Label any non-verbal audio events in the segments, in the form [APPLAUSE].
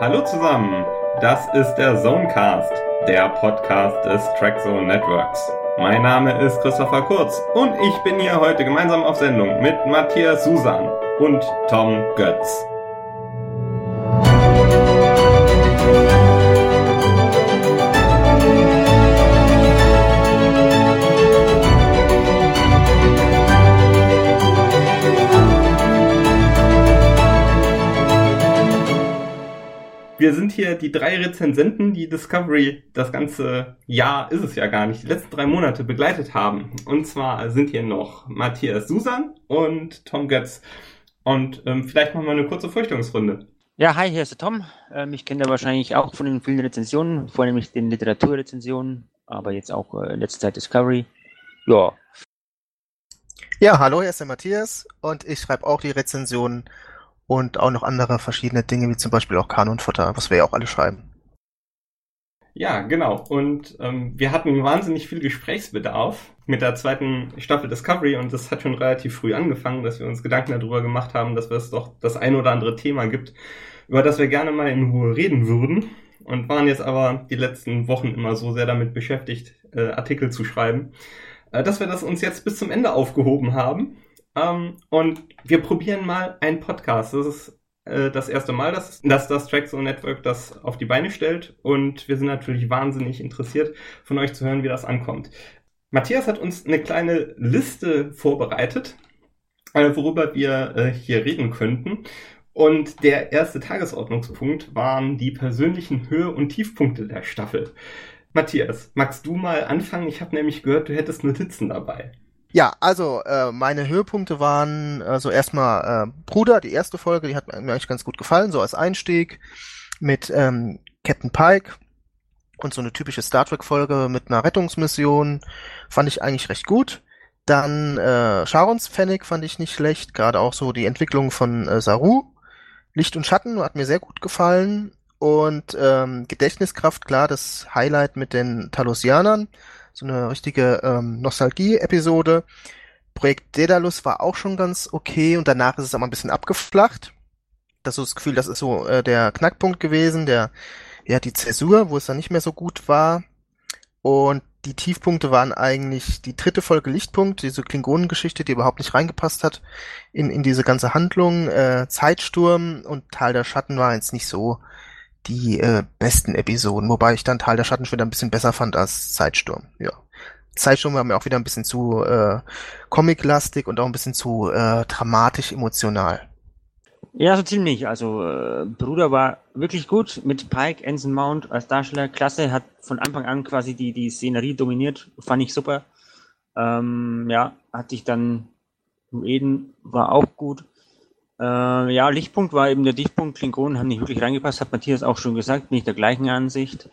Hallo zusammen, das ist der Zonecast, der Podcast des Trackzone Networks. Mein Name ist Christopher Kurz und ich bin hier heute gemeinsam auf Sendung mit Matthias Susan und Tom Götz. Die drei Rezensenten, die Discovery das ganze Jahr, ist es ja gar nicht, die letzten drei Monate begleitet haben. Und zwar sind hier noch Matthias Susan und Tom Götz. Und ähm, vielleicht machen wir eine kurze Fürchtungsrunde. Ja, hi, hier ist der Tom. Ähm, ich kenne da wahrscheinlich auch von den vielen Rezensionen, vornehmlich den Literaturrezensionen, aber jetzt auch äh, letzte Zeit Discovery. Ja. Ja, hallo, hier ist der Matthias und ich schreibe auch die Rezensionen und auch noch andere verschiedene Dinge, wie zum Beispiel auch Kanonfutter, was wir ja auch alle schreiben. Ja, genau. Und ähm, wir hatten wahnsinnig viel Gesprächsbedarf mit der zweiten Staffel Discovery und das hat schon relativ früh angefangen, dass wir uns Gedanken darüber gemacht haben, dass es doch das ein oder andere Thema gibt, über das wir gerne mal in Ruhe reden würden und waren jetzt aber die letzten Wochen immer so sehr damit beschäftigt, äh, Artikel zu schreiben, äh, dass wir das uns jetzt bis zum Ende aufgehoben haben ähm, und wir probieren mal einen Podcast. Das ist äh, das erste Mal, dass, dass das Trackzone Network das auf die Beine stellt. Und wir sind natürlich wahnsinnig interessiert, von euch zu hören, wie das ankommt. Matthias hat uns eine kleine Liste vorbereitet, äh, worüber wir äh, hier reden könnten. Und der erste Tagesordnungspunkt waren die persönlichen Höhe- und Tiefpunkte der Staffel. Matthias, magst du mal anfangen? Ich habe nämlich gehört, du hättest Notizen dabei. Ja, also äh, meine Höhepunkte waren also erstmal äh, Bruder, die erste Folge, die hat mir eigentlich ganz gut gefallen, so als Einstieg mit ähm, Captain Pike und so eine typische Star Trek Folge mit einer Rettungsmission fand ich eigentlich recht gut. Dann äh, Charons Pfennig fand ich nicht schlecht, gerade auch so die Entwicklung von äh, Saru. Licht und Schatten hat mir sehr gut gefallen und ähm, Gedächtniskraft, klar, das Highlight mit den Talosianern so eine richtige ähm, Nostalgie-Episode. Projekt Daedalus war auch schon ganz okay und danach ist es aber ein bisschen abgeflacht. Das ist so das Gefühl, das ist so äh, der Knackpunkt gewesen, der ja die Zäsur, wo es dann nicht mehr so gut war. Und die Tiefpunkte waren eigentlich die dritte Folge Lichtpunkt, diese Klingonengeschichte, die überhaupt nicht reingepasst hat in, in diese ganze Handlung. Äh, Zeitsturm und Tal der Schatten war jetzt nicht so die äh, besten Episoden, wobei ich dann Teil der Schatten wieder ein bisschen besser fand als Zeitsturm. Ja. Zeitsturm war mir auch wieder ein bisschen zu äh, comic-lastig und auch ein bisschen zu äh, dramatisch emotional. Ja, so ziemlich. Also äh, Bruder war wirklich gut mit Pike, Ensign Mount als Darsteller. Klasse, hat von Anfang an quasi die, die Szenerie dominiert. Fand ich super. Ähm, ja, hatte ich dann Eden war auch gut. Äh, ja, Lichtpunkt war eben der Dichtpunkt. Klingonen haben nicht wirklich reingepasst, hat Matthias auch schon gesagt, nicht der gleichen Ansicht.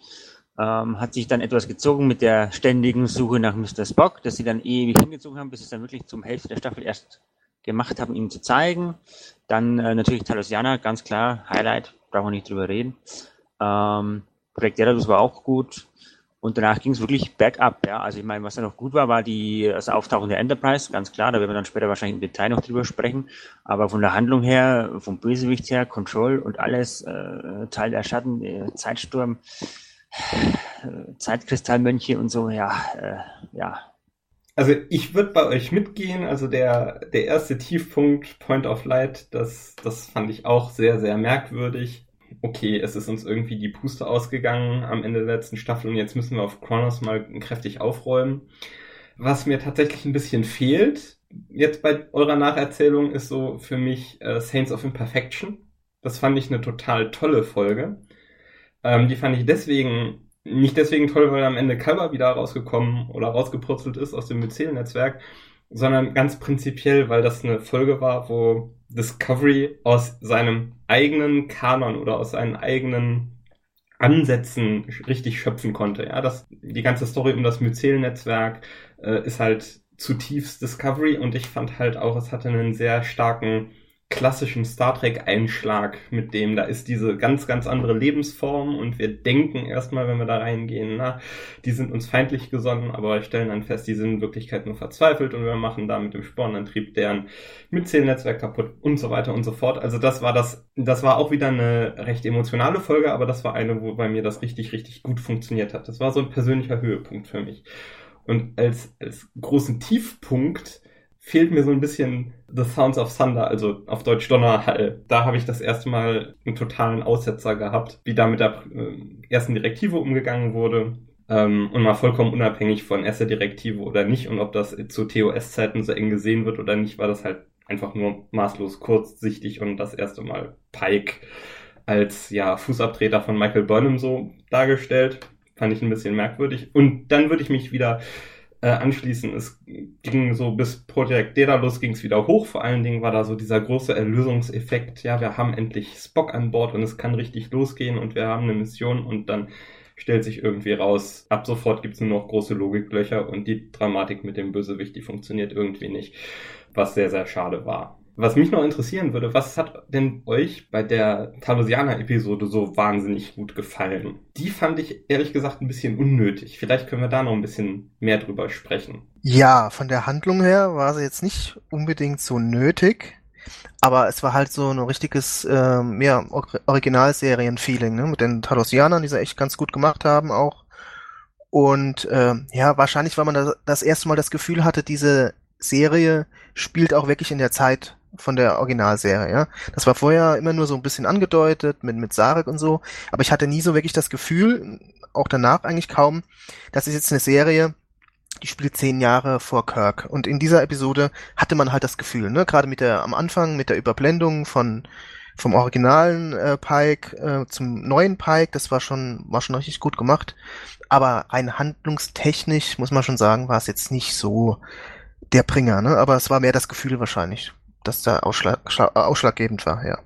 Ähm, hat sich dann etwas gezogen mit der ständigen Suche nach Mr. Spock, dass sie dann ewig hingezogen haben, bis es dann wirklich zum Hälfte der Staffel erst gemacht haben, ihm zu zeigen. Dann äh, natürlich Talosiana, ganz klar, Highlight, brauchen wir nicht drüber reden. Ähm, Projekt Daedalus war auch gut. Und danach ging es wirklich bergab, ja. Also ich meine, was da noch gut war, war die, das Auftauchen der Enterprise, ganz klar, da werden wir dann später wahrscheinlich im Detail noch drüber sprechen. Aber von der Handlung her, vom Bösewicht her, Control und alles, äh, Teil der Schatten, äh, Zeitsturm, äh, Zeitkristallmönche und so, ja, äh, ja. Also ich würde bei euch mitgehen, also der, der erste Tiefpunkt, Point of Light, das, das fand ich auch sehr, sehr merkwürdig okay, es ist uns irgendwie die Puste ausgegangen am Ende der letzten Staffel und jetzt müssen wir auf Kronos mal kräftig aufräumen. Was mir tatsächlich ein bisschen fehlt, jetzt bei eurer Nacherzählung, ist so für mich äh, Saints of Imperfection. Das fand ich eine total tolle Folge. Ähm, die fand ich deswegen, nicht deswegen toll, weil am Ende Kalber wieder rausgekommen oder rausgepurzelt ist aus dem Myzel-Netzwerk, sondern ganz prinzipiell, weil das eine Folge war, wo Discovery aus seinem eigenen Kanon oder aus seinen eigenen Ansätzen richtig schöpfen konnte. Ja, das, die ganze Story um das Myzel-Netzwerk äh, ist halt zutiefst Discovery und ich fand halt auch, es hatte einen sehr starken klassischen Star Trek Einschlag mit dem, da ist diese ganz, ganz andere Lebensform und wir denken erstmal, wenn wir da reingehen, na, die sind uns feindlich gesonnen, aber stellen dann fest, die sind in Wirklichkeit nur verzweifelt und wir machen da mit dem Spornantrieb deren Mitzählnetzwerk kaputt und so weiter und so fort. Also das war das, das war auch wieder eine recht emotionale Folge, aber das war eine, wo bei mir das richtig, richtig gut funktioniert hat. Das war so ein persönlicher Höhepunkt für mich. Und als, als großen Tiefpunkt fehlt mir so ein bisschen The Sounds of Thunder, also auf Deutsch Donnerhall. Da habe ich das erste Mal einen totalen Aussetzer gehabt, wie da mit der äh, ersten Direktive umgegangen wurde. Ähm, und mal vollkommen unabhängig von erster Direktive oder nicht und ob das zu TOS-Zeiten so eng gesehen wird oder nicht, war das halt einfach nur maßlos kurzsichtig und das erste Mal Pike als ja Fußabtreter von Michael Burnham so dargestellt. Fand ich ein bisschen merkwürdig. Und dann würde ich mich wieder äh, anschließen. Es ging so bis Project Daedalus ging es wieder hoch. Vor allen Dingen war da so dieser große Erlösungseffekt. Ja, wir haben endlich Spock an Bord und es kann richtig losgehen und wir haben eine Mission und dann stellt sich irgendwie raus, ab sofort gibt's nur noch große Logiklöcher und die Dramatik mit dem Bösewicht, die funktioniert irgendwie nicht, was sehr, sehr schade war. Was mich noch interessieren würde, was hat denn euch bei der Talosianer-Episode so wahnsinnig gut gefallen? Die fand ich ehrlich gesagt ein bisschen unnötig. Vielleicht können wir da noch ein bisschen mehr drüber sprechen. Ja, von der Handlung her war sie jetzt nicht unbedingt so nötig. Aber es war halt so ein richtiges, äh, mehr Originalserien-Feeling, ne? Mit den Talosianern, die sie echt ganz gut gemacht haben auch. Und äh, ja, wahrscheinlich, weil man das, das erste Mal das Gefühl hatte, diese Serie spielt auch wirklich in der Zeit von der Originalserie, ja. Das war vorher immer nur so ein bisschen angedeutet mit, mit Sarek und so, aber ich hatte nie so wirklich das Gefühl, auch danach eigentlich kaum, das ist jetzt eine Serie, die spielt zehn Jahre vor Kirk. Und in dieser Episode hatte man halt das Gefühl, ne, gerade mit der, am Anfang mit der Überblendung von, vom originalen äh, Pike äh, zum neuen Pike, das war schon, war schon richtig gut gemacht. Aber rein handlungstechnisch muss man schon sagen, war es jetzt nicht so der Bringer, ne? Aber es war mehr das Gefühl wahrscheinlich dass da Ausschlag, ausschlaggebend war, ja.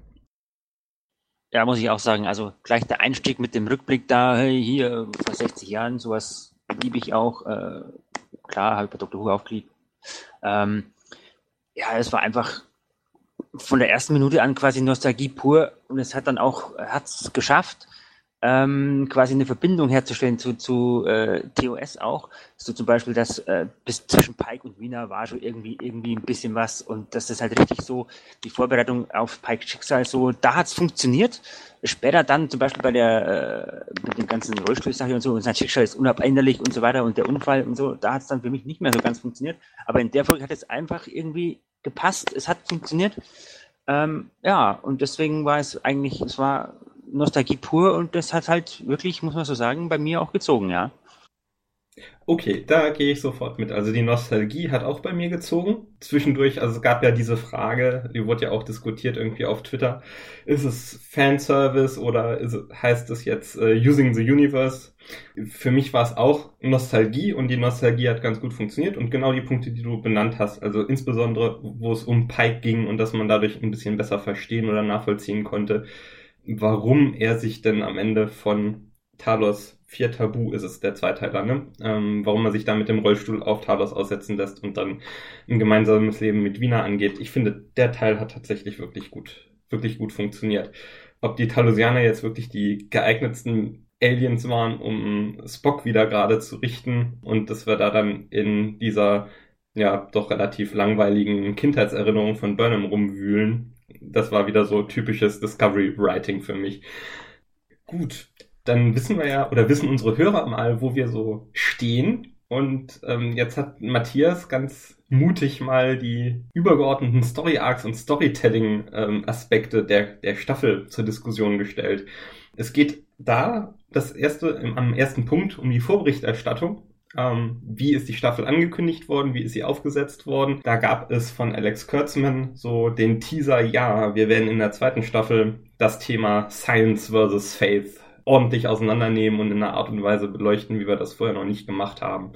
Ja, muss ich auch sagen. Also gleich der Einstieg mit dem Rückblick da, hey, hier vor 60 Jahren, sowas liebe ich auch. Äh, klar, habe ich bei Dr. Who aufgeliebt. Ähm, ja, es war einfach von der ersten Minute an quasi Nostalgie pur und es hat dann auch, hat es geschafft, ähm, quasi eine Verbindung herzustellen zu, zu äh, TOS auch. So zum Beispiel, dass äh, bis zwischen Pike und Wiener war schon irgendwie irgendwie ein bisschen was und das ist halt richtig so die Vorbereitung auf Pikes Schicksal so, da hat's funktioniert. Später dann zum Beispiel bei der äh, mit dem ganzen Rollstuhlsache und so und sein Schicksal ist unabänderlich und so weiter und der Unfall und so, da hat's dann für mich nicht mehr so ganz funktioniert. Aber in der Folge hat es einfach irgendwie gepasst, es hat funktioniert. Ähm, ja, und deswegen war es eigentlich, es war Nostalgie pur und das hat halt wirklich, muss man so sagen, bei mir auch gezogen, ja. Okay, da gehe ich sofort mit. Also die Nostalgie hat auch bei mir gezogen. Zwischendurch, also es gab ja diese Frage, die wurde ja auch diskutiert irgendwie auf Twitter. Ist es Fanservice oder ist, heißt es jetzt uh, Using the Universe? Für mich war es auch Nostalgie und die Nostalgie hat ganz gut funktioniert und genau die Punkte, die du benannt hast, also insbesondere, wo es um Pike ging und dass man dadurch ein bisschen besser verstehen oder nachvollziehen konnte, warum er sich denn am Ende von Talos 4 Tabu ist es, der Zweiteiler, ne? Ähm, warum er sich da mit dem Rollstuhl auf Talos aussetzen lässt und dann ein gemeinsames Leben mit Wiener angeht. Ich finde, der Teil hat tatsächlich wirklich gut, wirklich gut funktioniert. Ob die Talosianer jetzt wirklich die geeignetsten Aliens waren, um Spock wieder gerade zu richten und dass wir da dann in dieser ja doch relativ langweiligen Kindheitserinnerung von Burnham rumwühlen, das war wieder so typisches Discovery Writing für mich. Gut, dann wissen wir ja, oder wissen unsere Hörer mal, wo wir so stehen. Und ähm, jetzt hat Matthias ganz mutig mal die übergeordneten Story Arcs und Storytelling ähm, Aspekte der, der Staffel zur Diskussion gestellt. Es geht da das erste, am ersten Punkt um die Vorberichterstattung ähm, wie ist die Staffel angekündigt worden? Wie ist sie aufgesetzt worden? Da gab es von Alex Kurtzman so den Teaser, ja, wir werden in der zweiten Staffel das Thema Science versus Faith ordentlich auseinandernehmen und in einer Art und Weise beleuchten, wie wir das vorher noch nicht gemacht haben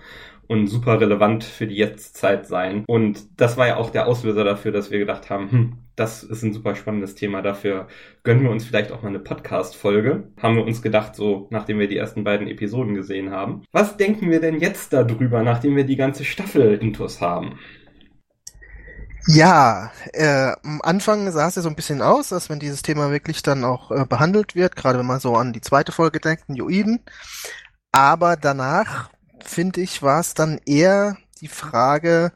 und super relevant für die Jetztzeit sein. Und das war ja auch der Auslöser dafür, dass wir gedacht haben, hm, das ist ein super spannendes Thema. Dafür gönnen wir uns vielleicht auch mal eine Podcast-Folge. Haben wir uns gedacht, so nachdem wir die ersten beiden Episoden gesehen haben. Was denken wir denn jetzt darüber, nachdem wir die ganze Staffel intus haben? Ja, äh, am Anfang sah es ja so ein bisschen aus, als wenn dieses Thema wirklich dann auch äh, behandelt wird, gerade wenn man so an die zweite Folge denkt, Joiden. Aber danach, finde ich, war es dann eher die Frage,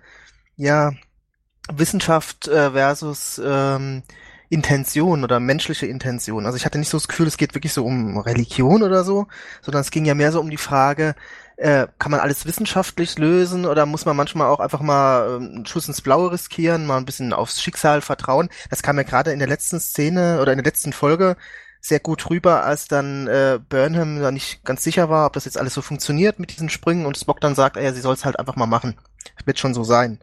ja, Wissenschaft äh, versus ähm, Intention oder menschliche Intention. Also ich hatte nicht so das Gefühl, es geht wirklich so um Religion oder so, sondern es ging ja mehr so um die Frage, äh, kann man alles wissenschaftlich lösen oder muss man manchmal auch einfach mal äh, einen Schuss ins Blaue riskieren, mal ein bisschen aufs Schicksal vertrauen? Das kam ja gerade in der letzten Szene oder in der letzten Folge sehr gut rüber, als dann äh, Burnham da nicht ganz sicher war, ob das jetzt alles so funktioniert mit diesen Sprüngen und Spock dann sagt, ja, sie soll es halt einfach mal machen. Wird schon so sein.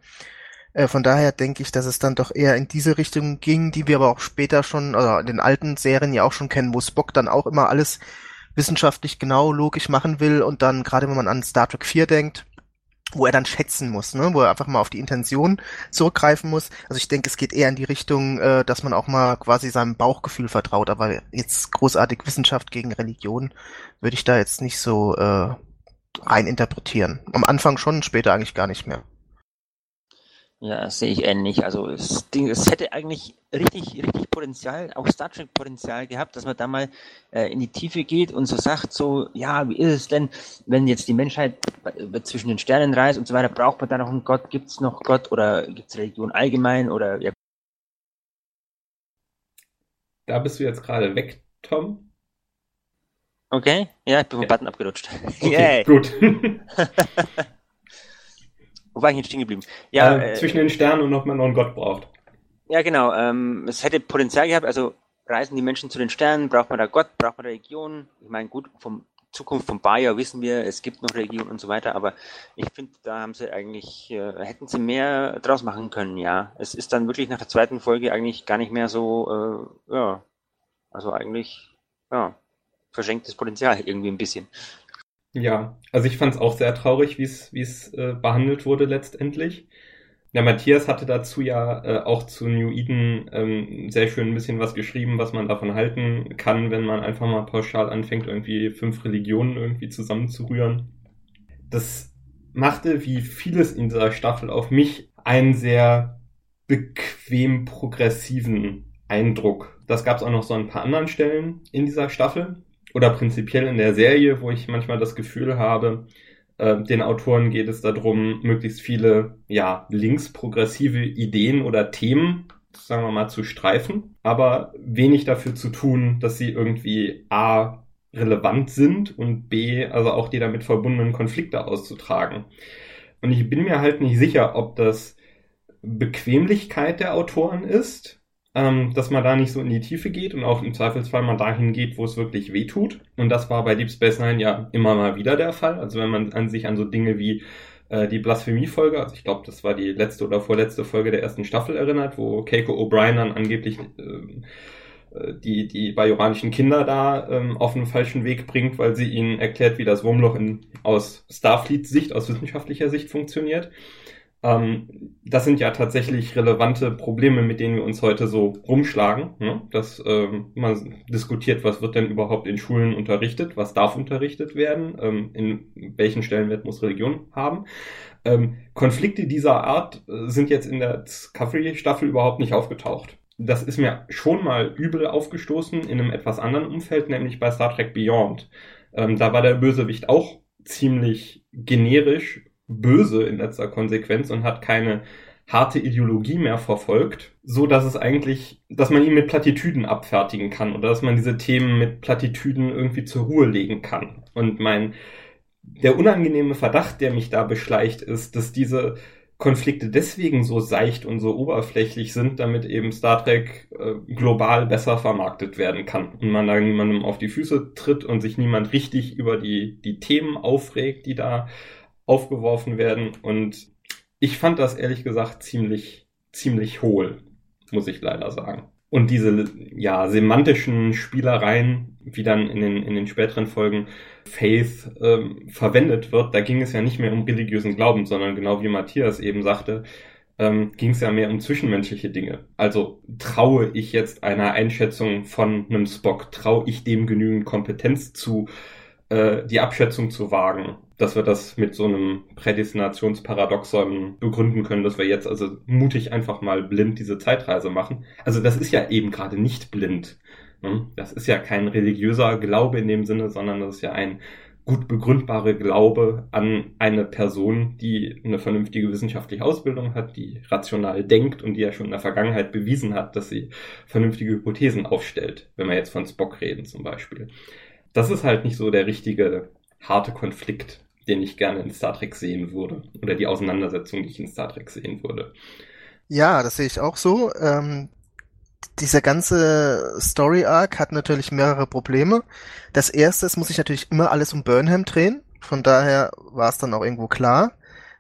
Äh, von daher denke ich, dass es dann doch eher in diese Richtung ging, die wir aber auch später schon, also in den alten Serien ja auch schon kennen, wo Spock dann auch immer alles wissenschaftlich genau logisch machen will und dann gerade wenn man an Star Trek 4 denkt, wo er dann schätzen muss, ne? wo er einfach mal auf die Intention zurückgreifen muss. Also ich denke, es geht eher in die Richtung, äh, dass man auch mal quasi seinem Bauchgefühl vertraut, aber jetzt großartig Wissenschaft gegen Religion würde ich da jetzt nicht so äh, rein interpretieren. Am Anfang schon, später eigentlich gar nicht mehr. Ja, das sehe ich ähnlich. Also es, es hätte eigentlich richtig, richtig Potenzial, auch Star Trek Potenzial gehabt, dass man da mal äh, in die Tiefe geht und so sagt, so, ja, wie ist es denn, wenn jetzt die Menschheit zwischen den Sternen reist und so weiter, braucht man da noch einen Gott? Gibt es noch Gott oder gibt es Religion allgemein oder ja. Da bist du jetzt gerade weg, Tom. Okay, ja, ich bin vom ja. Button abgerutscht. Okay, [LAUGHS] gut. [LAUGHS] Wo war ich jetzt stehen geblieben? Ja, äh, zwischen den Sternen und ob man noch einen Gott braucht. Ja, genau. Ähm, es hätte Potenzial gehabt. Also reisen die Menschen zu den Sternen, braucht man da Gott, braucht man Religion. Ich meine, gut, vom Zukunft von Bayer wissen wir, es gibt noch Religion und so weiter, aber ich finde, da haben sie eigentlich, äh, hätten sie mehr draus machen können, ja. Es ist dann wirklich nach der zweiten Folge eigentlich gar nicht mehr so, äh, ja, also eigentlich, ja, verschenktes Potenzial irgendwie ein bisschen. Ja, also ich fand es auch sehr traurig, wie es äh, behandelt wurde letztendlich. Der Matthias hatte dazu ja äh, auch zu New Eden ähm, sehr schön ein bisschen was geschrieben, was man davon halten kann, wenn man einfach mal pauschal anfängt, irgendwie fünf Religionen irgendwie zusammenzurühren. Das machte, wie vieles in dieser Staffel, auf mich einen sehr bequem progressiven Eindruck. Das gab es auch noch so ein paar anderen Stellen in dieser Staffel oder prinzipiell in der Serie, wo ich manchmal das Gefühl habe, äh, den Autoren geht es darum, möglichst viele, ja, linksprogressive Ideen oder Themen, sagen wir mal, zu streifen, aber wenig dafür zu tun, dass sie irgendwie A, relevant sind und B, also auch die damit verbundenen Konflikte auszutragen. Und ich bin mir halt nicht sicher, ob das Bequemlichkeit der Autoren ist ähm, dass man da nicht so in die Tiefe geht und auch im Zweifelsfall mal dahin geht, wo es wirklich weh tut. Und das war bei Deep Space Nine ja immer mal wieder der Fall. Also wenn man an sich an so Dinge wie äh, die Blasphemie-Folge, also ich glaube, das war die letzte oder vorletzte Folge der ersten Staffel erinnert, wo Keiko O'Brien dann angeblich ähm, äh, die, die bajoranischen Kinder da ähm, auf einen falschen Weg bringt, weil sie ihnen erklärt, wie das Wurmloch in, aus Starfleet-Sicht, aus wissenschaftlicher Sicht funktioniert. Ähm, das sind ja tatsächlich relevante Probleme, mit denen wir uns heute so rumschlagen. Ne? Dass ähm, man diskutiert, was wird denn überhaupt in Schulen unterrichtet, was darf unterrichtet werden, ähm, in welchen Stellenwert muss Religion haben. Ähm, Konflikte dieser Art äh, sind jetzt in der Discovery-Staffel überhaupt nicht aufgetaucht. Das ist mir schon mal übel aufgestoßen in einem etwas anderen Umfeld, nämlich bei Star Trek Beyond. Ähm, da war der Bösewicht auch ziemlich generisch böse in letzter Konsequenz und hat keine harte Ideologie mehr verfolgt, so dass es eigentlich, dass man ihn mit Plattitüden abfertigen kann oder dass man diese Themen mit Plattitüden irgendwie zur Ruhe legen kann. Und mein, der unangenehme Verdacht, der mich da beschleicht, ist, dass diese Konflikte deswegen so seicht und so oberflächlich sind, damit eben Star Trek äh, global besser vermarktet werden kann und man da niemandem auf die Füße tritt und sich niemand richtig über die, die Themen aufregt, die da aufgeworfen werden. Und ich fand das ehrlich gesagt ziemlich, ziemlich hohl, muss ich leider sagen. Und diese, ja, semantischen Spielereien, wie dann in den, in den späteren Folgen Faith ähm, verwendet wird, da ging es ja nicht mehr um religiösen Glauben, sondern genau wie Matthias eben sagte, ähm, ging es ja mehr um zwischenmenschliche Dinge. Also traue ich jetzt einer Einschätzung von einem Spock, traue ich dem genügend Kompetenz zu, äh, die Abschätzung zu wagen, dass wir das mit so einem Prädestinationsparadoxon begründen können, dass wir jetzt also mutig einfach mal blind diese Zeitreise machen. Also das ist ja eben gerade nicht blind. Ne? Das ist ja kein religiöser Glaube in dem Sinne, sondern das ist ja ein gut begründbare Glaube an eine Person, die eine vernünftige wissenschaftliche Ausbildung hat, die rational denkt und die ja schon in der Vergangenheit bewiesen hat, dass sie vernünftige Hypothesen aufstellt, wenn wir jetzt von Spock reden zum Beispiel. Das ist halt nicht so der richtige harte Konflikt, den ich gerne in Star Trek sehen würde oder die Auseinandersetzung, die ich in Star Trek sehen würde. Ja, das sehe ich auch so. Ähm, dieser ganze Story Arc hat natürlich mehrere Probleme. Das erste, es muss sich natürlich immer alles um Burnham drehen. Von daher war es dann auch irgendwo klar,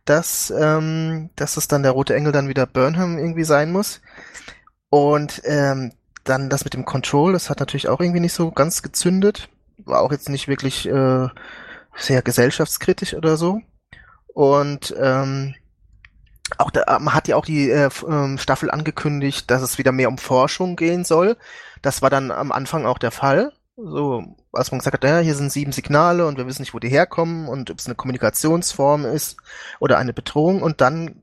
dass, ähm, dass es dann der rote Engel dann wieder Burnham irgendwie sein muss. Und ähm, dann das mit dem Control, das hat natürlich auch irgendwie nicht so ganz gezündet. War auch jetzt nicht wirklich äh, sehr gesellschaftskritisch oder so. Und ähm, auch da, man hat ja auch die äh, ähm, Staffel angekündigt, dass es wieder mehr um Forschung gehen soll. Das war dann am Anfang auch der Fall. So, als man gesagt hat, ja, hier sind sieben Signale und wir wissen nicht, wo die herkommen und ob es eine Kommunikationsform ist oder eine Bedrohung. Und dann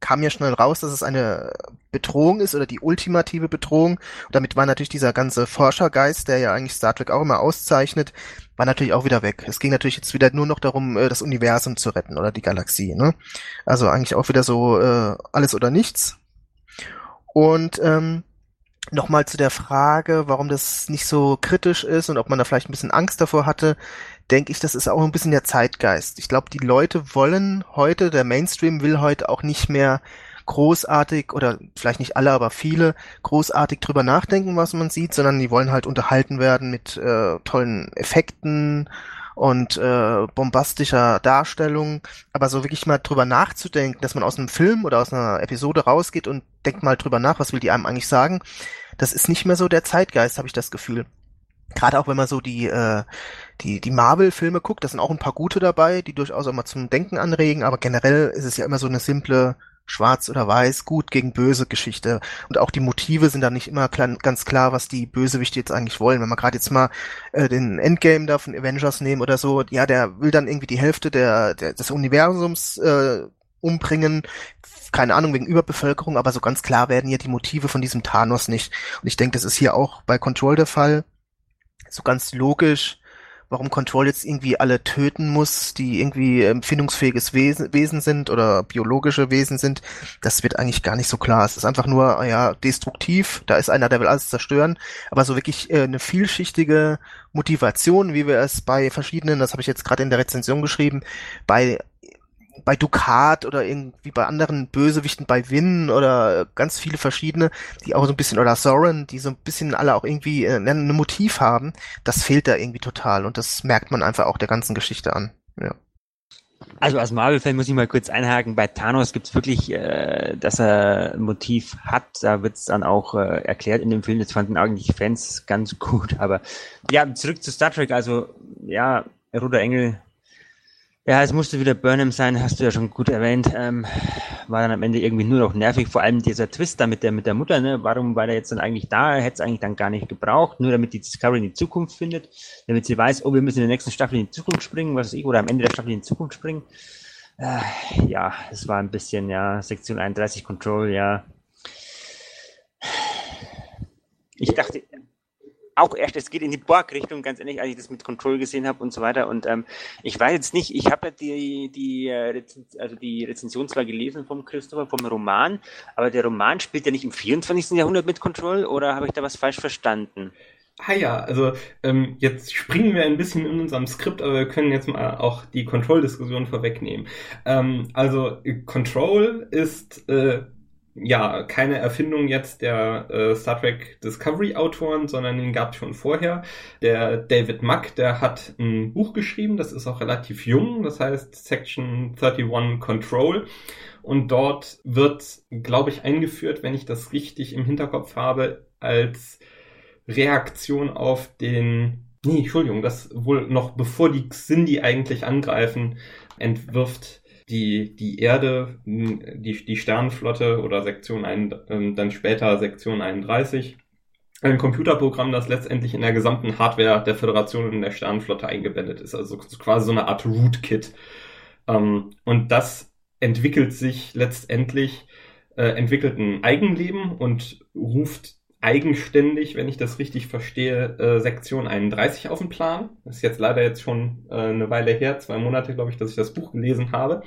kam ja schnell raus, dass es eine Bedrohung ist oder die ultimative Bedrohung. Und damit war natürlich dieser ganze Forschergeist, der ja eigentlich Star Trek auch immer auszeichnet, war natürlich auch wieder weg. Es ging natürlich jetzt wieder nur noch darum, äh, das Universum zu retten oder die Galaxie. Ne? Also eigentlich auch wieder so äh, alles oder nichts. Und ähm, nochmal zu der Frage, warum das nicht so kritisch ist und ob man da vielleicht ein bisschen Angst davor hatte, denke ich, das ist auch ein bisschen der Zeitgeist. Ich glaube, die Leute wollen heute, der Mainstream will heute auch nicht mehr großartig oder vielleicht nicht alle, aber viele großartig drüber nachdenken, was man sieht, sondern die wollen halt unterhalten werden mit äh, tollen Effekten und äh, bombastischer Darstellung, aber so wirklich mal drüber nachzudenken, dass man aus einem Film oder aus einer Episode rausgeht und denkt mal drüber nach, was will die einem eigentlich sagen, das ist nicht mehr so der Zeitgeist, habe ich das Gefühl. Gerade auch wenn man so die äh, die die Marvel-Filme guckt, da sind auch ein paar gute dabei, die durchaus auch mal zum Denken anregen, aber generell ist es ja immer so eine simple schwarz oder weiß, gut gegen böse Geschichte. Und auch die Motive sind da nicht immer klar, ganz klar, was die Bösewichte jetzt eigentlich wollen. Wenn man gerade jetzt mal äh, den Endgame da von Avengers nehmen oder so, ja, der will dann irgendwie die Hälfte der, der des Universums äh, umbringen, keine Ahnung, wegen Überbevölkerung, aber so ganz klar werden hier die Motive von diesem Thanos nicht. Und ich denke, das ist hier auch bei Control der Fall. So ganz logisch warum Control jetzt irgendwie alle töten muss, die irgendwie empfindungsfähiges Wesen, Wesen sind oder biologische Wesen sind, das wird eigentlich gar nicht so klar. Es ist einfach nur, ja, destruktiv, da ist einer, der will alles zerstören, aber so wirklich äh, eine vielschichtige Motivation, wie wir es bei verschiedenen, das habe ich jetzt gerade in der Rezension geschrieben, bei bei Ducat oder irgendwie bei anderen Bösewichten, bei Win oder ganz viele verschiedene, die auch so ein bisschen, oder Soren, die so ein bisschen alle auch irgendwie äh, ein Motiv haben, das fehlt da irgendwie total und das merkt man einfach auch der ganzen Geschichte an. Ja. Also als Marvel-Fan muss ich mal kurz einhaken. Bei Thanos gibt's wirklich, äh, dass er ein Motiv hat. Da wird's dann auch äh, erklärt in dem Film. Das fanden eigentlich Fans ganz [LAUGHS] gut. Aber ja, zurück zu Star Trek. Also ja, Ruder Engel ja, es musste wieder Burnham sein, hast du ja schon gut erwähnt. Ähm, war dann am Ende irgendwie nur noch nervig, vor allem dieser Twist da mit der, mit der Mutter, ne? Warum war der jetzt dann eigentlich da? Hätte es eigentlich dann gar nicht gebraucht, nur damit die Discovery in die Zukunft findet, damit sie weiß, oh, wir müssen in der nächsten Staffel in die Zukunft springen, was weiß ich, oder am Ende der Staffel in die Zukunft springen. Äh, ja, es war ein bisschen, ja, Sektion 31 Control, ja. Ich dachte, auch erst, es geht in die Borg-Richtung, ganz ehrlich, als ich das mit Control gesehen habe und so weiter. Und ähm, ich weiß jetzt nicht, ich habe ja die, die, äh, also die Rezension zwar gelesen vom Christopher, vom Roman, aber der Roman spielt ja nicht im 24. Jahrhundert mit Control oder habe ich da was falsch verstanden? Ah ja, also ähm, jetzt springen wir ein bisschen in unserem Skript, aber wir können jetzt mal auch die Control-Diskussion vorwegnehmen. Ähm, also Control ist äh, ja, keine Erfindung jetzt der äh, Star Trek Discovery Autoren, sondern den gab es schon vorher. Der David Mack, der hat ein Buch geschrieben, das ist auch relativ jung, das heißt Section 31 Control. Und dort wird, glaube ich, eingeführt, wenn ich das richtig im Hinterkopf habe, als Reaktion auf den Nee, Entschuldigung, das wohl noch bevor die Xindi eigentlich angreifen, entwirft die, die Erde, die, die Sternenflotte oder Sektion ein, ähm, dann später Sektion 31 ein Computerprogramm, das letztendlich in der gesamten Hardware der Föderation und in der Sternenflotte eingebettet ist. Also quasi so eine Art Rootkit. Ähm, und das entwickelt sich letztendlich, äh, entwickelt ein Eigenleben und ruft eigenständig, wenn ich das richtig verstehe, äh, Sektion 31 auf den Plan. Das ist jetzt leider jetzt schon äh, eine Weile her, zwei Monate, glaube ich, dass ich das Buch gelesen habe.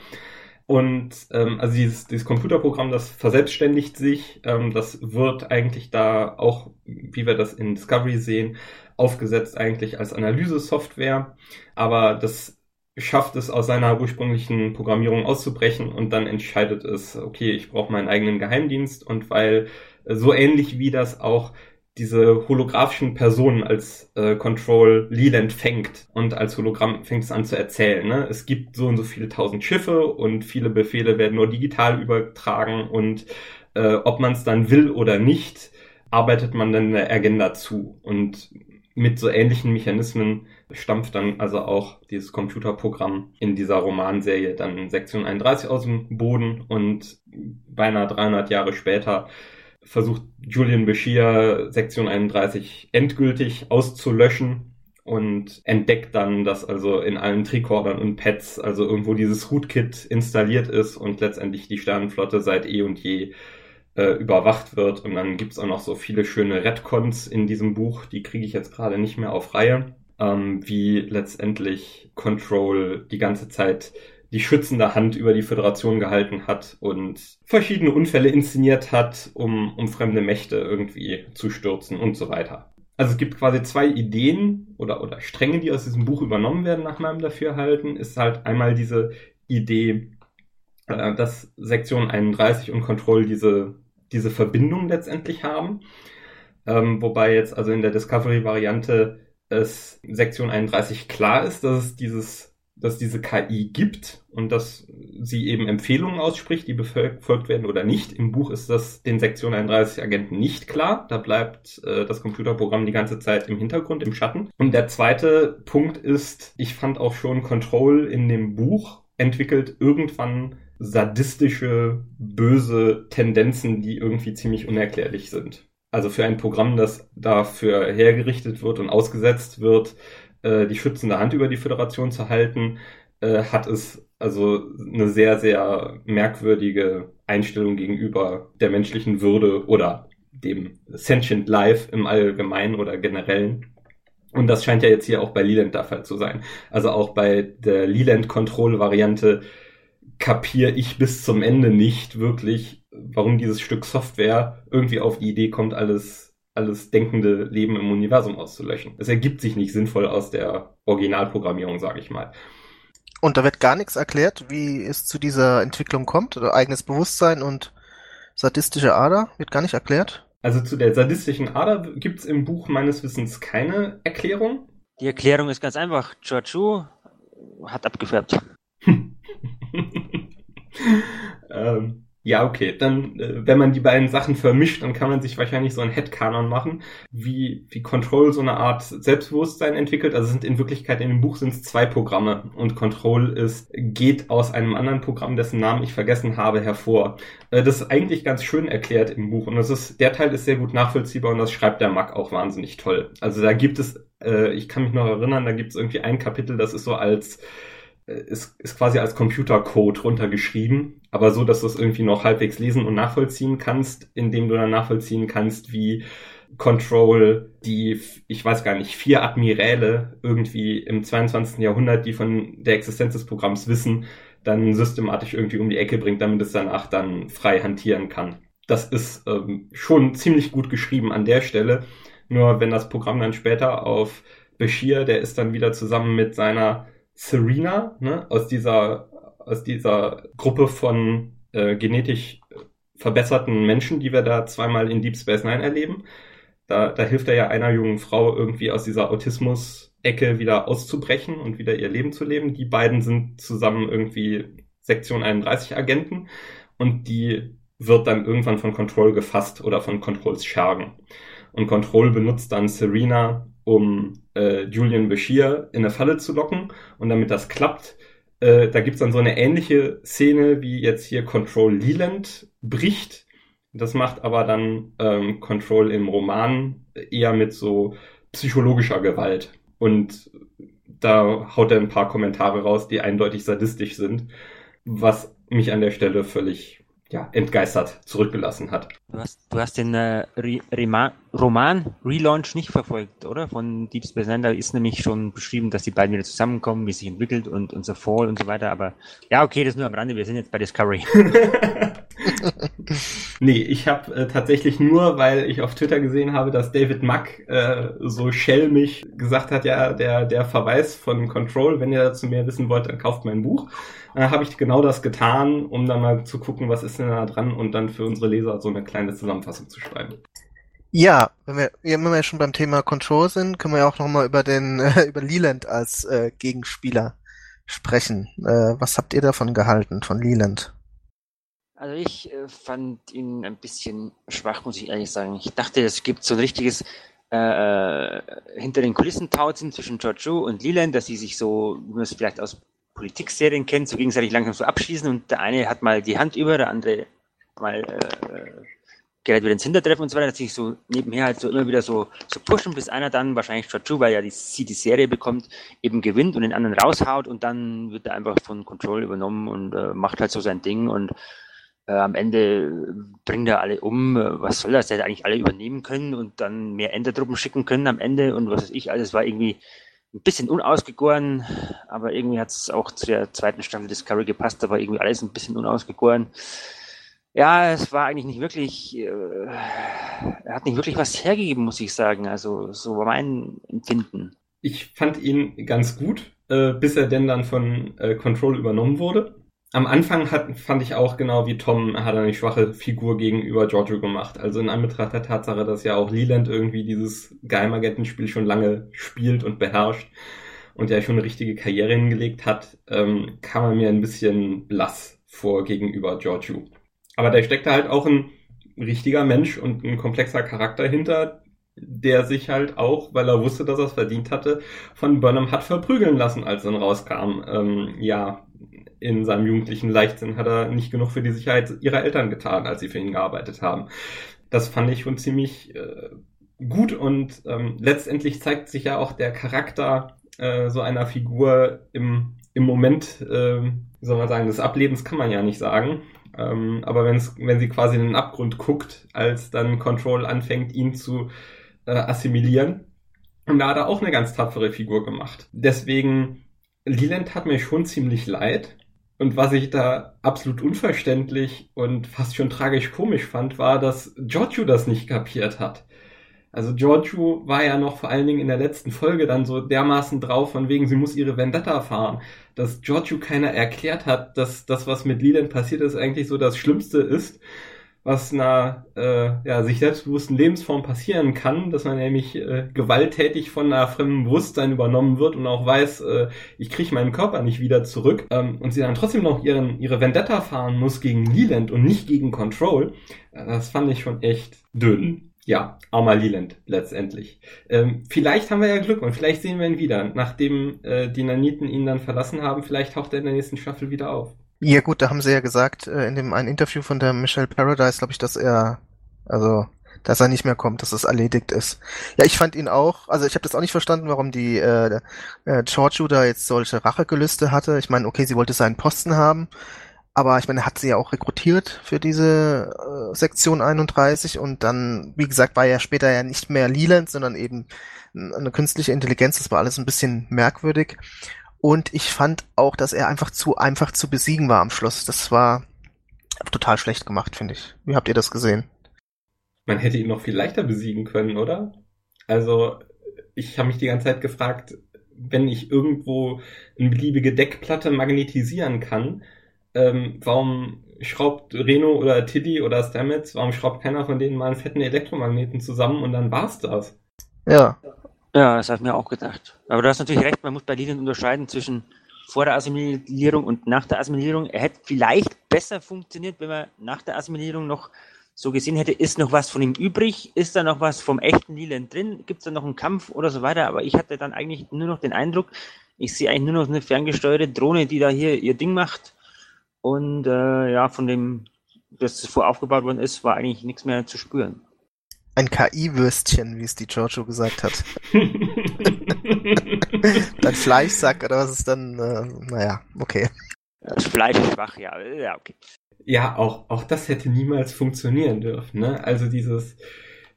Und ähm, also dieses, dieses Computerprogramm, das verselbstständigt sich, ähm, das wird eigentlich da auch, wie wir das in Discovery sehen, aufgesetzt eigentlich als Analyse-Software. Aber das schafft es aus seiner ursprünglichen Programmierung auszubrechen und dann entscheidet es, okay, ich brauche meinen eigenen Geheimdienst und weil so ähnlich wie das auch diese holographischen Personen als äh, Control Leland fängt und als Hologramm fängt es an zu erzählen. Ne? Es gibt so und so viele tausend Schiffe und viele Befehle werden nur digital übertragen und äh, ob man es dann will oder nicht, arbeitet man dann eine Agenda zu. Und mit so ähnlichen Mechanismen stampft dann also auch dieses Computerprogramm in dieser Romanserie dann Sektion 31 aus dem Boden und beinahe 300 Jahre später versucht Julian Bashir Sektion 31 endgültig auszulöschen und entdeckt dann, dass also in allen Tricordern und Pads also irgendwo dieses Rootkit installiert ist und letztendlich die Sternenflotte seit eh und je äh, überwacht wird. Und dann gibt's auch noch so viele schöne Redcons in diesem Buch, die kriege ich jetzt gerade nicht mehr auf Reihe, ähm, wie letztendlich Control die ganze Zeit die schützende Hand über die Föderation gehalten hat und verschiedene Unfälle inszeniert hat, um, um fremde Mächte irgendwie zu stürzen und so weiter. Also es gibt quasi zwei Ideen oder, oder Stränge, die aus diesem Buch übernommen werden, nach meinem Dafürhalten. Ist halt einmal diese Idee, äh, dass Sektion 31 und Control diese, diese Verbindung letztendlich haben. Ähm, wobei jetzt also in der Discovery-Variante es Sektion 31 klar ist, dass es dieses dass diese KI gibt und dass sie eben Empfehlungen ausspricht, die befolgt werden oder nicht. Im Buch ist das den Sektion 31 Agenten nicht klar. Da bleibt äh, das Computerprogramm die ganze Zeit im Hintergrund, im Schatten. Und der zweite Punkt ist, ich fand auch schon Control in dem Buch entwickelt irgendwann sadistische, böse Tendenzen, die irgendwie ziemlich unerklärlich sind. Also für ein Programm, das dafür hergerichtet wird und ausgesetzt wird, äh, die schützende Hand über die Föderation zu halten, äh, hat es also eine sehr, sehr merkwürdige Einstellung gegenüber der menschlichen Würde oder dem Sentient Life im Allgemeinen oder generellen. Und das scheint ja jetzt hier auch bei Leland der Fall zu sein. Also auch bei der Leland-Control-Variante kapiere ich bis zum Ende nicht wirklich, warum dieses Stück Software irgendwie auf die Idee kommt, alles alles denkende Leben im Universum auszulöschen. Es ergibt sich nicht sinnvoll aus der Originalprogrammierung, sage ich mal. Und da wird gar nichts erklärt, wie es zu dieser Entwicklung kommt, oder eigenes Bewusstsein und sadistische Ader wird gar nicht erklärt. Also zu der sadistischen Ader gibt's im Buch meines Wissens keine Erklärung. Die Erklärung ist ganz einfach. Georgiou hat abgefärbt. [LAUGHS] ähm, ja, okay. Dann, äh, wenn man die beiden Sachen vermischt, dann kann man sich wahrscheinlich so einen Headcanon machen, wie, wie Control so eine Art Selbstbewusstsein entwickelt. Also sind in Wirklichkeit in dem Buch sind es zwei Programme und Control ist, geht aus einem anderen Programm, dessen Namen ich vergessen habe, hervor. Äh, das ist eigentlich ganz schön erklärt im Buch und das ist, der Teil ist sehr gut nachvollziehbar und das schreibt der Mack auch wahnsinnig toll. Also da gibt es, äh, ich kann mich noch erinnern, da gibt es irgendwie ein Kapitel, das ist so als ist, ist quasi als Computercode runtergeschrieben, aber so, dass du es irgendwie noch halbwegs lesen und nachvollziehen kannst, indem du dann nachvollziehen kannst, wie Control die, ich weiß gar nicht, vier Admiräle irgendwie im 22. Jahrhundert, die von der Existenz des Programms wissen, dann systematisch irgendwie um die Ecke bringt, damit es danach dann frei hantieren kann. Das ist ähm, schon ziemlich gut geschrieben an der Stelle. Nur wenn das Programm dann später auf Bashir, der ist dann wieder zusammen mit seiner Serena, ne, aus dieser, aus dieser Gruppe von äh, genetisch verbesserten Menschen, die wir da zweimal in Deep Space Nine erleben. Da, da hilft er ja einer jungen Frau irgendwie aus dieser Autismus-Ecke wieder auszubrechen und wieder ihr Leben zu leben. Die beiden sind zusammen irgendwie Sektion 31 Agenten und die wird dann irgendwann von Control gefasst oder von Controls Schergen. Und Control benutzt dann Serena um äh, Julian Bashir in eine Falle zu locken. Und damit das klappt, äh, da gibt's dann so eine ähnliche Szene, wie jetzt hier Control Leland bricht Das macht aber dann ähm, Control im Roman eher mit so psychologischer Gewalt. Und da haut er ein paar Kommentare raus, die eindeutig sadistisch sind, was mich an der Stelle völlig ja, entgeistert zurückgelassen hat. Du hast, du hast den äh, Re Roman Relaunch nicht verfolgt, oder? Von Deep Space Nine. Da ist nämlich schon beschrieben, dass die beiden wieder zusammenkommen, wie es sich entwickelt und, und so Fall und so weiter. Aber ja, okay, das nur am Rande. Wir sind jetzt bei Discovery. [LAUGHS] nee, ich habe äh, tatsächlich nur, weil ich auf Twitter gesehen habe, dass David Mack äh, so schelmig gesagt hat, ja, der, der Verweis von Control, wenn ihr dazu mehr wissen wollt, dann kauft mein Buch. Dann habe ich genau das getan, um dann mal zu gucken, was ist denn da dran und dann für unsere Leser so eine kleine Zusammenfassung zu schreiben. Ja, wenn wir, wenn wir schon beim Thema Control sind, können wir ja auch nochmal über den, äh, [LAUGHS] über Leland als äh, Gegenspieler sprechen. Äh, was habt ihr davon gehalten, von Leland? Also ich äh, fand ihn ein bisschen schwach, muss ich ehrlich sagen. Ich dachte, es gibt so ein richtiges äh, äh hinter den Kulissen tauzen zwischen Giorgio und Leland, dass sie sich so, wie man es vielleicht aus Politikserien kennt, so gegenseitig langsam so abschießen und der eine hat mal die Hand über, der andere mal äh, halt wieder ins Hintertreffen und so weiter, dass sich so nebenher halt so immer wieder so, so pushen, bis einer dann, wahrscheinlich Chachu, weil ja die, sie die Serie bekommt, eben gewinnt und den anderen raushaut und dann wird er einfach von Control übernommen und äh, macht halt so sein Ding und äh, am Ende bringt er alle um. Was soll das? Er hätte eigentlich alle übernehmen können und dann mehr Endertruppen schicken können am Ende und was weiß ich. Alles war irgendwie ein bisschen unausgegoren, aber irgendwie hat es auch zu der zweiten Staffel Discovery gepasst, war irgendwie alles ein bisschen unausgegoren. Ja, es war eigentlich nicht wirklich, äh, er hat nicht wirklich was hergegeben, muss ich sagen. Also so war mein Empfinden. Ich fand ihn ganz gut, äh, bis er denn dann von äh, Control übernommen wurde am Anfang hat, fand ich auch genau wie Tom, hat eine schwache Figur gegenüber Giorgio gemacht. Also in Anbetracht der Tatsache, dass ja auch Leland irgendwie dieses Geheimagentenspiel schon lange spielt und beherrscht und ja schon eine richtige Karriere hingelegt hat, ähm, kam er mir ein bisschen blass vor gegenüber Giorgio. Aber da steckt halt auch ein richtiger Mensch und ein komplexer Charakter hinter, der sich halt auch, weil er wusste, dass er es verdient hatte, von Burnham hat verprügeln lassen, als er dann rauskam. Ähm, ja, in seinem jugendlichen Leichtsinn hat er nicht genug für die Sicherheit ihrer Eltern getan, als sie für ihn gearbeitet haben. Das fand ich schon ziemlich äh, gut und ähm, letztendlich zeigt sich ja auch der Charakter äh, so einer Figur im, im Moment, äh, wie soll man sagen, des Ablebens kann man ja nicht sagen. Ähm, aber wenn's, wenn sie quasi in den Abgrund guckt, als dann Control anfängt, ihn zu äh, assimilieren. Und da hat er auch eine ganz tapfere Figur gemacht. Deswegen, Leland hat mir schon ziemlich leid. Und was ich da absolut unverständlich und fast schon tragisch komisch fand, war, dass Giorgio das nicht kapiert hat. Also Giorgio war ja noch vor allen Dingen in der letzten Folge dann so dermaßen drauf, von wegen, sie muss ihre Vendetta fahren, dass Giorgio keiner erklärt hat, dass das, was mit Leland passiert ist, eigentlich so das Schlimmste ist was einer äh, ja, sich selbstbewussten Lebensform passieren kann, dass man nämlich äh, gewalttätig von einer fremden Bewusstsein übernommen wird und auch weiß, äh, ich kriege meinen Körper nicht wieder zurück ähm, und sie dann trotzdem noch ihren, ihre Vendetta fahren muss gegen Leland und nicht gegen Control, äh, das fand ich schon echt dünn. Ja, armer Leland letztendlich. Ähm, vielleicht haben wir ja Glück und vielleicht sehen wir ihn wieder. Nachdem äh, die Naniten ihn dann verlassen haben, vielleicht taucht er in der nächsten Staffel wieder auf. Ja gut, da haben sie ja gesagt, äh, in dem einen Interview von der Michelle Paradise, glaube ich, dass er, also, dass er nicht mehr kommt, dass es erledigt ist. Ja, ich fand ihn auch, also ich habe das auch nicht verstanden, warum die äh, äh, Giorgio da jetzt solche Rachegelüste hatte. Ich meine, okay, sie wollte seinen Posten haben, aber ich meine, er hat sie ja auch rekrutiert für diese äh, Sektion 31 und dann, wie gesagt, war er später ja nicht mehr Leland, sondern eben eine künstliche Intelligenz. Das war alles ein bisschen merkwürdig. Und ich fand auch, dass er einfach zu einfach zu besiegen war am Schluss. Das war total schlecht gemacht, finde ich. Wie habt ihr das gesehen? Man hätte ihn noch viel leichter besiegen können, oder? Also, ich habe mich die ganze Zeit gefragt, wenn ich irgendwo eine beliebige Deckplatte magnetisieren kann, ähm, warum schraubt Reno oder Tiddy oder Stamets, warum schraubt keiner von denen mal einen fetten Elektromagneten zusammen und dann war's das? Ja, ja, das habe ich mir auch gedacht. Aber du hast natürlich recht, man muss bei Leland unterscheiden zwischen vor der Assimilierung und nach der Assimilierung. Er hätte vielleicht besser funktioniert, wenn man nach der Assimilierung noch so gesehen hätte, ist noch was von ihm übrig, ist da noch was vom echten Leland drin, gibt es da noch einen Kampf oder so weiter, aber ich hatte dann eigentlich nur noch den Eindruck, ich sehe eigentlich nur noch eine ferngesteuerte Drohne, die da hier ihr Ding macht und äh, ja, von dem das zuvor aufgebaut worden ist, war eigentlich nichts mehr zu spüren. Ein KI-Würstchen, wie es die Giorgio gesagt hat. [LAUGHS] Dein Fleischsack oder was ist dann, äh, naja, okay. Das Fleisch ist schwach, ja, ja, okay. Ja, auch, auch das hätte niemals funktionieren dürfen, ne? Also dieses,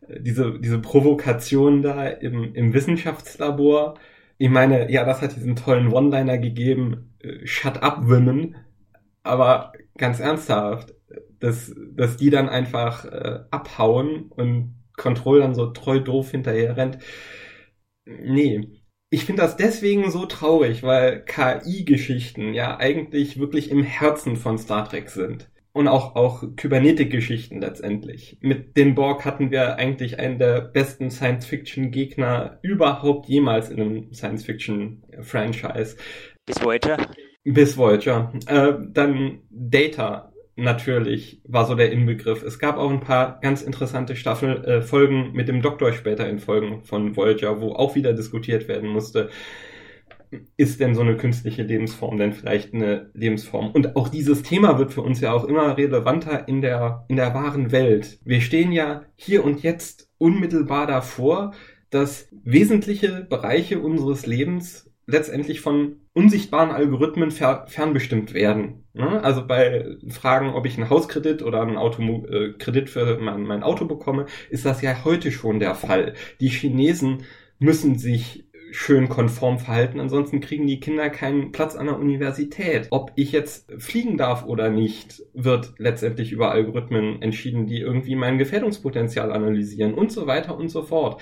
diese, diese Provokation da im, im Wissenschaftslabor. Ich meine, ja, das hat diesen tollen One-Liner gegeben, äh, Shut up, Women. Aber ganz ernsthaft, dass, dass die dann einfach äh, abhauen und Control dann so treu doof hinterher rennt. Nee. Ich finde das deswegen so traurig, weil KI-Geschichten ja eigentlich wirklich im Herzen von Star Trek sind. Und auch, auch Kybernetik-Geschichten letztendlich. Mit den Borg hatten wir eigentlich einen der besten Science-Fiction-Gegner überhaupt jemals in einem Science-Fiction-Franchise. Bis Voyager? Bis Voyager. Äh, dann Data natürlich war so der Inbegriff. Es gab auch ein paar ganz interessante Staffel äh, Folgen mit dem Doktor später in Folgen von Voyager, wo auch wieder diskutiert werden musste, ist denn so eine künstliche Lebensform denn vielleicht eine Lebensform? Und auch dieses Thema wird für uns ja auch immer relevanter in der in der wahren Welt. Wir stehen ja hier und jetzt unmittelbar davor, dass wesentliche Bereiche unseres Lebens letztendlich von unsichtbaren Algorithmen fer fernbestimmt werden. Ne? Also bei Fragen, ob ich einen Hauskredit oder einen Autokredit äh, für mein, mein Auto bekomme, ist das ja heute schon der Fall. Die Chinesen müssen sich schön konform verhalten, ansonsten kriegen die Kinder keinen Platz an der Universität. Ob ich jetzt fliegen darf oder nicht, wird letztendlich über Algorithmen entschieden, die irgendwie mein Gefährdungspotenzial analysieren und so weiter und so fort.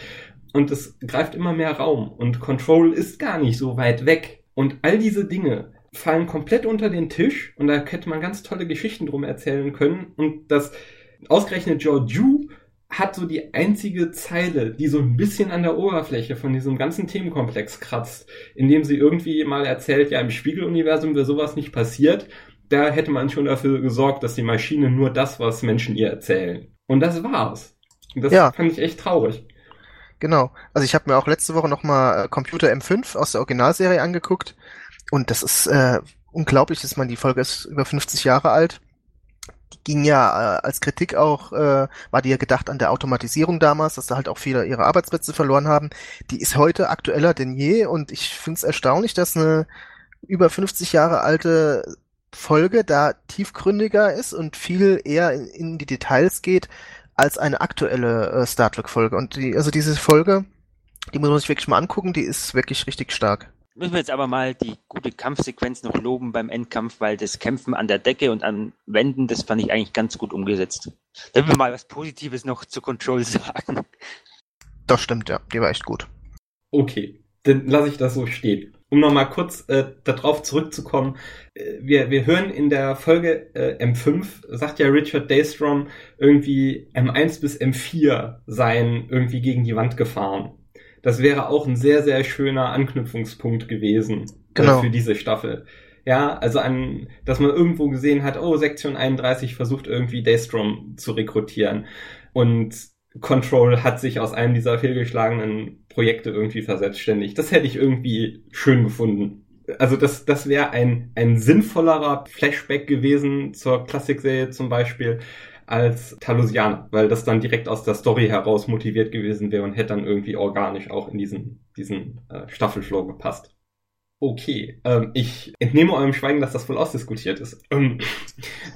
Und es greift immer mehr Raum und Control ist gar nicht so weit weg. Und all diese Dinge fallen komplett unter den Tisch und da hätte man ganz tolle Geschichten drum erzählen können. Und das ausgerechnet Georgiou hat so die einzige Zeile, die so ein bisschen an der Oberfläche von diesem ganzen Themenkomplex kratzt, indem sie irgendwie mal erzählt, ja, im Spiegeluniversum wäre sowas nicht passiert. Da hätte man schon dafür gesorgt, dass die Maschine nur das, was Menschen ihr erzählen. Und das war's. Und das ja. fand ich echt traurig. Genau. Also ich habe mir auch letzte Woche nochmal äh, Computer M5 aus der Originalserie angeguckt. Und das ist äh, unglaublich, dass man die Folge ist über 50 Jahre alt. Die ging ja äh, als Kritik auch, äh, war die ja gedacht an der Automatisierung damals, dass da halt auch viele ihre Arbeitsplätze verloren haben. Die ist heute aktueller denn je und ich finde es erstaunlich, dass eine über 50 Jahre alte Folge da tiefgründiger ist und viel eher in, in die Details geht, als eine aktuelle äh, Star Trek Folge. Und die, also diese Folge, die muss man sich wirklich mal angucken, die ist wirklich richtig stark. Müssen wir jetzt aber mal die gute Kampfsequenz noch loben beim Endkampf, weil das Kämpfen an der Decke und an Wänden, das fand ich eigentlich ganz gut umgesetzt. Wenn wir mal was Positives noch zu Control [LAUGHS] sagen. Das stimmt, ja. Die war echt gut. Okay, dann lasse ich das so stehen um nochmal kurz äh, darauf zurückzukommen, äh, wir, wir hören in der Folge äh, M5, sagt ja Richard Daystrom, irgendwie M1 bis M4 seien irgendwie gegen die Wand gefahren. Das wäre auch ein sehr, sehr schöner Anknüpfungspunkt gewesen äh, genau. äh, für diese Staffel. Ja, also an, dass man irgendwo gesehen hat, oh, Sektion 31 versucht irgendwie Daystrom zu rekrutieren. Und Control hat sich aus einem dieser fehlgeschlagenen Projekte irgendwie verselbstständigt. Das hätte ich irgendwie schön gefunden. Also das, das wäre ein, ein sinnvollerer Flashback gewesen zur Klassikserie zum Beispiel als Talusianer, weil das dann direkt aus der Story heraus motiviert gewesen wäre und hätte dann irgendwie organisch auch in diesen, diesen äh, Staffelflow gepasst. Okay, ähm, ich entnehme eurem Schweigen, dass das voll ausdiskutiert ist. Ähm,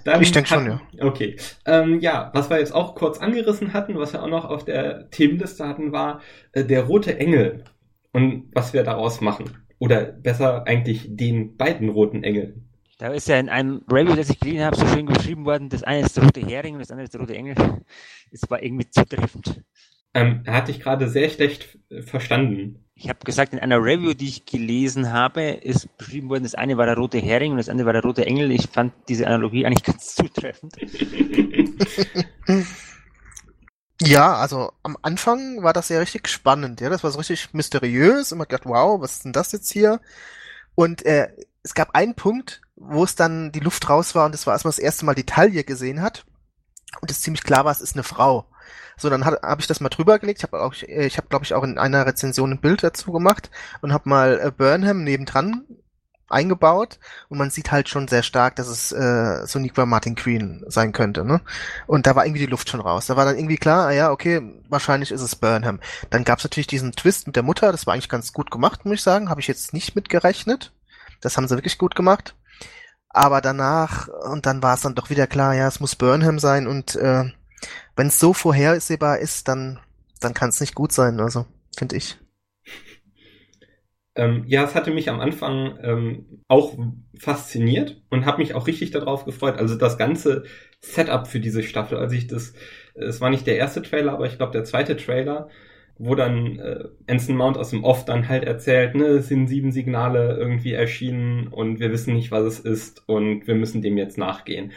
dann ich denke schon, ja. Okay, ähm, ja, was wir jetzt auch kurz angerissen hatten, was wir auch noch auf der Themenliste hatten, war äh, der rote Engel und was wir daraus machen. Oder besser eigentlich den beiden roten Engeln. Da ist ja in einem Review, das ich gelesen habe, so schön geschrieben worden, das eine ist der rote Hering und das andere ist der rote Engel. [LAUGHS] Es war irgendwie zutreffend. Ähm, hatte ich gerade sehr schlecht verstanden. Ich habe gesagt, in einer Review, die ich gelesen habe, ist beschrieben worden, das eine war der rote Hering und das andere war der rote Engel. Ich fand diese Analogie eigentlich [LAUGHS] ganz zutreffend. Ja, also am Anfang war das ja richtig spannend, ja, das war so richtig mysteriös und man hat gedacht, wow, was ist denn das jetzt hier? Und äh, es gab einen Punkt, wo es dann die Luft raus war und das war, als man das erste Mal die Taille gesehen hat und es ziemlich klar war, es ist eine Frau. So, dann habe ich das mal drüber gelegt. Ich habe auch, ich habe, glaube ich, auch in einer Rezension ein Bild dazu gemacht und habe mal äh, Burnham nebendran eingebaut und man sieht halt schon sehr stark, dass es äh, Soniqua Martin Queen sein könnte, ne? Und da war irgendwie die Luft schon raus. Da war dann irgendwie klar, ah ja, okay, wahrscheinlich ist es Burnham. Dann gab es natürlich diesen Twist mit der Mutter, das war eigentlich ganz gut gemacht, muss ich sagen, habe ich jetzt nicht mitgerechnet. Das haben sie wirklich gut gemacht. Aber danach, und dann war es dann doch wieder klar, ja, es muss Burnham sein und äh, wenn es so vorhersehbar ist, dann, dann kann es nicht gut sein, also, finde ich. Ähm, ja, es hatte mich am Anfang ähm, auch fasziniert und habe mich auch richtig darauf gefreut. Also das ganze Setup für diese Staffel, als ich das, es war nicht der erste Trailer, aber ich glaube der zweite Trailer, wo dann äh, Anson Mount aus dem Off dann halt erzählt, ne, es sind sieben Signale irgendwie erschienen und wir wissen nicht, was es ist und wir müssen dem jetzt nachgehen.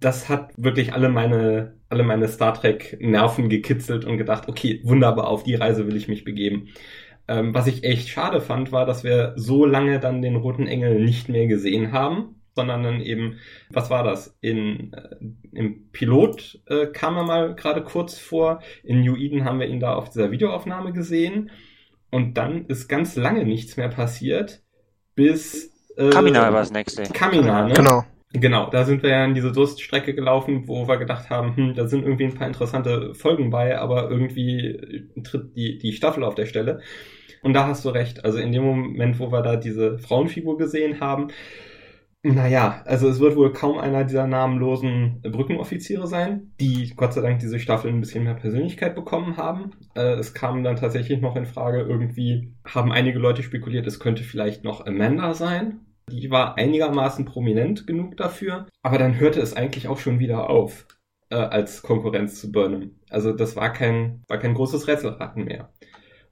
Das hat wirklich alle meine, alle meine Star Trek Nerven gekitzelt und gedacht, okay, wunderbar, auf die Reise will ich mich begeben. Ähm, was ich echt schade fand, war, dass wir so lange dann den Roten Engel nicht mehr gesehen haben, sondern dann eben, was war das? In, äh, Im Pilot äh, kam er mal gerade kurz vor. In New Eden haben wir ihn da auf dieser Videoaufnahme gesehen. Und dann ist ganz lange nichts mehr passiert, bis. Äh, Kamina war das nächste. Kamina, ne? Genau. Genau, da sind wir ja in diese Durststrecke gelaufen, wo wir gedacht haben, hm, da sind irgendwie ein paar interessante Folgen bei, aber irgendwie tritt die, die Staffel auf der Stelle. Und da hast du recht. Also in dem Moment, wo wir da diese Frauenfigur gesehen haben, naja, also es wird wohl kaum einer dieser namenlosen Brückenoffiziere sein, die Gott sei Dank diese Staffel ein bisschen mehr Persönlichkeit bekommen haben. Äh, es kam dann tatsächlich noch in Frage, irgendwie haben einige Leute spekuliert, es könnte vielleicht noch Amanda sein, die war einigermaßen prominent genug dafür, aber dann hörte es eigentlich auch schon wieder auf äh, als Konkurrenz zu Burnham. Also das war kein, war kein großes Rätselraten mehr.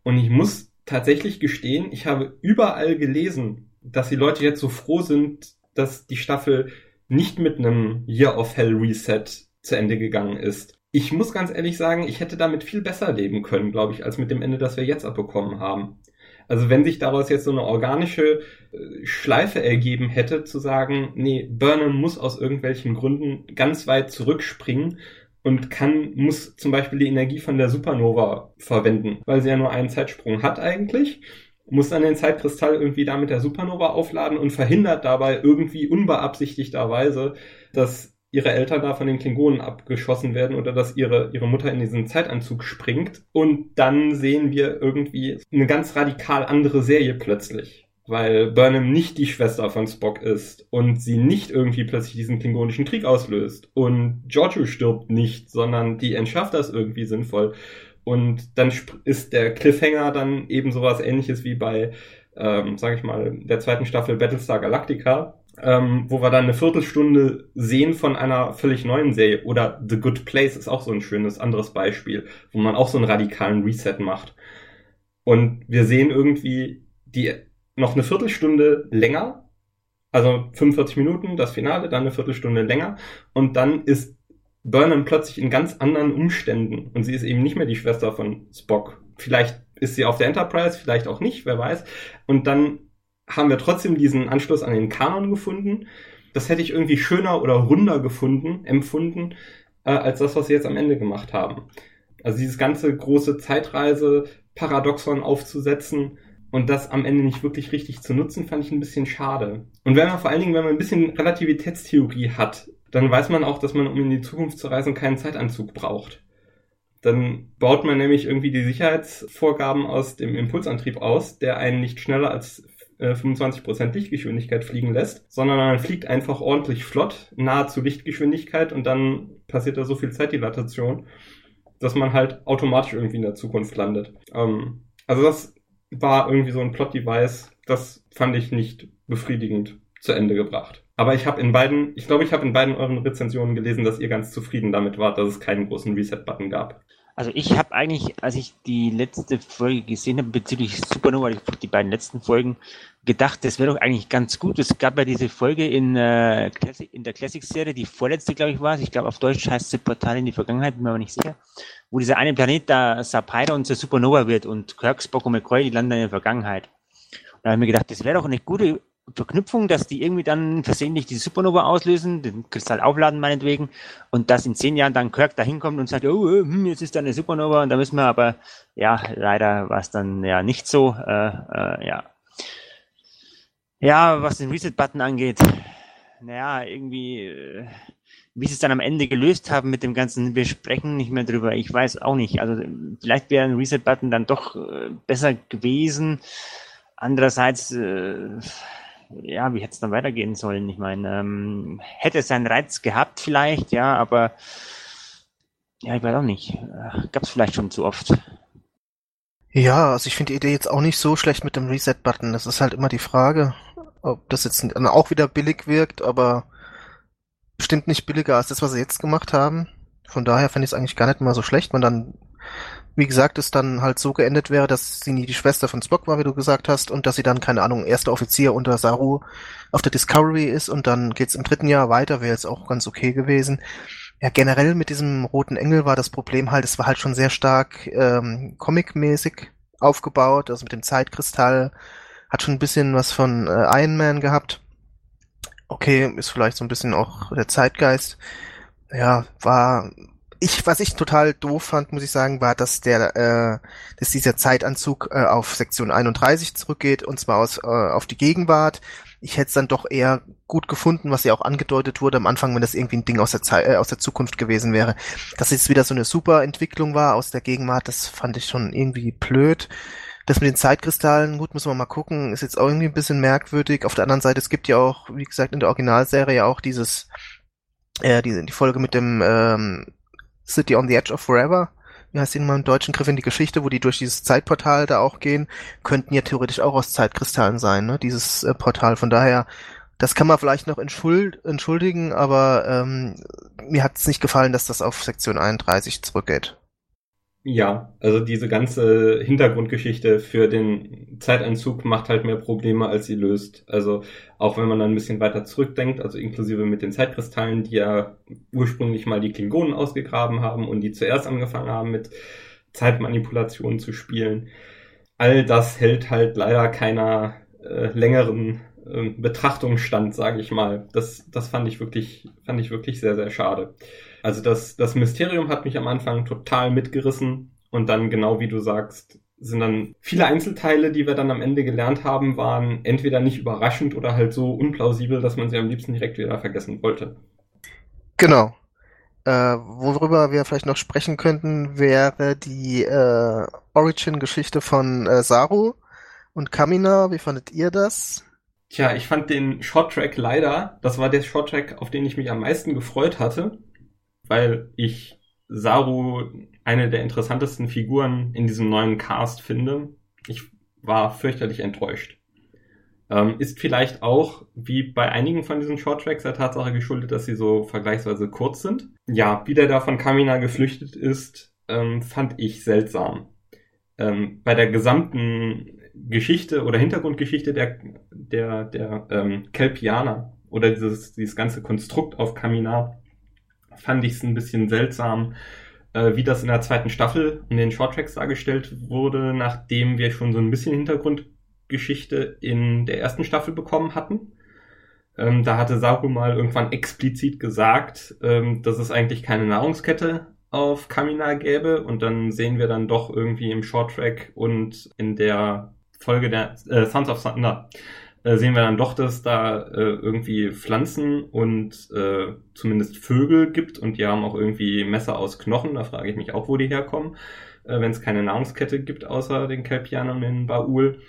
Und ich muss tatsächlich gestehen, ich habe überall gelesen, dass die Leute jetzt so froh sind, dass die Staffel nicht mit einem Year of Hell Reset zu Ende gegangen ist. Ich muss ganz ehrlich sagen, ich hätte damit viel besser leben können, glaube ich, als mit dem Ende, das wir jetzt abbekommen haben. Also wenn sich daraus jetzt so eine organische äh, Schleife ergeben hätte, zu sagen, nee, Burnham muss aus irgendwelchen Gründen ganz weit zurückspringen und kann, muss zum Beispiel die Energie von der Supernova verwenden, weil sie ja nur einen Zeitsprung hat eigentlich, muss dann den Zeitkristall irgendwie da mit der Supernova aufladen und verhindert dabei irgendwie unbeabsichtigterweise, dass ihre Eltern da von den Klingonen abgeschossen werden oder dass ihre, ihre Mutter in diesen Zeitanzug springt. Und dann sehen wir irgendwie eine ganz radikal andere Serie plötzlich. Weil Burnham nicht die Schwester von Spock ist und sie nicht irgendwie plötzlich diesen klingonischen Krieg auslöst. Und Giorgio stirbt nicht, sondern die entschärft das irgendwie sinnvoll. Und dann ist der Cliffhanger dann eben sowas ähnliches wie bei, ähm, sag ich mal, der zweiten Staffel Battlestar Galactica, ähm, wo wir dann eine Viertelstunde sehen von einer völlig neuen Serie. Oder The Good Place ist auch so ein schönes anderes Beispiel, wo man auch so einen radikalen Reset macht. Und wir sehen irgendwie die noch eine Viertelstunde länger, also 45 Minuten, das Finale, dann eine Viertelstunde länger. Und dann ist Burnham plötzlich in ganz anderen Umständen. Und sie ist eben nicht mehr die Schwester von Spock. Vielleicht ist sie auf der Enterprise, vielleicht auch nicht, wer weiß. Und dann haben wir trotzdem diesen Anschluss an den Kanon gefunden. Das hätte ich irgendwie schöner oder runder gefunden, empfunden, äh, als das, was sie jetzt am Ende gemacht haben. Also dieses ganze große Zeitreise-Paradoxon aufzusetzen und das am Ende nicht wirklich richtig zu nutzen, fand ich ein bisschen schade. Und wenn man vor allen Dingen, wenn man ein bisschen Relativitätstheorie hat, dann weiß man auch, dass man, um in die Zukunft zu reisen, keinen Zeitanzug braucht. Dann baut man nämlich irgendwie die Sicherheitsvorgaben aus dem Impulsantrieb aus, der einen nicht schneller als 25% äh, Lichtgeschwindigkeit fliegen lässt, sondern man fliegt einfach ordentlich flott, nahezu Lichtgeschwindigkeit und dann passiert da so viel Zeitdilatation, dass man halt automatisch irgendwie in der Zukunft landet. Ähm, also das war irgendwie so ein Plot-Device, das fand ich nicht befriedigend zu Ende gebracht. Aber ich habe in beiden, ich glaube, ich habe in beiden euren Rezensionen gelesen, dass ihr ganz zufrieden damit wart, dass es keinen großen Reset-Button gab. Also ich habe eigentlich, als ich die letzte Folge gesehen habe bezüglich Supernova, die beiden letzten Folgen, gedacht, das wäre doch eigentlich ganz gut. Es gab ja diese Folge in, äh, in der Classic-Serie, die vorletzte, glaube ich, war es. Ich glaube, auf Deutsch heißt sie Portal in die Vergangenheit, bin mir aber nicht sicher. Wo dieser eine Planet da Sapphire zur Supernova wird und Kirk, Spock und McCoy, die landen in der Vergangenheit. Und da habe ich mir gedacht, das wäre doch eine gute Verknüpfung, dass die irgendwie dann versehentlich die Supernova auslösen, den Kristall aufladen meinetwegen, und dass in zehn Jahren dann Kirk da hinkommt und sagt, oh, äh, hm, jetzt ist da eine Supernova und da müssen wir aber, ja, leider war es dann ja nicht so, äh, äh, ja. Ja, was den Reset-Button angeht, naja, irgendwie, äh, wie sie es dann am Ende gelöst haben mit dem ganzen, wir sprechen nicht mehr drüber, ich weiß auch nicht. Also vielleicht wäre ein Reset-Button dann doch äh, besser gewesen. Andererseits, äh, ja, wie hätte es dann weitergehen sollen? Ich meine, ähm, hätte es seinen Reiz gehabt vielleicht, ja, aber ja, ich weiß auch nicht. Gab es vielleicht schon zu oft. Ja, also ich finde die Idee jetzt auch nicht so schlecht mit dem Reset-Button. Das ist halt immer die Frage, ob das jetzt auch wieder billig wirkt, aber bestimmt nicht billiger als das, was sie jetzt gemacht haben. Von daher fände ich es eigentlich gar nicht mal so schlecht, wenn dann, wie gesagt, es dann halt so geendet wäre, dass sie nie die Schwester von Spock war, wie du gesagt hast, und dass sie dann, keine Ahnung, erster Offizier unter Saru auf der Discovery ist und dann geht's im dritten Jahr weiter, wäre jetzt auch ganz okay gewesen. Ja, generell mit diesem roten Engel war das Problem halt, es war halt schon sehr stark ähm, comic-mäßig aufgebaut, also mit dem Zeitkristall, hat schon ein bisschen was von äh, Iron Man gehabt. Okay, ist vielleicht so ein bisschen auch der Zeitgeist. Ja, war ich, was ich total doof fand, muss ich sagen, war, dass der, äh, dass dieser Zeitanzug äh, auf Sektion 31 zurückgeht und zwar aus äh, auf die Gegenwart ich hätte es dann doch eher gut gefunden, was ja auch angedeutet wurde am Anfang, wenn das irgendwie ein Ding aus der Zeit, äh, aus der Zukunft gewesen wäre. Dass es wieder so eine super Entwicklung war aus der Gegenwart, das fand ich schon irgendwie blöd. Das mit den Zeitkristallen, gut, müssen wir mal gucken, ist jetzt auch irgendwie ein bisschen merkwürdig. Auf der anderen Seite, es gibt ja auch, wie gesagt, in der Originalserie auch dieses, äh, die, die Folge mit dem ähm, City on the Edge of Forever, wie heißt die mal im deutschen Griff in die Geschichte, wo die durch dieses Zeitportal da auch gehen, könnten ja theoretisch auch aus Zeitkristallen sein, ne? Dieses äh, Portal. Von daher, das kann man vielleicht noch entschuld entschuldigen, aber ähm, mir hat es nicht gefallen, dass das auf Sektion 31 zurückgeht. Ja, also diese ganze Hintergrundgeschichte für den Zeiteinzug macht halt mehr Probleme, als sie löst. Also auch wenn man dann ein bisschen weiter zurückdenkt, also inklusive mit den Zeitkristallen, die ja ursprünglich mal die Klingonen ausgegraben haben und die zuerst angefangen haben mit Zeitmanipulationen zu spielen. All das hält halt leider keiner äh, längeren äh, Betrachtung sage ich mal. Das, das fand ich wirklich, fand ich wirklich sehr, sehr schade. Also das, das Mysterium hat mich am Anfang total mitgerissen und dann genau wie du sagst, sind dann viele Einzelteile, die wir dann am Ende gelernt haben, waren entweder nicht überraschend oder halt so unplausibel, dass man sie am liebsten direkt wieder vergessen wollte. Genau. Äh, worüber wir vielleicht noch sprechen könnten, wäre die äh, Origin-Geschichte von äh, Saru und Kamina. Wie fandet ihr das? Tja, ich fand den Shorttrack leider, das war der Shorttrack, auf den ich mich am meisten gefreut hatte, weil ich Saru eine der interessantesten Figuren in diesem neuen Cast finde. Ich war fürchterlich enttäuscht. Ähm, ist vielleicht auch, wie bei einigen von diesen Shorttracks, der Tatsache geschuldet, dass sie so vergleichsweise kurz sind. Ja, wie der da von Kamina geflüchtet ist, ähm, fand ich seltsam. Ähm, bei der gesamten Geschichte oder Hintergrundgeschichte der, der, der ähm, Kelpianer oder dieses, dieses ganze Konstrukt auf Kamina fand ich es ein bisschen seltsam, äh, wie das in der zweiten Staffel in den Shorttracks dargestellt wurde, nachdem wir schon so ein bisschen Hintergrundgeschichte in der ersten Staffel bekommen hatten. Ähm, da hatte Saru mal irgendwann explizit gesagt, ähm, dass es eigentlich keine Nahrungskette auf Kamina gäbe und dann sehen wir dann doch irgendwie im Shorttrack und in der Folge der äh, Sons of Thunder äh, sehen wir dann doch, dass da äh, irgendwie Pflanzen und äh, zumindest Vögel gibt und die haben auch irgendwie Messer aus Knochen. Da frage ich mich auch, wo die herkommen, äh, wenn es keine Nahrungskette gibt außer den Kelpianern den Baul.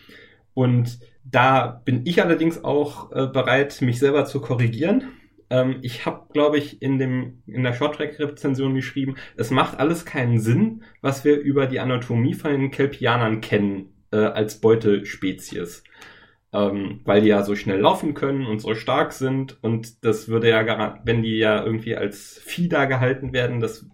Und da bin ich allerdings auch äh, bereit, mich selber zu korrigieren. Ähm, ich habe, glaube ich, in, dem, in der Shorttrack-Rezension geschrieben, es macht alles keinen Sinn, was wir über die Anatomie von den Kelpianern kennen äh, als Beutespezies ähm, weil die ja so schnell laufen können und so stark sind und das würde ja, wenn die ja irgendwie als Vieh da gehalten werden, das,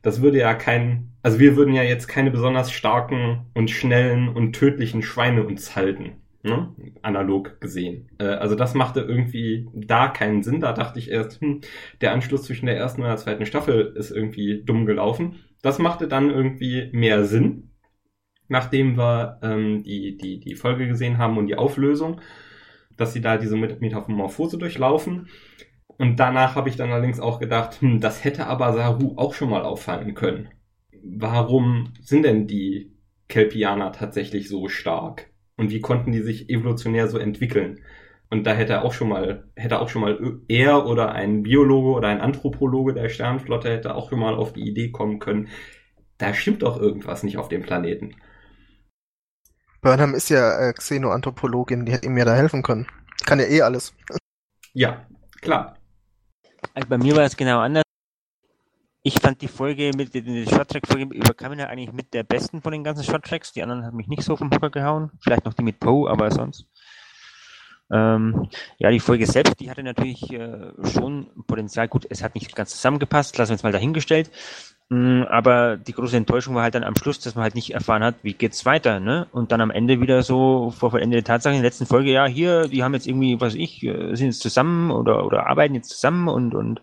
das würde ja kein, also wir würden ja jetzt keine besonders starken und schnellen und tödlichen Schweine uns halten. Ne? analog gesehen. Äh, also das machte irgendwie da keinen Sinn. Da dachte ich erst, hm, der Anschluss zwischen der ersten und der zweiten Staffel ist irgendwie dumm gelaufen. Das machte dann irgendwie mehr Sinn nachdem wir ähm, die, die, die Folge gesehen haben und die Auflösung, dass sie da diese Metamorphose durchlaufen. Und danach habe ich dann allerdings auch gedacht, hm, das hätte aber Saru auch schon mal auffallen können. Warum sind denn die Kelpianer tatsächlich so stark? Und wie konnten die sich evolutionär so entwickeln? Und da hätte auch schon mal, hätte auch schon mal er oder ein Biologe oder ein Anthropologe der Sternflotte hätte auch schon mal auf die Idee kommen können, da stimmt doch irgendwas nicht auf dem Planeten. Burnham ist ja äh, Xenoanthropologin, die hätte ihm ja da helfen können. Kann ja eh alles. Ja, klar. Also bei mir war es genau anders. Ich fand die Folge mit den Short-Track-Folge über Kamina eigentlich mit der besten von den ganzen Short-Tracks. Die anderen haben mich nicht so vom Hocker gehauen. Vielleicht noch die mit Poe, aber sonst. Ähm, ja, die Folge selbst, die hatte natürlich äh, schon Potenzial. Gut, es hat nicht ganz zusammengepasst, lassen wir uns mal dahingestellt. Mm, aber die große Enttäuschung war halt dann am Schluss, dass man halt nicht erfahren hat, wie geht's weiter, ne? Und dann am Ende wieder so vor vollendete Tatsache in der letzten Folge, ja, hier, die haben jetzt irgendwie, was weiß ich, äh, sind jetzt zusammen oder, oder arbeiten jetzt zusammen und, und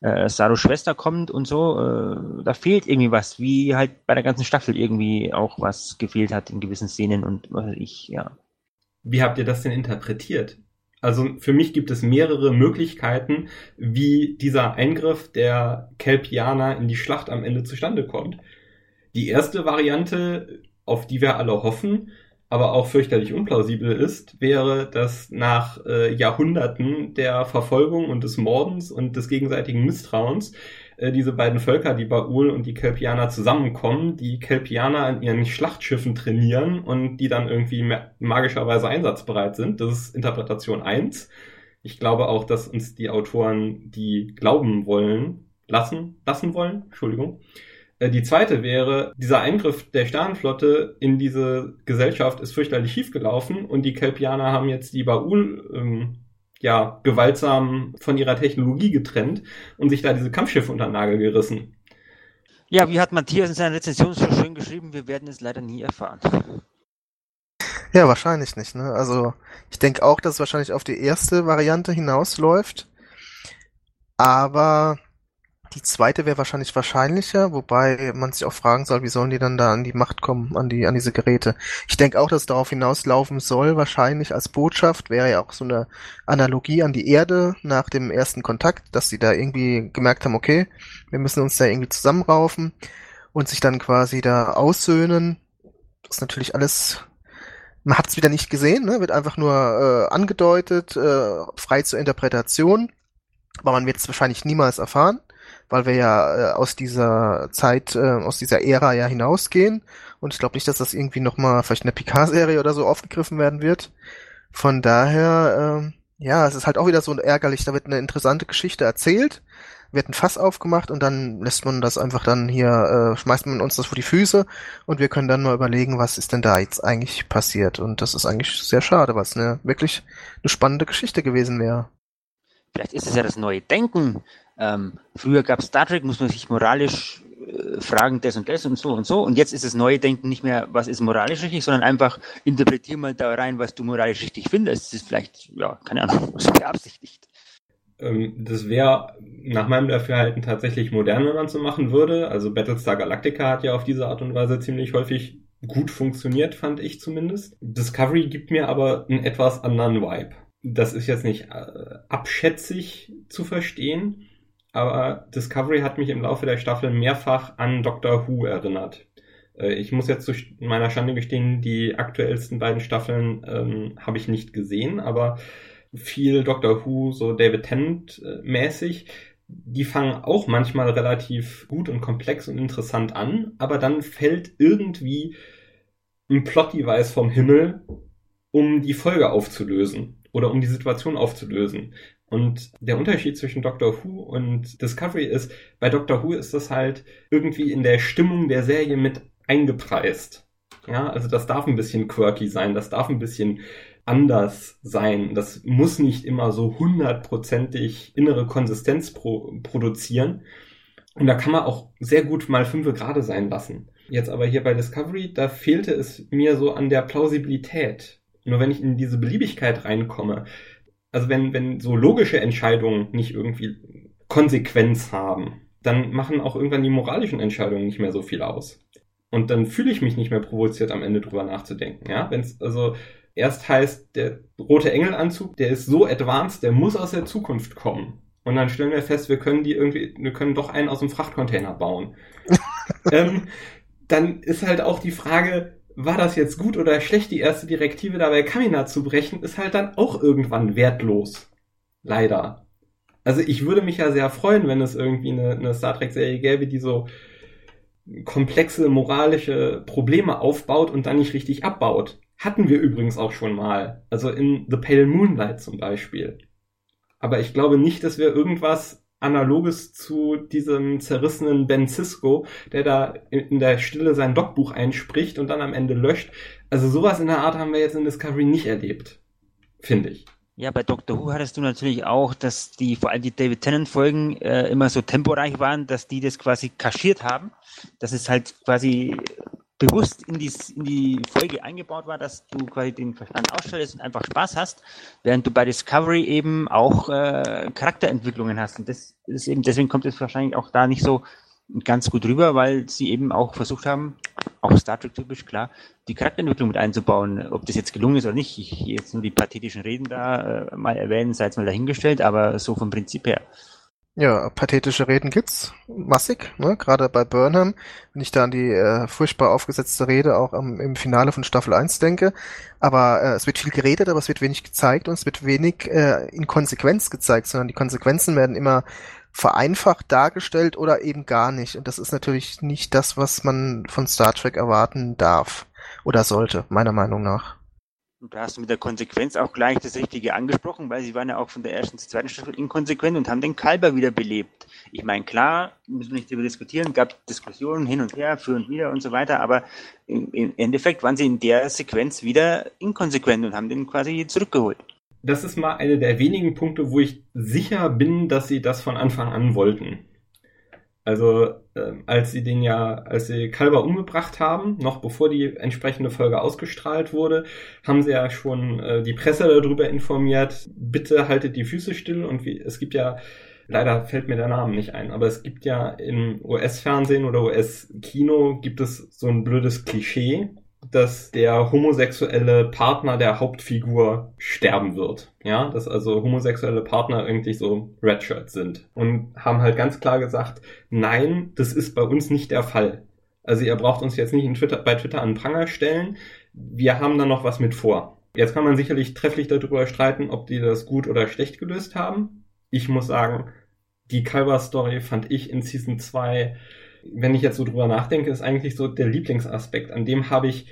äh, Saros Schwester kommt und so, äh, da fehlt irgendwie was, wie halt bei der ganzen Staffel irgendwie auch was gefehlt hat in gewissen Szenen und was weiß ich, ja. Wie habt ihr das denn interpretiert? Also für mich gibt es mehrere Möglichkeiten, wie dieser Eingriff der Kelpianer in die Schlacht am Ende zustande kommt. Die erste Variante, auf die wir alle hoffen, aber auch fürchterlich unplausibel ist, wäre, dass nach äh, Jahrhunderten der Verfolgung und des Mordens und des gegenseitigen Misstrauens äh, diese beiden Völker, die Baul und die Kelpianer, zusammenkommen, die Kelpianer an ihren Schlachtschiffen trainieren und die dann irgendwie magischerweise einsatzbereit sind. Das ist Interpretation eins. Ich glaube auch, dass uns die Autoren die glauben wollen, lassen, lassen wollen, Entschuldigung. Äh, die zweite wäre, dieser Eingriff der Sternenflotte in diese Gesellschaft ist fürchterlich schiefgelaufen und die Kelpianer haben jetzt die Baul ähm, ja, gewaltsam von ihrer Technologie getrennt und sich da diese Kampfschiffe unter den Nagel gerissen. Ja, wie hat Matthias in seiner Rezension so schön geschrieben, wir werden es leider nie erfahren. Ja, wahrscheinlich nicht, ne? Also, ich denke auch, dass es wahrscheinlich auf die erste Variante hinausläuft. Aber die zweite wäre wahrscheinlich wahrscheinlicher, wobei man sich auch fragen soll, wie sollen die dann da an die Macht kommen, an die, an diese Geräte. Ich denke auch, dass es darauf hinauslaufen soll, wahrscheinlich als Botschaft, wäre ja auch so eine Analogie an die Erde nach dem ersten Kontakt, dass sie da irgendwie gemerkt haben, okay, wir müssen uns da irgendwie zusammenraufen und sich dann quasi da aussöhnen. Das ist natürlich alles man hat es wieder nicht gesehen, ne? wird einfach nur äh, angedeutet, äh, frei zur Interpretation, aber man wird es wahrscheinlich niemals erfahren weil wir ja äh, aus dieser Zeit, äh, aus dieser Ära ja hinausgehen. Und ich glaube nicht, dass das irgendwie nochmal vielleicht in der Picard-Serie oder so aufgegriffen werden wird. Von daher, ähm, ja, es ist halt auch wieder so ärgerlich. Da wird eine interessante Geschichte erzählt, wird ein Fass aufgemacht und dann lässt man das einfach dann hier, äh, schmeißt man uns das vor die Füße und wir können dann mal überlegen, was ist denn da jetzt eigentlich passiert. Und das ist eigentlich sehr schade, weil es eine wirklich eine spannende Geschichte gewesen wäre. Vielleicht ist es ja das neue Denken. Ähm, früher gab es Star Trek, muss man sich moralisch äh, fragen, das und das und so und so. Und jetzt ist das neue Denken nicht mehr, was ist moralisch richtig, sondern einfach interpretier mal da rein, was du moralisch richtig findest. Das ist vielleicht, ja, keine Ahnung, [LAUGHS] so beabsichtigt. Ähm, das wäre nach meinem Dafürhalten tatsächlich modern, wenn man so machen würde. Also Battlestar Galactica hat ja auf diese Art und Weise ziemlich häufig gut funktioniert, fand ich zumindest. Discovery gibt mir aber einen etwas anderen Vibe. Das ist jetzt nicht äh, abschätzig zu verstehen, aber Discovery hat mich im Laufe der Staffel mehrfach an Doctor Who erinnert. Äh, ich muss jetzt zu meiner Schande gestehen, die aktuellsten beiden Staffeln ähm, habe ich nicht gesehen, aber viel Doctor Who, so David Tennant mäßig, die fangen auch manchmal relativ gut und komplex und interessant an, aber dann fällt irgendwie ein Plot-Device vom Himmel, um die Folge aufzulösen oder um die Situation aufzulösen. Und der Unterschied zwischen Doctor Who und Discovery ist, bei Doctor Who ist das halt irgendwie in der Stimmung der Serie mit eingepreist. Ja, also das darf ein bisschen quirky sein, das darf ein bisschen anders sein. Das muss nicht immer so hundertprozentig innere Konsistenz pro produzieren. Und da kann man auch sehr gut mal fünfe gerade sein lassen. Jetzt aber hier bei Discovery, da fehlte es mir so an der Plausibilität. Nur wenn ich in diese Beliebigkeit reinkomme, also wenn, wenn so logische Entscheidungen nicht irgendwie Konsequenz haben, dann machen auch irgendwann die moralischen Entscheidungen nicht mehr so viel aus. Und dann fühle ich mich nicht mehr provoziert, am Ende drüber nachzudenken. Ja, wenn es also erst heißt, der rote Engelanzug, der ist so advanced, der muss aus der Zukunft kommen. Und dann stellen wir fest, wir können die irgendwie, wir können doch einen aus dem Frachtcontainer bauen. [LAUGHS] ähm, dann ist halt auch die Frage, war das jetzt gut oder schlecht, die erste Direktive dabei Kamina zu brechen, ist halt dann auch irgendwann wertlos. Leider. Also ich würde mich ja sehr freuen, wenn es irgendwie eine, eine Star Trek-Serie gäbe, die so komplexe moralische Probleme aufbaut und dann nicht richtig abbaut. Hatten wir übrigens auch schon mal. Also in The Pale Moonlight zum Beispiel. Aber ich glaube nicht, dass wir irgendwas Analoges zu diesem zerrissenen Ben Cisco, der da in der Stille sein Logbuch einspricht und dann am Ende löscht. Also sowas in der Art haben wir jetzt in Discovery nicht erlebt. Finde ich. Ja, bei Doctor Who hattest du natürlich auch, dass die, vor allem die David Tennant Folgen äh, immer so temporeich waren, dass die das quasi kaschiert haben. Das ist halt quasi bewusst in die, in die Folge eingebaut war, dass du quasi den Verstand ausstellst und einfach Spaß hast, während du bei Discovery eben auch äh, Charakterentwicklungen hast. Und das ist eben, deswegen kommt es wahrscheinlich auch da nicht so ganz gut rüber, weil sie eben auch versucht haben, auch Star Trek typisch klar, die Charakterentwicklung mit einzubauen. Ob das jetzt gelungen ist oder nicht, ich jetzt nur die pathetischen Reden da äh, mal erwähnen, sei jetzt mal dahingestellt, aber so vom Prinzip her. Ja, pathetische Reden gibt's, massig, ne? gerade bei Burnham, wenn ich da an die äh, furchtbar aufgesetzte Rede auch am, im Finale von Staffel 1 denke. Aber äh, es wird viel geredet, aber es wird wenig gezeigt und es wird wenig äh, in Konsequenz gezeigt, sondern die Konsequenzen werden immer vereinfacht dargestellt oder eben gar nicht. Und das ist natürlich nicht das, was man von Star Trek erwarten darf oder sollte, meiner Meinung nach. Und da hast du mit der Konsequenz auch gleich das Richtige angesprochen, weil sie waren ja auch von der ersten zur zweiten Staffel inkonsequent und haben den Kalber wieder belebt. Ich meine, klar, müssen wir nicht darüber diskutieren, gab Diskussionen hin und her, für und wieder und so weiter, aber im, im Endeffekt waren sie in der Sequenz wieder inkonsequent und haben den quasi zurückgeholt. Das ist mal eine der wenigen Punkte, wo ich sicher bin, dass sie das von Anfang an wollten. Also äh, als sie den ja, als sie Kalber umgebracht haben, noch bevor die entsprechende Folge ausgestrahlt wurde, haben sie ja schon äh, die Presse darüber informiert, bitte haltet die Füße still und wie, es gibt ja, leider fällt mir der Name nicht ein, aber es gibt ja im US-Fernsehen oder US-Kino gibt es so ein blödes Klischee, dass der homosexuelle Partner der Hauptfigur sterben wird. Ja, dass also homosexuelle Partner irgendwie so Redshirts sind. Und haben halt ganz klar gesagt, nein, das ist bei uns nicht der Fall. Also ihr braucht uns jetzt nicht Twitter, bei Twitter an Pranger stellen. Wir haben da noch was mit vor. Jetzt kann man sicherlich trefflich darüber streiten, ob die das gut oder schlecht gelöst haben. Ich muss sagen, die Kalber-Story fand ich in Season 2 wenn ich jetzt so drüber nachdenke, ist eigentlich so der Lieblingsaspekt. An dem habe ich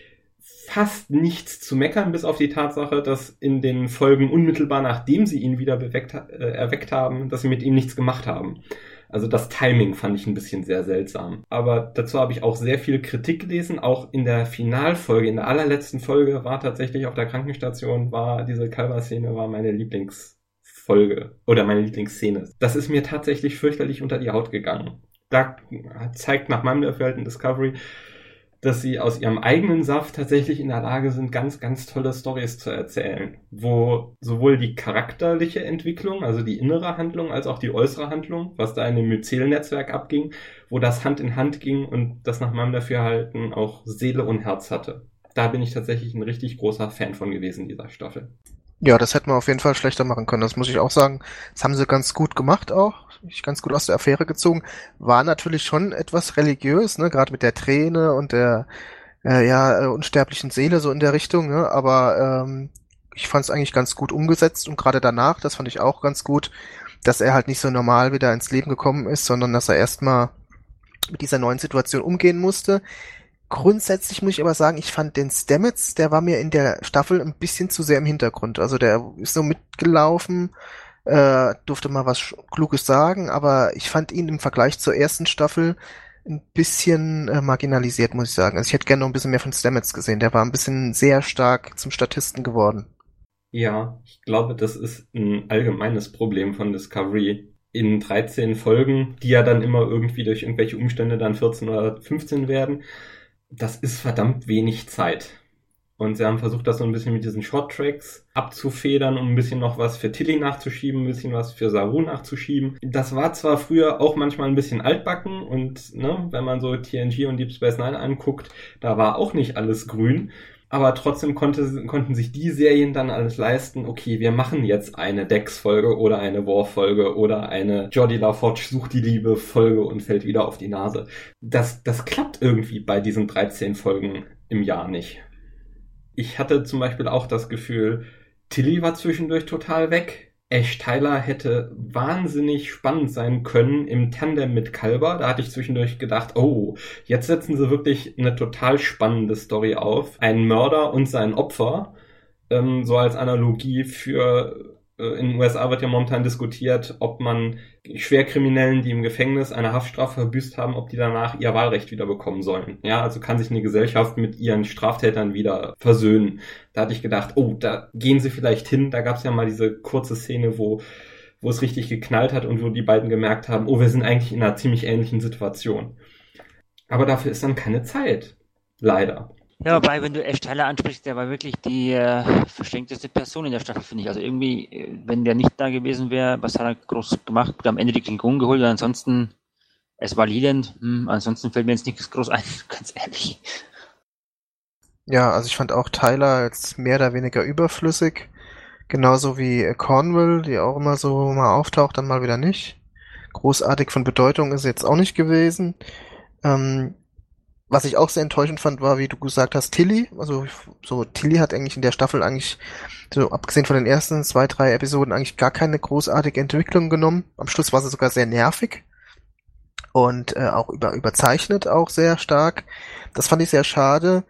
fast nichts zu meckern, bis auf die Tatsache, dass in den Folgen unmittelbar nachdem sie ihn wieder beweckt, äh, erweckt haben, dass sie mit ihm nichts gemacht haben. Also das Timing fand ich ein bisschen sehr seltsam. Aber dazu habe ich auch sehr viel Kritik gelesen. Auch in der Finalfolge, in der allerletzten Folge war tatsächlich auf der Krankenstation, war diese Kalber-Szene war meine Lieblingsfolge oder meine Lieblingsszene. Das ist mir tatsächlich fürchterlich unter die Haut gegangen da zeigt nach meinem Dafürhalten Discovery, dass sie aus ihrem eigenen Saft tatsächlich in der Lage sind, ganz, ganz tolle Stories zu erzählen, wo sowohl die charakterliche Entwicklung, also die innere Handlung, als auch die äußere Handlung, was da in dem Myzel-Netzwerk abging, wo das Hand in Hand ging und das nach meinem Dafürhalten auch Seele und Herz hatte. Da bin ich tatsächlich ein richtig großer Fan von gewesen, dieser Staffel. Ja, das hätten wir auf jeden Fall schlechter machen können. Das muss ich auch sagen. Das haben sie ganz gut gemacht auch. Ich ganz gut aus der Affäre gezogen. War natürlich schon etwas religiös, ne, gerade mit der Träne und der äh, ja äh, unsterblichen Seele so in der Richtung. Ne? Aber ähm, ich fand es eigentlich ganz gut umgesetzt und gerade danach, das fand ich auch ganz gut, dass er halt nicht so normal wieder ins Leben gekommen ist, sondern dass er erstmal mit dieser neuen Situation umgehen musste. Grundsätzlich muss ich aber sagen, ich fand den Stamets, der war mir in der Staffel ein bisschen zu sehr im Hintergrund. Also der ist so mitgelaufen, äh, durfte mal was Kluges sagen, aber ich fand ihn im Vergleich zur ersten Staffel ein bisschen äh, marginalisiert, muss ich sagen. Also ich hätte gerne noch ein bisschen mehr von Stamets gesehen. Der war ein bisschen sehr stark zum Statisten geworden. Ja, ich glaube, das ist ein allgemeines Problem von Discovery. In 13 Folgen, die ja dann immer irgendwie durch irgendwelche Umstände dann 14 oder 15 werden, das ist verdammt wenig Zeit. Und sie haben versucht, das so ein bisschen mit diesen Short-Tracks abzufedern, um ein bisschen noch was für Tilly nachzuschieben, ein bisschen was für Saru nachzuschieben. Das war zwar früher auch manchmal ein bisschen altbacken und ne, wenn man so TNG und Deep Space Nine anguckt, da war auch nicht alles grün aber trotzdem konnte, konnten sich die Serien dann alles leisten, okay, wir machen jetzt eine Dex-Folge oder eine War-Folge oder eine Jordi LaForge sucht die Liebe-Folge und fällt wieder auf die Nase. Das, das klappt irgendwie bei diesen 13 Folgen im Jahr nicht. Ich hatte zum Beispiel auch das Gefühl, Tilly war zwischendurch total weg. Ash Tyler hätte wahnsinnig spannend sein können im Tandem mit Kalber. Da hatte ich zwischendurch gedacht, oh, jetzt setzen sie wirklich eine total spannende Story auf. Ein Mörder und sein Opfer, ähm, so als Analogie für in den USA wird ja momentan diskutiert, ob man Schwerkriminellen, die im Gefängnis eine Haftstrafe verbüßt haben, ob die danach ihr Wahlrecht wieder bekommen sollen. Ja, also kann sich eine Gesellschaft mit ihren Straftätern wieder versöhnen. Da hatte ich gedacht, oh, da gehen sie vielleicht hin. Da gab es ja mal diese kurze Szene, wo wo es richtig geknallt hat und wo die beiden gemerkt haben, oh, wir sind eigentlich in einer ziemlich ähnlichen Situation. Aber dafür ist dann keine Zeit. Leider. Ja, wobei, wenn du Ash Tyler ansprichst, der war wirklich die äh, verstänkteste Person in der Staffel, finde ich. Also irgendwie, äh, wenn der nicht da gewesen wäre, was hat er groß gemacht? Gut, am Ende die Klingonen geholt, und ansonsten, es war Leland, hm, ansonsten fällt mir jetzt nichts groß ein, [LAUGHS] ganz ehrlich. Ja, also ich fand auch Tyler als mehr oder weniger überflüssig. Genauso wie Cornwall, die auch immer so mal auftaucht, dann mal wieder nicht. Großartig von Bedeutung ist jetzt auch nicht gewesen. Ähm, was ich auch sehr enttäuschend fand, war, wie du gesagt hast, Tilly. Also so Tilly hat eigentlich in der Staffel eigentlich, so abgesehen von den ersten zwei, drei Episoden, eigentlich gar keine großartige Entwicklung genommen. Am Schluss war sie sogar sehr nervig und äh, auch über, überzeichnet auch sehr stark. Das fand ich sehr schade,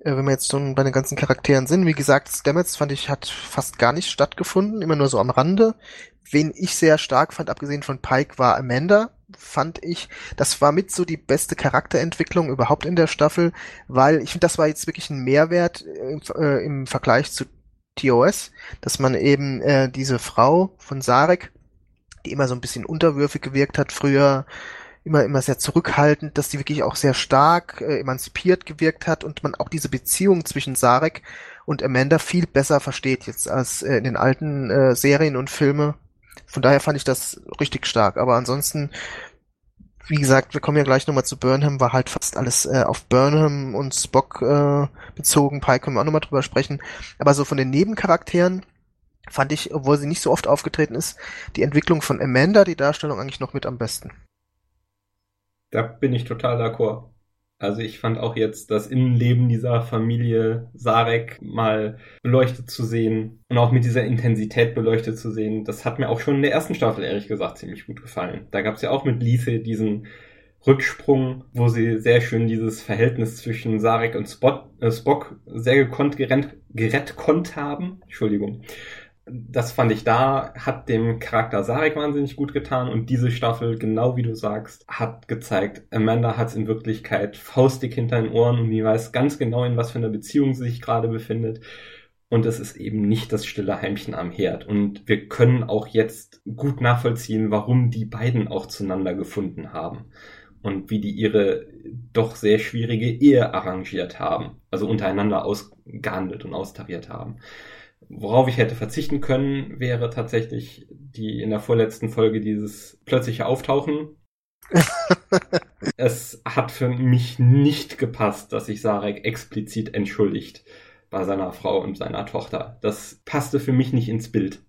äh, wenn wir jetzt schon bei den ganzen Charakteren sind. Wie gesagt, Stamets fand ich, hat fast gar nicht stattgefunden, immer nur so am Rande. Wen ich sehr stark fand, abgesehen von Pike, war Amanda fand ich, das war mit so die beste Charakterentwicklung überhaupt in der Staffel, weil ich finde, das war jetzt wirklich ein Mehrwert äh, äh, im Vergleich zu TOS, dass man eben äh, diese Frau von Sarek, die immer so ein bisschen unterwürfig gewirkt hat früher, immer immer sehr zurückhaltend, dass die wirklich auch sehr stark äh, emanzipiert gewirkt hat und man auch diese Beziehung zwischen Sarek und Amanda viel besser versteht jetzt als äh, in den alten äh, Serien und Filme von daher fand ich das richtig stark. Aber ansonsten, wie gesagt, wir kommen ja gleich nochmal zu Burnham, war halt fast alles äh, auf Burnham und Spock äh, bezogen. Pike können wir auch nochmal drüber sprechen. Aber so von den Nebencharakteren fand ich, obwohl sie nicht so oft aufgetreten ist, die Entwicklung von Amanda, die Darstellung eigentlich noch mit am besten. Da bin ich total d'accord. Also ich fand auch jetzt das Innenleben dieser Familie Sarek mal beleuchtet zu sehen und auch mit dieser Intensität beleuchtet zu sehen, das hat mir auch schon in der ersten Staffel ehrlich gesagt ziemlich gut gefallen. Da gab es ja auch mit Lise diesen Rücksprung, wo sie sehr schön dieses Verhältnis zwischen Sarek und Spot, äh, Spock sehr gekonnt gerettet, gerettet haben. Entschuldigung das fand ich da, hat dem Charakter Sarek wahnsinnig gut getan und diese Staffel, genau wie du sagst, hat gezeigt, Amanda hat es in Wirklichkeit faustig hinter den Ohren und die weiß ganz genau, in was für einer Beziehung sie sich gerade befindet. Und es ist eben nicht das stille Heimchen am Herd. Und wir können auch jetzt gut nachvollziehen, warum die beiden auch zueinander gefunden haben. Und wie die ihre doch sehr schwierige Ehe arrangiert haben. Also untereinander ausgehandelt und austariert haben. Worauf ich hätte verzichten können, wäre tatsächlich die in der vorletzten Folge dieses plötzliche Auftauchen. [LAUGHS] es hat für mich nicht gepasst, dass sich Sarek explizit entschuldigt bei seiner Frau und seiner Tochter. Das passte für mich nicht ins Bild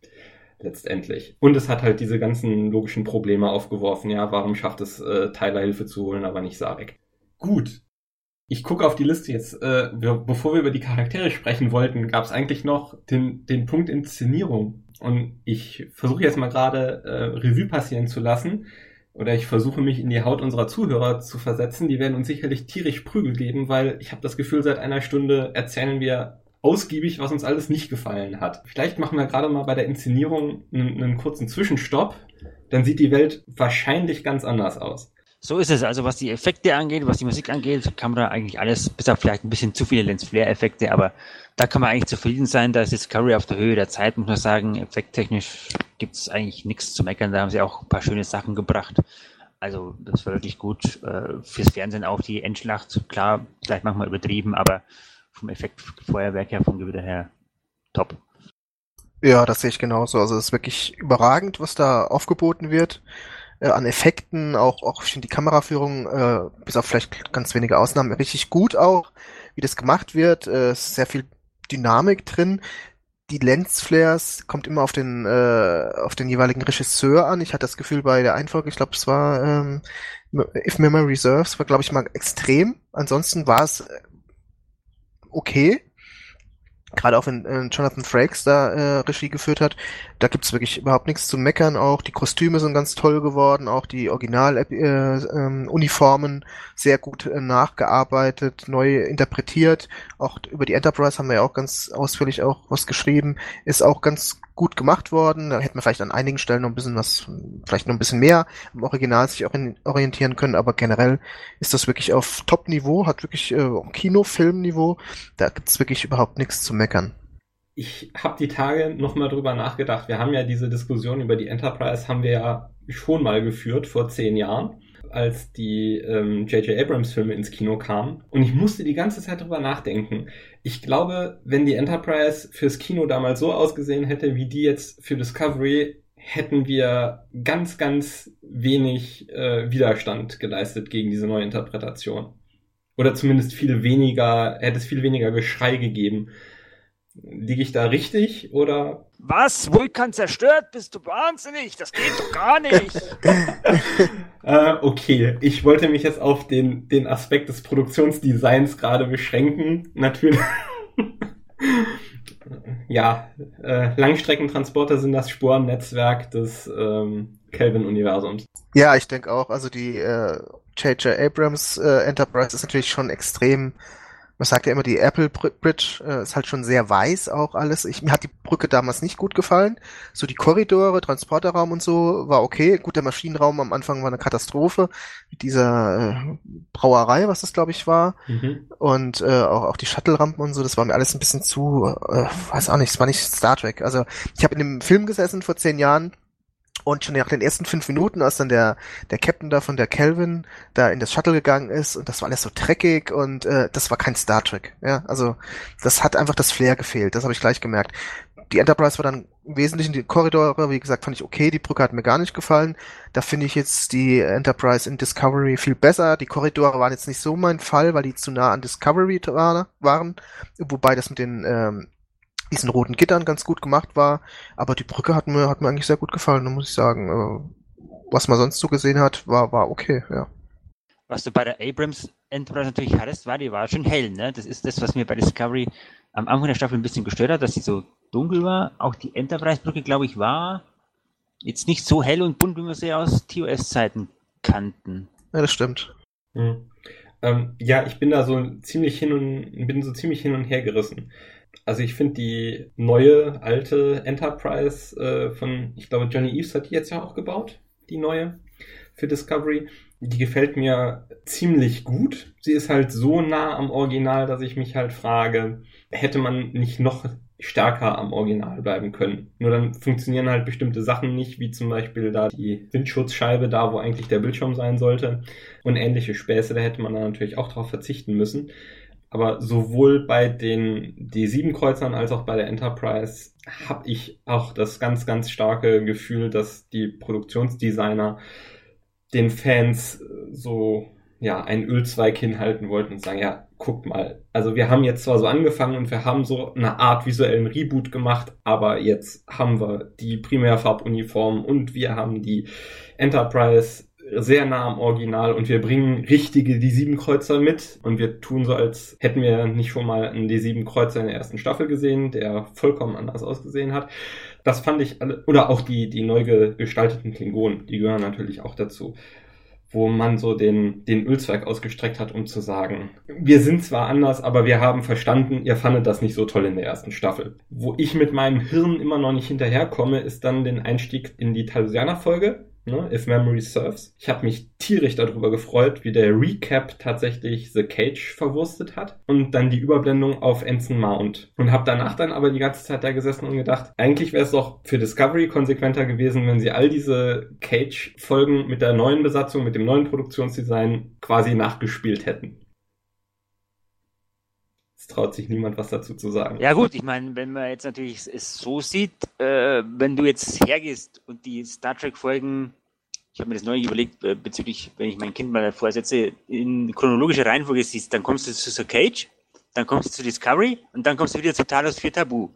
letztendlich. Und es hat halt diese ganzen logischen Probleme aufgeworfen. Ja, warum schafft es äh, Tyler Hilfe zu holen, aber nicht Sarek? Gut, ich gucke auf die Liste jetzt. Äh, wir, bevor wir über die Charaktere sprechen wollten, gab es eigentlich noch den, den Punkt Inszenierung. Und ich versuche jetzt mal gerade äh, Revue passieren zu lassen. Oder ich versuche mich in die Haut unserer Zuhörer zu versetzen. Die werden uns sicherlich tierisch Prügel geben, weil ich habe das Gefühl, seit einer Stunde erzählen wir ausgiebig, was uns alles nicht gefallen hat. Vielleicht machen wir gerade mal bei der Inszenierung einen, einen kurzen Zwischenstopp. Dann sieht die Welt wahrscheinlich ganz anders aus. So ist es. Also was die Effekte angeht, was die Musik angeht, kann man da eigentlich alles, bis auf vielleicht ein bisschen zu viele Lens-Flare-Effekte, aber da kann man eigentlich zufrieden sein. Da ist Discovery auf der Höhe der Zeit, muss man sagen. Effekttechnisch gibt es eigentlich nichts zu meckern. Da haben sie auch ein paar schöne Sachen gebracht. Also das war wirklich gut. Äh, fürs Fernsehen auch die Endschlacht, klar, vielleicht manchmal übertrieben, aber vom Effekt Feuerwerk her, vom Gewitter her, top. Ja, das sehe ich genauso. Also es ist wirklich überragend, was da aufgeboten wird äh, an Effekten, auch, auch ich finde die Kameraführung, äh, bis auf vielleicht ganz wenige Ausnahmen, richtig gut auch, wie das gemacht wird, äh, sehr viel Dynamik drin. Die Lensflares kommt immer auf den äh, auf den jeweiligen Regisseur an. Ich hatte das Gefühl bei der Einfolge, ich glaube, es war ähm, If Memory Reserves, war glaube ich mal extrem. Ansonsten war es okay. Gerade auch wenn äh, Jonathan Frakes da äh, Regie geführt hat, da gibt's wirklich überhaupt nichts zu meckern. Auch die Kostüme sind ganz toll geworden, auch die Original-Uniformen äh, ähm, sehr gut äh, nachgearbeitet, neu interpretiert. Auch über die Enterprise haben wir ja auch ganz ausführlich auch was geschrieben. Ist auch ganz gut gemacht worden. Da hätte man vielleicht an einigen Stellen noch ein bisschen was, vielleicht noch ein bisschen mehr im Original sich orientieren können, aber generell ist das wirklich auf Top-Niveau, hat wirklich äh, Kinofilm-Niveau. Da gibt's wirklich überhaupt nichts zu meckern. Ich habe die Tage nochmal drüber nachgedacht. Wir haben ja diese Diskussion über die Enterprise, haben wir ja schon mal geführt vor zehn Jahren als die J.J. Ähm, Abrams Filme ins Kino kamen. Und ich musste die ganze Zeit drüber nachdenken. Ich glaube, wenn die Enterprise fürs Kino damals so ausgesehen hätte, wie die jetzt für Discovery, hätten wir ganz, ganz wenig äh, Widerstand geleistet gegen diese neue Interpretation. Oder zumindest viel weniger, hätte es viel weniger Geschrei gegeben. Liege ich da richtig oder? Was? Vulkan zerstört? Bist du wahnsinnig? Das geht doch gar nicht. [LAUGHS] äh, okay, ich wollte mich jetzt auf den, den Aspekt des Produktionsdesigns gerade beschränken. Natürlich. [LAUGHS] ja, äh, Langstreckentransporter sind das Sporennetzwerk des ähm, Kelvin-Universums. Ja, ich denke auch. Also die J.J. Äh, Abrams äh, Enterprise ist natürlich schon extrem man sagt ja immer, die Apple Bridge äh, ist halt schon sehr weiß auch alles. Ich, mir hat die Brücke damals nicht gut gefallen. So die Korridore, Transporterraum und so war okay. Gut, der Maschinenraum am Anfang war eine Katastrophe mit dieser äh, Brauerei, was das glaube ich war. Mhm. Und äh, auch, auch die Shuttle-Rampen und so, das war mir alles ein bisschen zu, äh, weiß auch nicht, es war nicht Star Trek. Also ich habe in dem Film gesessen vor zehn Jahren und schon nach den ersten fünf Minuten, als dann der, der Captain da von der Kelvin da in das Shuttle gegangen ist und das war alles so dreckig und äh, das war kein Star Trek. Ja, also das hat einfach das Flair gefehlt. Das habe ich gleich gemerkt. Die Enterprise war dann im Wesentlichen die Korridore, wie gesagt, fand ich okay. Die Brücke hat mir gar nicht gefallen. Da finde ich jetzt die Enterprise in Discovery viel besser. Die Korridore waren jetzt nicht so mein Fall, weil die zu nah an Discovery waren. Wobei das mit den ähm, diesen roten Gittern ganz gut gemacht war. Aber die Brücke hat mir, hat mir eigentlich sehr gut gefallen, muss ich sagen. Äh, was man sonst so gesehen hat, war, war okay, ja. Was du bei der Abrams Enterprise natürlich hattest, war, die war schon hell, ne? Das ist das, was mir bei Discovery am Anfang der Staffel ein bisschen gestört hat, dass sie so dunkel war. Auch die Enterprise-Brücke, glaube ich, war jetzt nicht so hell und bunt, wie wir sie aus TOS-Zeiten kannten. Ja, das stimmt. Mhm. Ähm, ja, ich bin da so ziemlich hin und bin so ziemlich hin und her gerissen. Also ich finde die neue, alte Enterprise äh, von, ich glaube, Johnny Eves hat die jetzt ja auch gebaut, die neue für Discovery. Die gefällt mir ziemlich gut. Sie ist halt so nah am Original, dass ich mich halt frage, hätte man nicht noch stärker am Original bleiben können. Nur dann funktionieren halt bestimmte Sachen nicht, wie zum Beispiel da die Windschutzscheibe da, wo eigentlich der Bildschirm sein sollte und ähnliche Späße, da hätte man dann natürlich auch drauf verzichten müssen. Aber sowohl bei den D7-Kreuzern als auch bei der Enterprise habe ich auch das ganz, ganz starke Gefühl, dass die Produktionsdesigner den Fans so ja einen Ölzweig hinhalten wollten und sagen, ja, guckt mal, also wir haben jetzt zwar so angefangen und wir haben so eine Art visuellen Reboot gemacht, aber jetzt haben wir die Primärfarbuniform und wir haben die Enterprise sehr nah am Original und wir bringen richtige D7-Kreuzer mit und wir tun so, als hätten wir nicht schon mal einen D7-Kreuzer in der ersten Staffel gesehen, der vollkommen anders ausgesehen hat. Das fand ich, alle, oder auch die, die neu gestalteten Klingonen, die gehören natürlich auch dazu wo man so den, den Ölzweig ausgestreckt hat, um zu sagen, wir sind zwar anders, aber wir haben verstanden, ihr fandet das nicht so toll in der ersten Staffel. Wo ich mit meinem Hirn immer noch nicht hinterherkomme, ist dann den Einstieg in die Talusianer-Folge, ne, If Memory Serves. Ich habe mich tierisch darüber gefreut, wie der Recap tatsächlich The Cage verwurstet hat und dann die Überblendung auf Ensign Mount. Und habe danach dann aber die ganze Zeit da gesessen und gedacht, eigentlich wäre es doch für Discovery konsequenter gewesen, wenn sie all diese Cage-Folgen mit der neuen Besatzung, mit dem neuen Produktionsdesign quasi nachgespielt hätten. Traut sich niemand was dazu zu sagen. Ja gut, ich meine, wenn man jetzt natürlich es so sieht, äh, wenn du jetzt hergehst und die Star Trek Folgen, ich habe mir das neu überlegt äh, bezüglich, wenn ich mein Kind mal vorsetze, in chronologischer Reihenfolge siehst, dann kommst du zu Sir Cage, dann kommst du zu Discovery und dann kommst du wieder zu Talos 4 Tabu.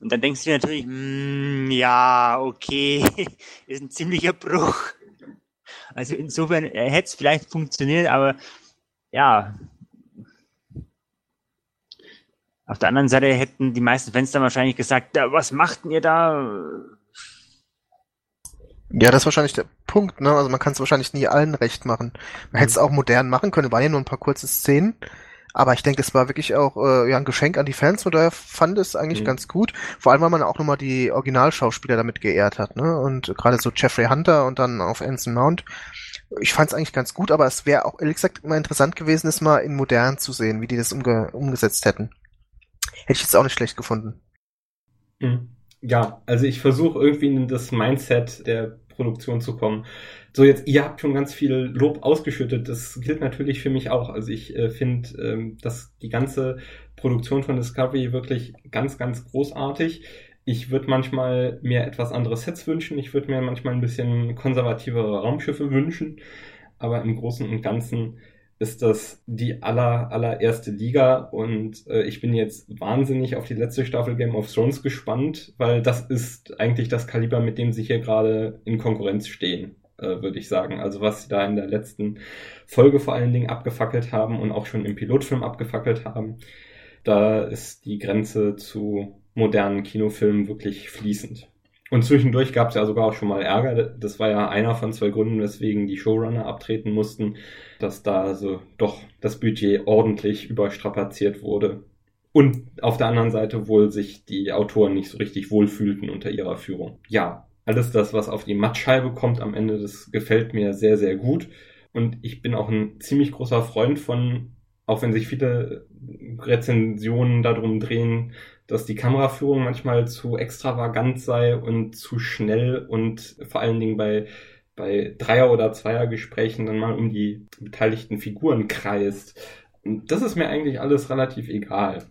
Und dann denkst du dir natürlich, mm, ja, okay, [LAUGHS] ist ein ziemlicher Bruch. Also insofern äh, hätte es vielleicht funktioniert, aber ja, Auf der anderen Seite hätten die meisten Fans dann wahrscheinlich gesagt, was macht ihr da? Ja, das ist wahrscheinlich der Punkt, ne? Also man kann es wahrscheinlich nie allen recht machen. Man hätte es auch modern machen können, waren ja nur ein paar kurze Szenen. Aber ich denke, es war wirklich auch äh, ja, ein Geschenk an die Fans, von daher fand es eigentlich mhm. ganz gut. Vor allem, weil man auch nochmal die Originalschauspieler damit geehrt hat, ne? Und gerade so Jeffrey Hunter und dann auf Anson Mount. Ich fand es eigentlich ganz gut, aber es wäre auch ehrlich gesagt immer interessant gewesen, es mal in modern zu sehen, wie die das umge umgesetzt hätten. Hätte ich jetzt auch nicht schlecht gefunden. Mhm. Ja, also ich versuche irgendwie in das Mindset der Produktion zu kommen. So, jetzt, ihr habt schon ganz viel Lob ausgeschüttet. Das gilt natürlich für mich auch. Also ich äh, finde, ähm, dass die ganze Produktion von Discovery wirklich ganz, ganz großartig. Ich würde manchmal mir etwas andere Sets wünschen. Ich würde mir manchmal ein bisschen konservativere Raumschiffe wünschen. Aber im Großen und Ganzen ist das die aller, allererste Liga und äh, ich bin jetzt wahnsinnig auf die letzte Staffel Game of Thrones gespannt, weil das ist eigentlich das Kaliber, mit dem sie hier gerade in Konkurrenz stehen, äh, würde ich sagen. Also was sie da in der letzten Folge vor allen Dingen abgefackelt haben und auch schon im Pilotfilm abgefackelt haben, da ist die Grenze zu modernen Kinofilmen wirklich fließend. Und zwischendurch gab es ja sogar auch schon mal Ärger. Das war ja einer von zwei Gründen, weswegen die Showrunner abtreten mussten, dass da also doch das Budget ordentlich überstrapaziert wurde. Und auf der anderen Seite wohl sich die Autoren nicht so richtig wohlfühlten unter ihrer Führung. Ja, alles das, was auf die Mattscheibe kommt am Ende, das gefällt mir sehr, sehr gut. Und ich bin auch ein ziemlich großer Freund von, auch wenn sich viele Rezensionen darum drehen, dass die Kameraführung manchmal zu extravagant sei und zu schnell und vor allen Dingen bei, bei Dreier- oder Zweiergesprächen dann mal um die beteiligten Figuren kreist. Das ist mir eigentlich alles relativ egal.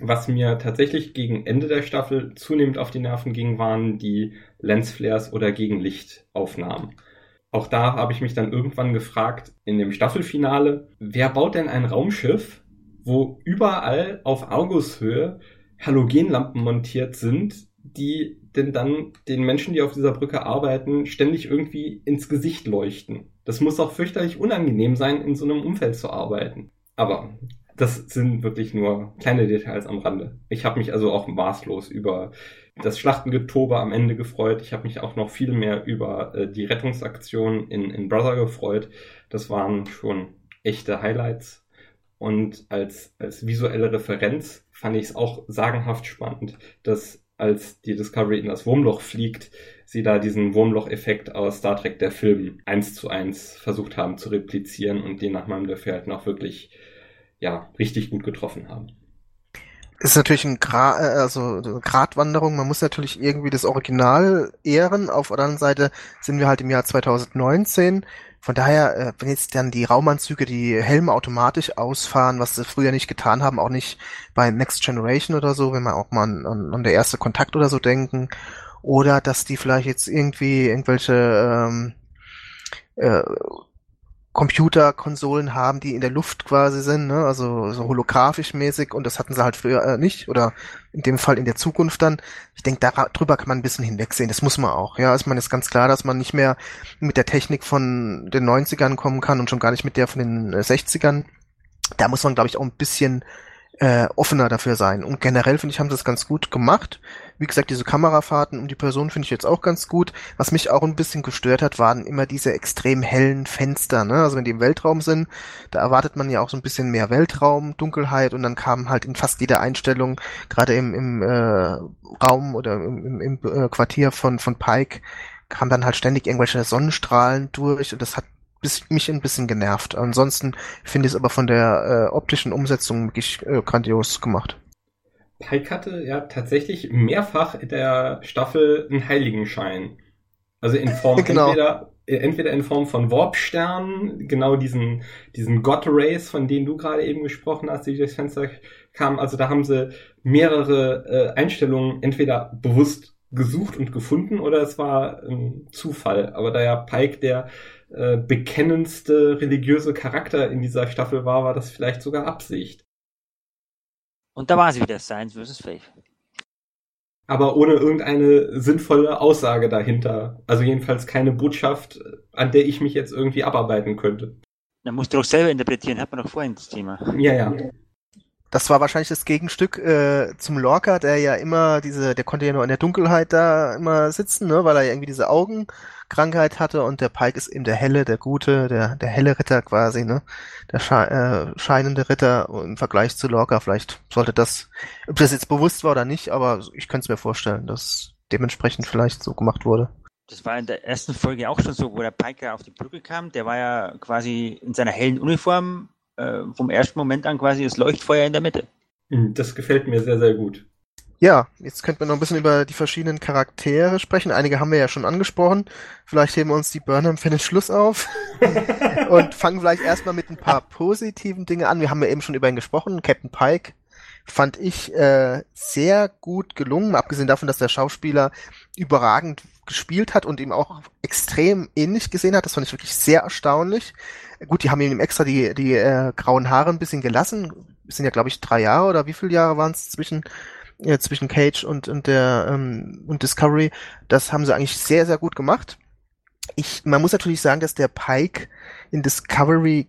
Was mir tatsächlich gegen Ende der Staffel zunehmend auf die Nerven ging, waren die Lensflares oder Gegenlichtaufnahmen. Auch da habe ich mich dann irgendwann gefragt, in dem Staffelfinale, wer baut denn ein Raumschiff, wo überall auf Augushöhe Halogenlampen montiert sind, die denn dann den Menschen, die auf dieser Brücke arbeiten, ständig irgendwie ins Gesicht leuchten. Das muss auch fürchterlich unangenehm sein, in so einem Umfeld zu arbeiten. Aber das sind wirklich nur kleine Details am Rande. Ich habe mich also auch maßlos über das Schlachtengetobe am Ende gefreut. Ich habe mich auch noch viel mehr über äh, die Rettungsaktion in, in Brother gefreut. Das waren schon echte Highlights. Und als, als visuelle Referenz fand ich es auch sagenhaft spannend, dass als die Discovery in das Wurmloch fliegt, sie da diesen Wurmloch-Effekt aus Star Trek der Film eins zu eins versucht haben zu replizieren und den nach meinem Dafürhalten auch wirklich, ja, richtig gut getroffen haben. Ist natürlich ein Gra äh, also eine Gratwanderung. Man muss natürlich irgendwie das Original ehren. Auf der anderen Seite sind wir halt im Jahr 2019 von daher, äh, wenn jetzt dann die Raumanzüge die Helme automatisch ausfahren, was sie früher nicht getan haben, auch nicht bei Next Generation oder so, wenn man auch mal an, an der erste Kontakt oder so denken, oder dass die vielleicht jetzt irgendwie irgendwelche ähm, äh, Computerkonsolen haben, die in der Luft quasi sind, ne? also so holographisch mäßig und das hatten sie halt früher äh, nicht oder in dem Fall in der Zukunft dann. Ich denke, darüber kann man ein bisschen hinwegsehen, das muss man auch. Ja, ist man ist ganz klar, dass man nicht mehr mit der Technik von den 90ern kommen kann und schon gar nicht mit der von den 60ern. Äh, da muss man, glaube ich, auch ein bisschen äh, offener dafür sein. Und generell finde ich, haben sie das ganz gut gemacht. Wie gesagt, diese Kamerafahrten um die Person finde ich jetzt auch ganz gut. Was mich auch ein bisschen gestört hat, waren immer diese extrem hellen Fenster. Ne? Also wenn die im Weltraum sind, da erwartet man ja auch so ein bisschen mehr Weltraum, Dunkelheit und dann kam halt in fast jeder Einstellung, gerade im, im äh, Raum oder im, im, im äh, Quartier von, von Pike, kam dann halt ständig irgendwelche Sonnenstrahlen durch und das hat mich ein bisschen genervt. Ansonsten finde ich es aber von der äh, optischen Umsetzung wirklich äh, grandios gemacht. Pike hatte ja tatsächlich mehrfach in der Staffel einen Heiligenschein. Also in [LAUGHS] Form genau. entweder, äh, entweder in Form von Warpsternen, genau diesen, diesen God Rays, von denen du gerade eben gesprochen hast, die durchs Fenster kamen. Also da haben sie mehrere äh, Einstellungen entweder bewusst gesucht und gefunden oder es war ein Zufall. Aber da ja Pike der äh, bekennendste religiöse Charakter in dieser Staffel war, war das vielleicht sogar Absicht. Und da war sie wieder, Science vs. Faith. Aber ohne irgendeine sinnvolle Aussage dahinter. Also jedenfalls keine Botschaft, an der ich mich jetzt irgendwie abarbeiten könnte. Dann musst du doch selber interpretieren, hat man doch vorhin das Thema. Ja, ja. Das war wahrscheinlich das Gegenstück äh, zum Lorca, der ja immer diese, der konnte ja nur in der Dunkelheit da immer sitzen, ne, weil er ja irgendwie diese Augenkrankheit hatte und der Pike ist eben der helle, der gute, der der helle Ritter quasi, ne, der sche äh, scheinende Ritter im Vergleich zu Lorca. Vielleicht sollte das, ob das jetzt bewusst war oder nicht, aber ich könnte es mir vorstellen, dass dementsprechend vielleicht so gemacht wurde. Das war in der ersten Folge auch schon so, wo der Pike auf die Brücke kam. Der war ja quasi in seiner hellen Uniform äh, vom ersten Moment an quasi das Leuchtfeuer in der Mitte. Hm, das gefällt mir sehr, sehr gut. Ja, jetzt könnten wir noch ein bisschen über die verschiedenen Charaktere sprechen. Einige haben wir ja schon angesprochen. Vielleicht heben wir uns die Burnham für den Schluss auf [LAUGHS] und fangen vielleicht erstmal mit ein paar positiven Dingen an. Wir haben ja eben schon über ihn gesprochen. Captain Pike fand ich äh, sehr gut gelungen, abgesehen davon, dass der Schauspieler überragend gespielt hat und ihm auch extrem ähnlich gesehen hat. Das fand ich wirklich sehr erstaunlich. Gut, die haben ihm extra die, die äh, grauen Haare ein bisschen gelassen. Es sind ja, glaube ich, drei Jahre oder wie viele Jahre waren es zwischen äh, zwischen Cage und, und der ähm, und Discovery. Das haben sie eigentlich sehr, sehr gut gemacht. Ich, man muss natürlich sagen, dass der Pike in Discovery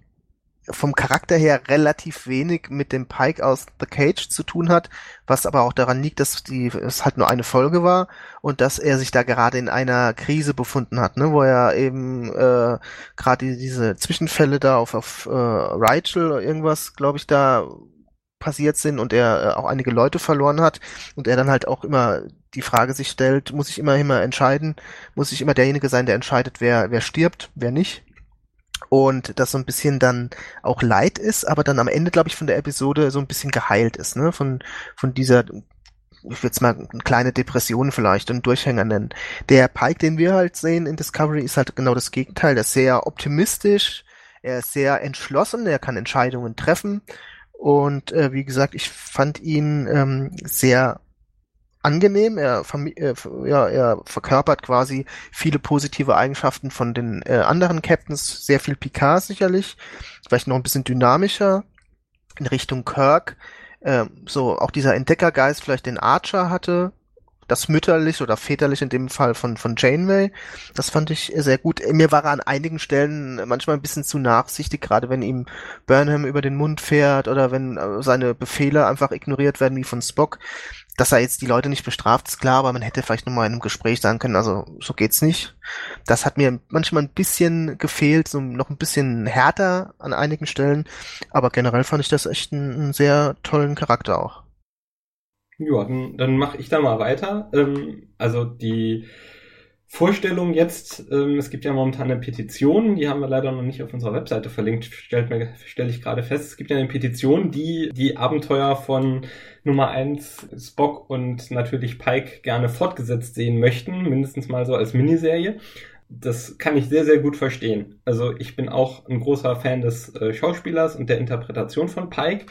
vom Charakter her relativ wenig mit dem Pike aus The Cage zu tun hat, was aber auch daran liegt, dass die, es halt nur eine Folge war und dass er sich da gerade in einer Krise befunden hat, ne, wo er eben äh, gerade diese Zwischenfälle da auf, auf äh, Rachel oder irgendwas, glaube ich, da passiert sind und er äh, auch einige Leute verloren hat und er dann halt auch immer die Frage sich stellt, muss ich immer immer entscheiden, muss ich immer derjenige sein, der entscheidet, wer wer stirbt, wer nicht und das so ein bisschen dann auch leid ist, aber dann am Ende, glaube ich, von der Episode so ein bisschen geheilt ist, ne? Von, von dieser, ich würde es mal eine kleine Depression vielleicht und Durchhänger nennen. Der Pike, den wir halt sehen in Discovery, ist halt genau das Gegenteil. Der ist sehr optimistisch, er ist sehr entschlossen, er kann Entscheidungen treffen. Und äh, wie gesagt, ich fand ihn ähm, sehr angenehm. Er, äh, ja, er verkörpert quasi viele positive Eigenschaften von den äh, anderen Captains. Sehr viel Picard sicherlich. Vielleicht noch ein bisschen dynamischer in Richtung Kirk. Äh, so auch dieser Entdeckergeist vielleicht den Archer hatte. Das mütterlich oder väterlich in dem Fall von, von Janeway. Das fand ich sehr gut. Mir war er an einigen Stellen manchmal ein bisschen zu nachsichtig, gerade wenn ihm Burnham über den Mund fährt oder wenn äh, seine Befehle einfach ignoriert werden wie von Spock dass er jetzt die Leute nicht bestraft, ist klar, aber man hätte vielleicht nochmal in einem Gespräch sagen können, also so geht's nicht. Das hat mir manchmal ein bisschen gefehlt, so noch ein bisschen härter an einigen Stellen, aber generell fand ich das echt einen, einen sehr tollen Charakter auch. Ja, dann, dann mache ich da mal weiter. Ähm, also die Vorstellung jetzt, ähm, es gibt ja momentan eine Petition, die haben wir leider noch nicht auf unserer Webseite verlinkt, stelle stell ich gerade fest. Es gibt ja eine Petition, die die Abenteuer von Nummer eins Spock und natürlich Pike gerne fortgesetzt sehen möchten, mindestens mal so als Miniserie. Das kann ich sehr, sehr gut verstehen. Also ich bin auch ein großer Fan des äh, Schauspielers und der Interpretation von Pike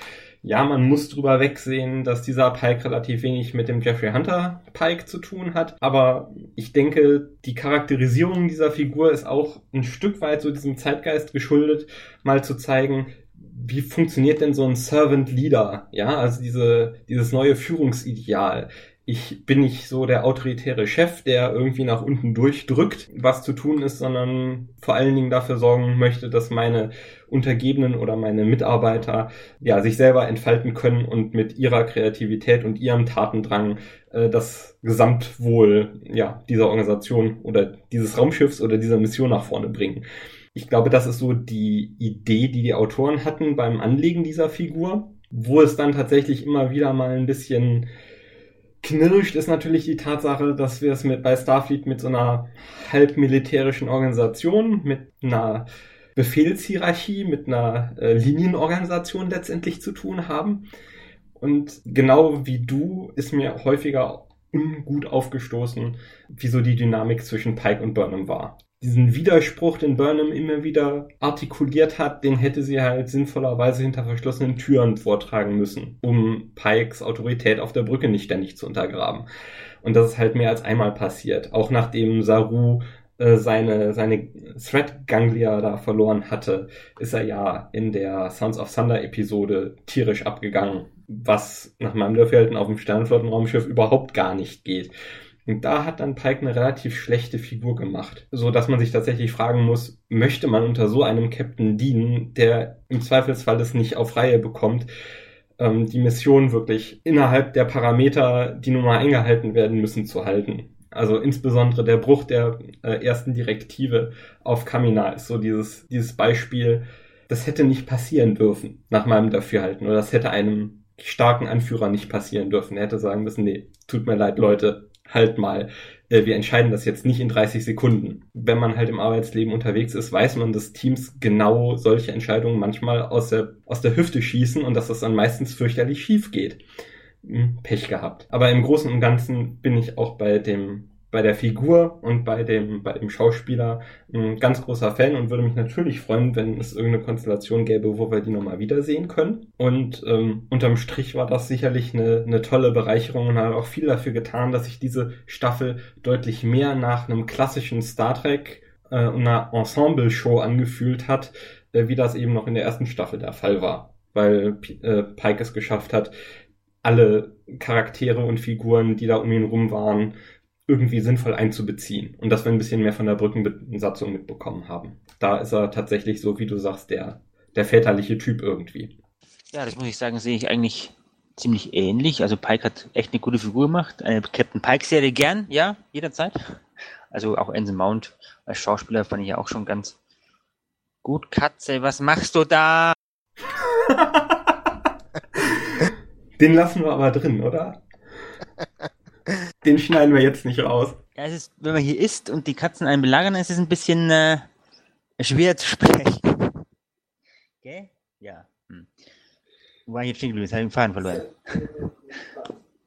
ja, man muss drüber wegsehen, dass dieser Pike relativ wenig mit dem Jeffrey Hunter Pike zu tun hat. Aber ich denke, die Charakterisierung dieser Figur ist auch ein Stück weit so diesem Zeitgeist geschuldet, mal zu zeigen, wie funktioniert denn so ein Servant Leader? Ja, also diese, dieses neue Führungsideal ich bin nicht so der autoritäre Chef, der irgendwie nach unten durchdrückt, was zu tun ist, sondern vor allen Dingen dafür sorgen möchte, dass meine Untergebenen oder meine Mitarbeiter ja sich selber entfalten können und mit ihrer Kreativität und ihrem Tatendrang äh, das Gesamtwohl ja dieser Organisation oder dieses Raumschiffs oder dieser Mission nach vorne bringen. Ich glaube, das ist so die Idee, die die Autoren hatten beim Anlegen dieser Figur, wo es dann tatsächlich immer wieder mal ein bisschen knirscht ist natürlich die Tatsache, dass wir es mit bei Starfleet mit so einer halb militärischen Organisation, mit einer Befehlshierarchie, mit einer äh, Linienorganisation letztendlich zu tun haben. Und genau wie du ist mir häufiger ungut aufgestoßen, wieso die Dynamik zwischen Pike und Burnham war diesen Widerspruch, den Burnham immer wieder artikuliert hat, den hätte sie halt sinnvollerweise hinter verschlossenen Türen vortragen müssen, um Pikes Autorität auf der Brücke nicht ständig zu untergraben. Und das ist halt mehr als einmal passiert. Auch nachdem Saru äh, seine, seine Thread-Ganglia da verloren hatte, ist er ja in der Sons of Thunder Episode tierisch abgegangen, was nach meinem Dafürhalten auf dem Sternenflottenraumschiff überhaupt gar nicht geht. Und da hat dann Pike eine relativ schlechte Figur gemacht, so dass man sich tatsächlich fragen muss, möchte man unter so einem Captain dienen, der im Zweifelsfall es nicht auf Reihe bekommt, ähm, die Mission wirklich innerhalb der Parameter, die nun mal eingehalten werden müssen, zu halten. Also insbesondere der Bruch der äh, ersten Direktive auf Kamina ist so dieses, dieses Beispiel, das hätte nicht passieren dürfen, nach meinem Dafürhalten. Oder das hätte einem starken Anführer nicht passieren dürfen. Er hätte sagen müssen, nee, tut mir leid, Leute, halt mal. Äh, wir entscheiden das jetzt nicht in 30 Sekunden. Wenn man halt im Arbeitsleben unterwegs ist, weiß man, dass Teams genau solche Entscheidungen manchmal aus der, aus der Hüfte schießen und dass das dann meistens fürchterlich schief geht. Hm, Pech gehabt. Aber im Großen und Ganzen bin ich auch bei dem bei der Figur und bei dem, bei dem Schauspieler ein ganz großer Fan und würde mich natürlich freuen, wenn es irgendeine Konstellation gäbe, wo wir die nochmal wiedersehen können. Und ähm, unterm Strich war das sicherlich eine, eine tolle Bereicherung und hat auch viel dafür getan, dass sich diese Staffel deutlich mehr nach einem klassischen Star Trek äh, einer Ensemble-Show angefühlt hat, äh, wie das eben noch in der ersten Staffel der Fall war. Weil äh, Pike es geschafft hat, alle Charaktere und Figuren, die da um ihn rum waren, irgendwie sinnvoll einzubeziehen und dass wir ein bisschen mehr von der Brückenbesatzung mitbekommen haben. Da ist er tatsächlich so, wie du sagst, der, der väterliche Typ irgendwie. Ja, das muss ich sagen, sehe ich eigentlich ziemlich ähnlich. Also Pike hat echt eine gute Figur gemacht. Eine Captain Pike-Serie gern, ja, jederzeit. Also auch Ensign Mount als Schauspieler fand ich ja auch schon ganz gut. Katze, was machst du da? [LAUGHS] Den lassen wir aber drin, oder? [LAUGHS] Den schneiden wir jetzt nicht raus. Ja, es ist, wenn man hier isst und die Katzen einen belagern, ist es ein bisschen äh, schwer zu [LAUGHS] sprechen. Gell? Ja. Hm. Wo war ich jetzt stehen geblieben? Habe ich den Faden verloren.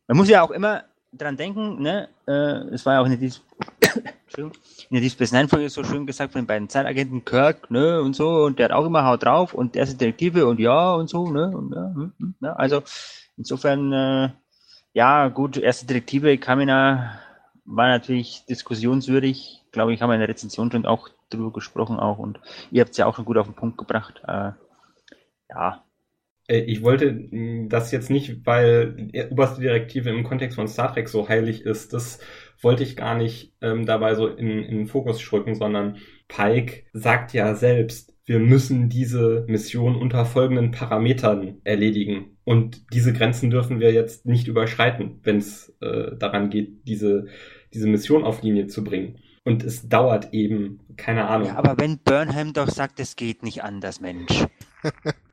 Man muss ja auch immer dran denken, ne? Äh, es war ja auch in der [COUGHS] in der Deep Space Nine Folge so schön gesagt von den beiden Zeitagenten Kirk, ne, und so, und der hat auch immer Haut drauf und der ist Detektive und ja und so, ne, und ja, hm, hm, ja also insofern äh, ja, gut, erste Direktive Kamina war natürlich diskussionswürdig. Glaube ich, haben wir in der Rezension schon auch drüber gesprochen auch und ihr habt es ja auch schon gut auf den Punkt gebracht. Äh, ja. Äh, ich wollte hm, das jetzt nicht, weil oberste Direktive im Kontext von Star Trek so heilig ist. Das wollte ich gar nicht ähm, dabei so in, in den Fokus schrücken, sondern Pike sagt ja selbst, wir müssen diese Mission unter folgenden Parametern erledigen. Und diese Grenzen dürfen wir jetzt nicht überschreiten, wenn es äh, daran geht, diese, diese Mission auf Linie zu bringen. Und es dauert eben, keine Ahnung. Ja, aber wenn Burnham doch sagt, es geht nicht anders, Mensch. [LAUGHS]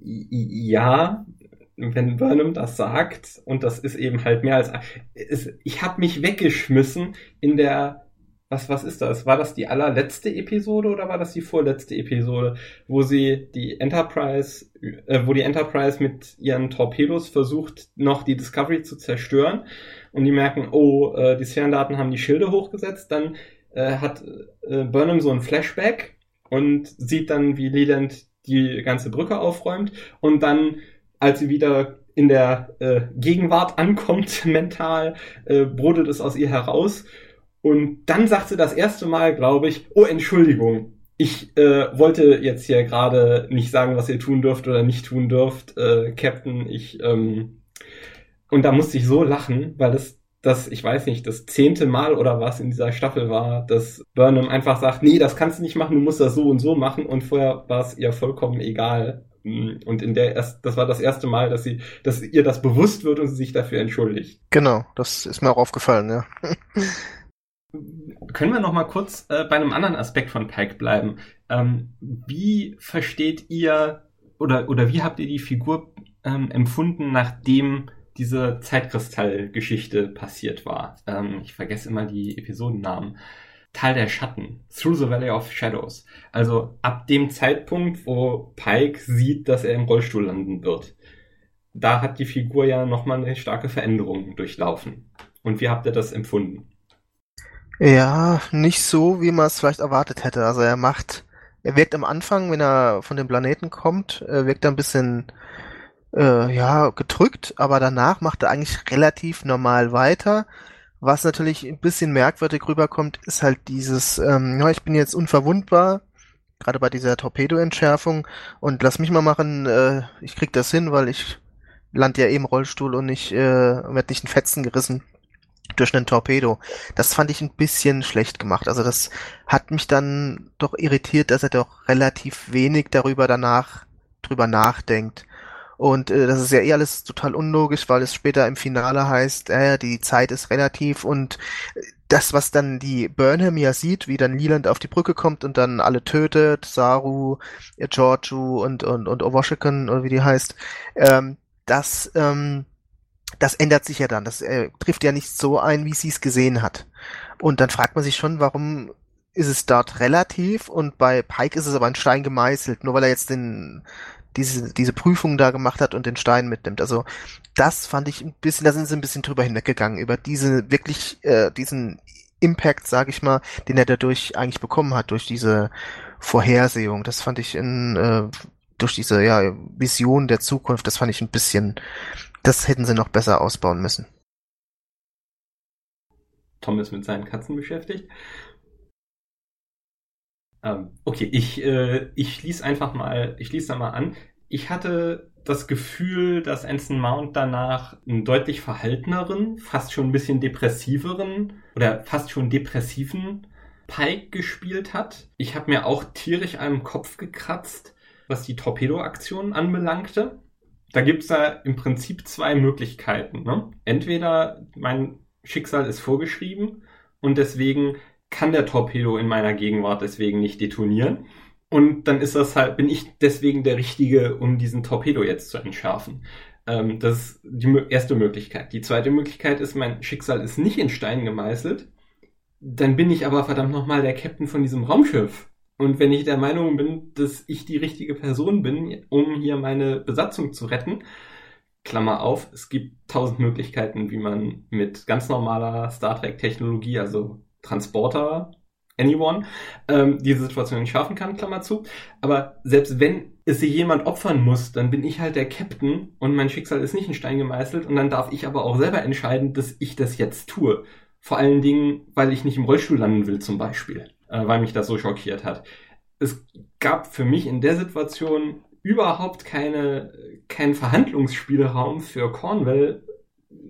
ja, wenn Burnham das sagt, und das ist eben halt mehr als. Es, ich habe mich weggeschmissen in der was, was ist das? War das die allerletzte Episode oder war das die vorletzte Episode, wo sie die Enterprise, äh, wo die Enterprise mit ihren Torpedos versucht, noch die Discovery zu zerstören? Und die merken, oh, äh, die Sphärendaten haben die Schilde hochgesetzt, dann äh, hat äh, Burnham so ein Flashback und sieht dann, wie Leland die ganze Brücke aufräumt. Und dann, als sie wieder in der äh, Gegenwart ankommt, [LAUGHS] mental, äh, brodelt es aus ihr heraus und dann sagt sie das erste Mal, glaube ich, oh Entschuldigung, ich äh, wollte jetzt hier gerade nicht sagen, was ihr tun dürft oder nicht tun dürft, äh, Captain. Ich ähm, und da musste ich so lachen, weil das das, ich weiß nicht, das zehnte Mal oder was in dieser Staffel war, dass Burnham einfach sagt, nee, das kannst du nicht machen, du musst das so und so machen und vorher war es ihr vollkommen egal. Und in der erst, das war das erste Mal, dass sie, dass ihr das bewusst wird und sie sich dafür entschuldigt. Genau, das ist mir auch aufgefallen, ja. [LAUGHS] Können wir noch mal kurz äh, bei einem anderen Aspekt von Pike bleiben? Ähm, wie versteht ihr oder, oder wie habt ihr die Figur ähm, empfunden, nachdem diese Zeitkristall-Geschichte passiert war? Ähm, ich vergesse immer die Episodennamen. Teil der Schatten, Through the Valley of Shadows. Also ab dem Zeitpunkt, wo Pike sieht, dass er im Rollstuhl landen wird. Da hat die Figur ja nochmal eine starke Veränderung durchlaufen. Und wie habt ihr das empfunden? Ja, nicht so, wie man es vielleicht erwartet hätte. Also er macht, er wirkt am Anfang, wenn er von dem Planeten kommt, äh, wirkt er ein bisschen äh, ja gedrückt, aber danach macht er eigentlich relativ normal weiter. Was natürlich ein bisschen merkwürdig rüberkommt, ist halt dieses, ähm, ja, ich bin jetzt unverwundbar, gerade bei dieser Torpedo-Entschärfung und lass mich mal machen, äh, ich krieg das hin, weil ich land ja eben im Rollstuhl und ich äh, werd nicht in Fetzen gerissen durch einen Torpedo. Das fand ich ein bisschen schlecht gemacht. Also das hat mich dann doch irritiert, dass er doch relativ wenig darüber danach drüber nachdenkt. Und äh, das ist ja eh alles total unlogisch, weil es später im Finale heißt, äh, die Zeit ist relativ und das, was dann die Burnham ja sieht, wie dann Leland auf die Brücke kommt und dann alle tötet, Saru, Giorgio und, und, und Owoshikon, oder wie die heißt, ähm, das, ähm, das ändert sich ja dann. Das äh, trifft ja nicht so ein, wie sie es gesehen hat. Und dann fragt man sich schon, warum ist es dort relativ und bei Pike ist es aber ein Stein gemeißelt, nur weil er jetzt den, diese, diese Prüfung da gemacht hat und den Stein mitnimmt. Also das fand ich ein bisschen, da sind sie ein bisschen drüber hinweggegangen, über diese wirklich, äh, diesen Impact, sag ich mal, den er dadurch eigentlich bekommen hat, durch diese Vorhersehung. Das fand ich in, äh, durch diese ja, Vision der Zukunft, das fand ich ein bisschen, das hätten sie noch besser ausbauen müssen. Tom ist mit seinen Katzen beschäftigt. Ähm, okay, ich, äh, ich schließe einfach mal, ich schließe da mal an. Ich hatte das Gefühl, dass Anson Mount danach einen deutlich verhalteneren, fast schon ein bisschen depressiveren oder fast schon depressiven Pike gespielt hat. Ich habe mir auch tierisch einen Kopf gekratzt, was die Torpedo-Aktion anbelangte. Da gibt's da im Prinzip zwei Möglichkeiten. Ne? Entweder mein Schicksal ist vorgeschrieben und deswegen kann der Torpedo in meiner Gegenwart deswegen nicht detonieren. Und dann ist das halt, bin ich deswegen der Richtige, um diesen Torpedo jetzt zu entschärfen. Ähm, das ist die erste Möglichkeit. Die zweite Möglichkeit ist, mein Schicksal ist nicht in Stein gemeißelt. Dann bin ich aber verdammt nochmal der Captain von diesem Raumschiff. Und wenn ich der Meinung bin, dass ich die richtige Person bin, um hier meine Besatzung zu retten, Klammer auf, es gibt tausend Möglichkeiten, wie man mit ganz normaler Star Trek-Technologie, also Transporter, anyone, ähm, diese Situation schaffen kann, Klammer zu. Aber selbst wenn es sich jemand opfern muss, dann bin ich halt der Captain und mein Schicksal ist nicht in Stein gemeißelt und dann darf ich aber auch selber entscheiden, dass ich das jetzt tue. Vor allen Dingen, weil ich nicht im Rollstuhl landen will zum Beispiel, äh, weil mich das so schockiert hat. Es gab für mich in der Situation überhaupt keine, keinen Verhandlungsspielraum für Cornwell,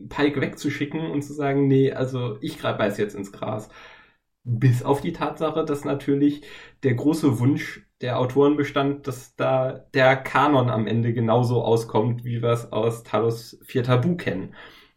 Pike wegzuschicken und zu sagen, nee, also ich greife es jetzt ins Gras. Bis auf die Tatsache, dass natürlich der große Wunsch der Autoren bestand, dass da der Kanon am Ende genauso auskommt, wie wir es aus Talos Vier Tabu kennen.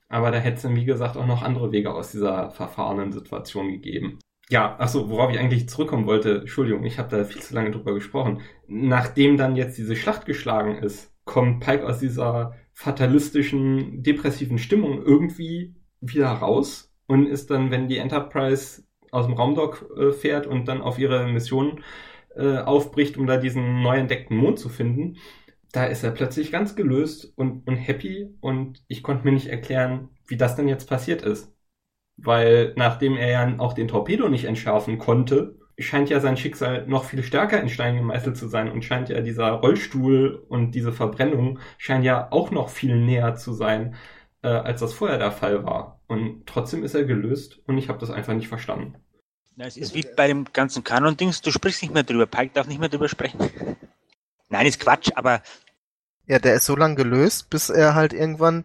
Aber da hätte es wie gesagt, auch noch andere Wege aus dieser verfahrenen Situation gegeben. Ja, achso, worauf ich eigentlich zurückkommen wollte, Entschuldigung, ich habe da viel zu lange drüber gesprochen. Nachdem dann jetzt diese Schlacht geschlagen ist, kommt Pike aus dieser fatalistischen, depressiven Stimmung irgendwie wieder raus und ist dann, wenn die Enterprise aus dem Raumdock äh, fährt und dann auf ihre Mission äh, aufbricht, um da diesen neu entdeckten Mond zu finden, da ist er plötzlich ganz gelöst und, und happy und ich konnte mir nicht erklären, wie das denn jetzt passiert ist. Weil nachdem er ja auch den Torpedo nicht entschärfen konnte, scheint ja sein Schicksal noch viel stärker in Stein gemeißelt zu sein und scheint ja dieser Rollstuhl und diese Verbrennung scheint ja auch noch viel näher zu sein, äh, als das vorher der Fall war. Und trotzdem ist er gelöst und ich habe das einfach nicht verstanden. Na, es ist wie bei dem ganzen Kanon-Dings, du sprichst nicht mehr drüber, Pike darf nicht mehr drüber sprechen. [LAUGHS] Nein, ist Quatsch, aber... Ja, der ist so lange gelöst, bis er halt irgendwann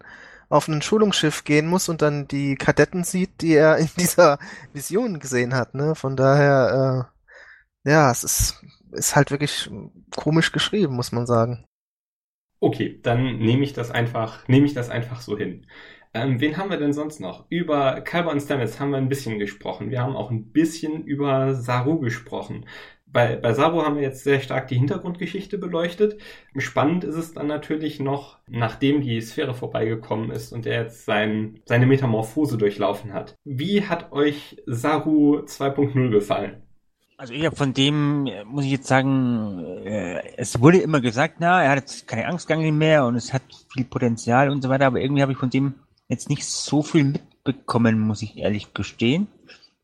auf ein Schulungsschiff gehen muss und dann die Kadetten sieht, die er in [LAUGHS] dieser Vision gesehen hat. Ne? Von daher, äh, ja, es ist, ist halt wirklich komisch geschrieben, muss man sagen. Okay, dann nehme ich das einfach, nehme ich das einfach so hin. Ähm, wen haben wir denn sonst noch? Über Kalber und Stamets haben wir ein bisschen gesprochen. Wir haben auch ein bisschen über Saru gesprochen bei, bei Sabo haben wir jetzt sehr stark die Hintergrundgeschichte beleuchtet. Spannend ist es dann natürlich noch, nachdem die Sphäre vorbeigekommen ist und er jetzt sein, seine Metamorphose durchlaufen hat. Wie hat euch Saru 2.0 gefallen? Also ich habe von dem, muss ich jetzt sagen, äh, es wurde immer gesagt, na, er hat jetzt keine Angstgange mehr und es hat viel Potenzial und so weiter, aber irgendwie habe ich von dem jetzt nicht so viel mitbekommen, muss ich ehrlich gestehen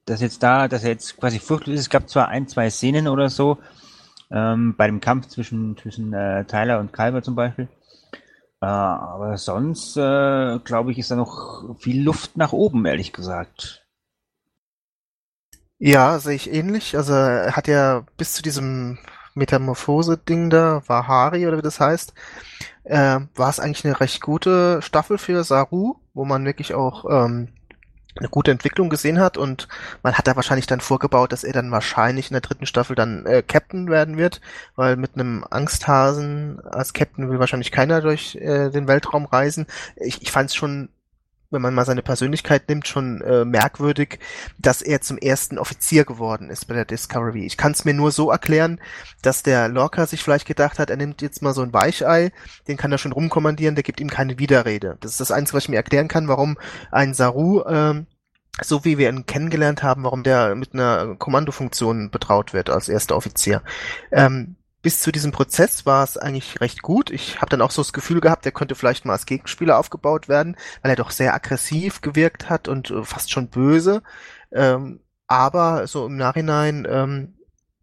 dass jetzt da, dass er jetzt quasi furchtlos ist. Es gab zwar ein, zwei Szenen oder so, ähm, bei dem Kampf zwischen, zwischen äh, Tyler und Kalber zum Beispiel. Äh, aber sonst, äh, glaube ich, ist da noch viel Luft nach oben, ehrlich gesagt. Ja, sehe ich ähnlich. Also er hat ja bis zu diesem Metamorphose-Ding da, Wahari oder wie das heißt, äh, war es eigentlich eine recht gute Staffel für Saru, wo man wirklich auch ähm, eine gute Entwicklung gesehen hat und man hat da wahrscheinlich dann vorgebaut, dass er dann wahrscheinlich in der dritten Staffel dann äh, Captain werden wird, weil mit einem Angsthasen als Captain will wahrscheinlich keiner durch äh, den Weltraum reisen. Ich, ich fand es schon wenn man mal seine Persönlichkeit nimmt, schon äh, merkwürdig, dass er zum ersten Offizier geworden ist bei der Discovery. Ich kann es mir nur so erklären, dass der Lorca sich vielleicht gedacht hat, er nimmt jetzt mal so ein Weichei, den kann er schon rumkommandieren, der gibt ihm keine Widerrede. Das ist das Einzige, was ich mir erklären kann, warum ein Saru ähm, so wie wir ihn kennengelernt haben, warum der mit einer Kommandofunktion betraut wird als erster Offizier. Ähm, bis zu diesem Prozess war es eigentlich recht gut. Ich habe dann auch so das Gefühl gehabt, er könnte vielleicht mal als Gegenspieler aufgebaut werden, weil er doch sehr aggressiv gewirkt hat und äh, fast schon böse. Ähm, aber so im Nachhinein ähm,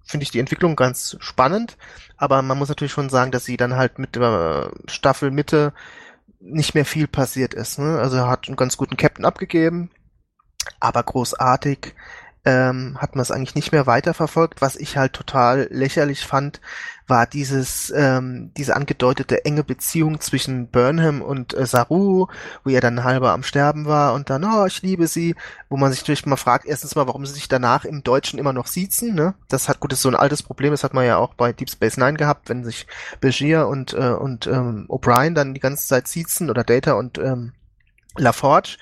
finde ich die Entwicklung ganz spannend. Aber man muss natürlich schon sagen, dass sie dann halt mit der Staffel Mitte nicht mehr viel passiert ist. Ne? Also er hat einen ganz guten Captain abgegeben, aber großartig ähm, hat man es eigentlich nicht mehr weiterverfolgt. Was ich halt total lächerlich fand, war dieses ähm, diese angedeutete enge Beziehung zwischen Burnham und äh, Saru, wo er dann halber am Sterben war und dann, oh, ich liebe sie, wo man sich natürlich mal fragt, erstens mal, warum sie sich danach im Deutschen immer noch siezen, ne? Das hat gut, das ist so ein altes Problem, das hat man ja auch bei Deep Space Nine gehabt, wenn sich Begier und äh, und ähm, O'Brien dann die ganze Zeit siezen oder Data und ähm, LaForge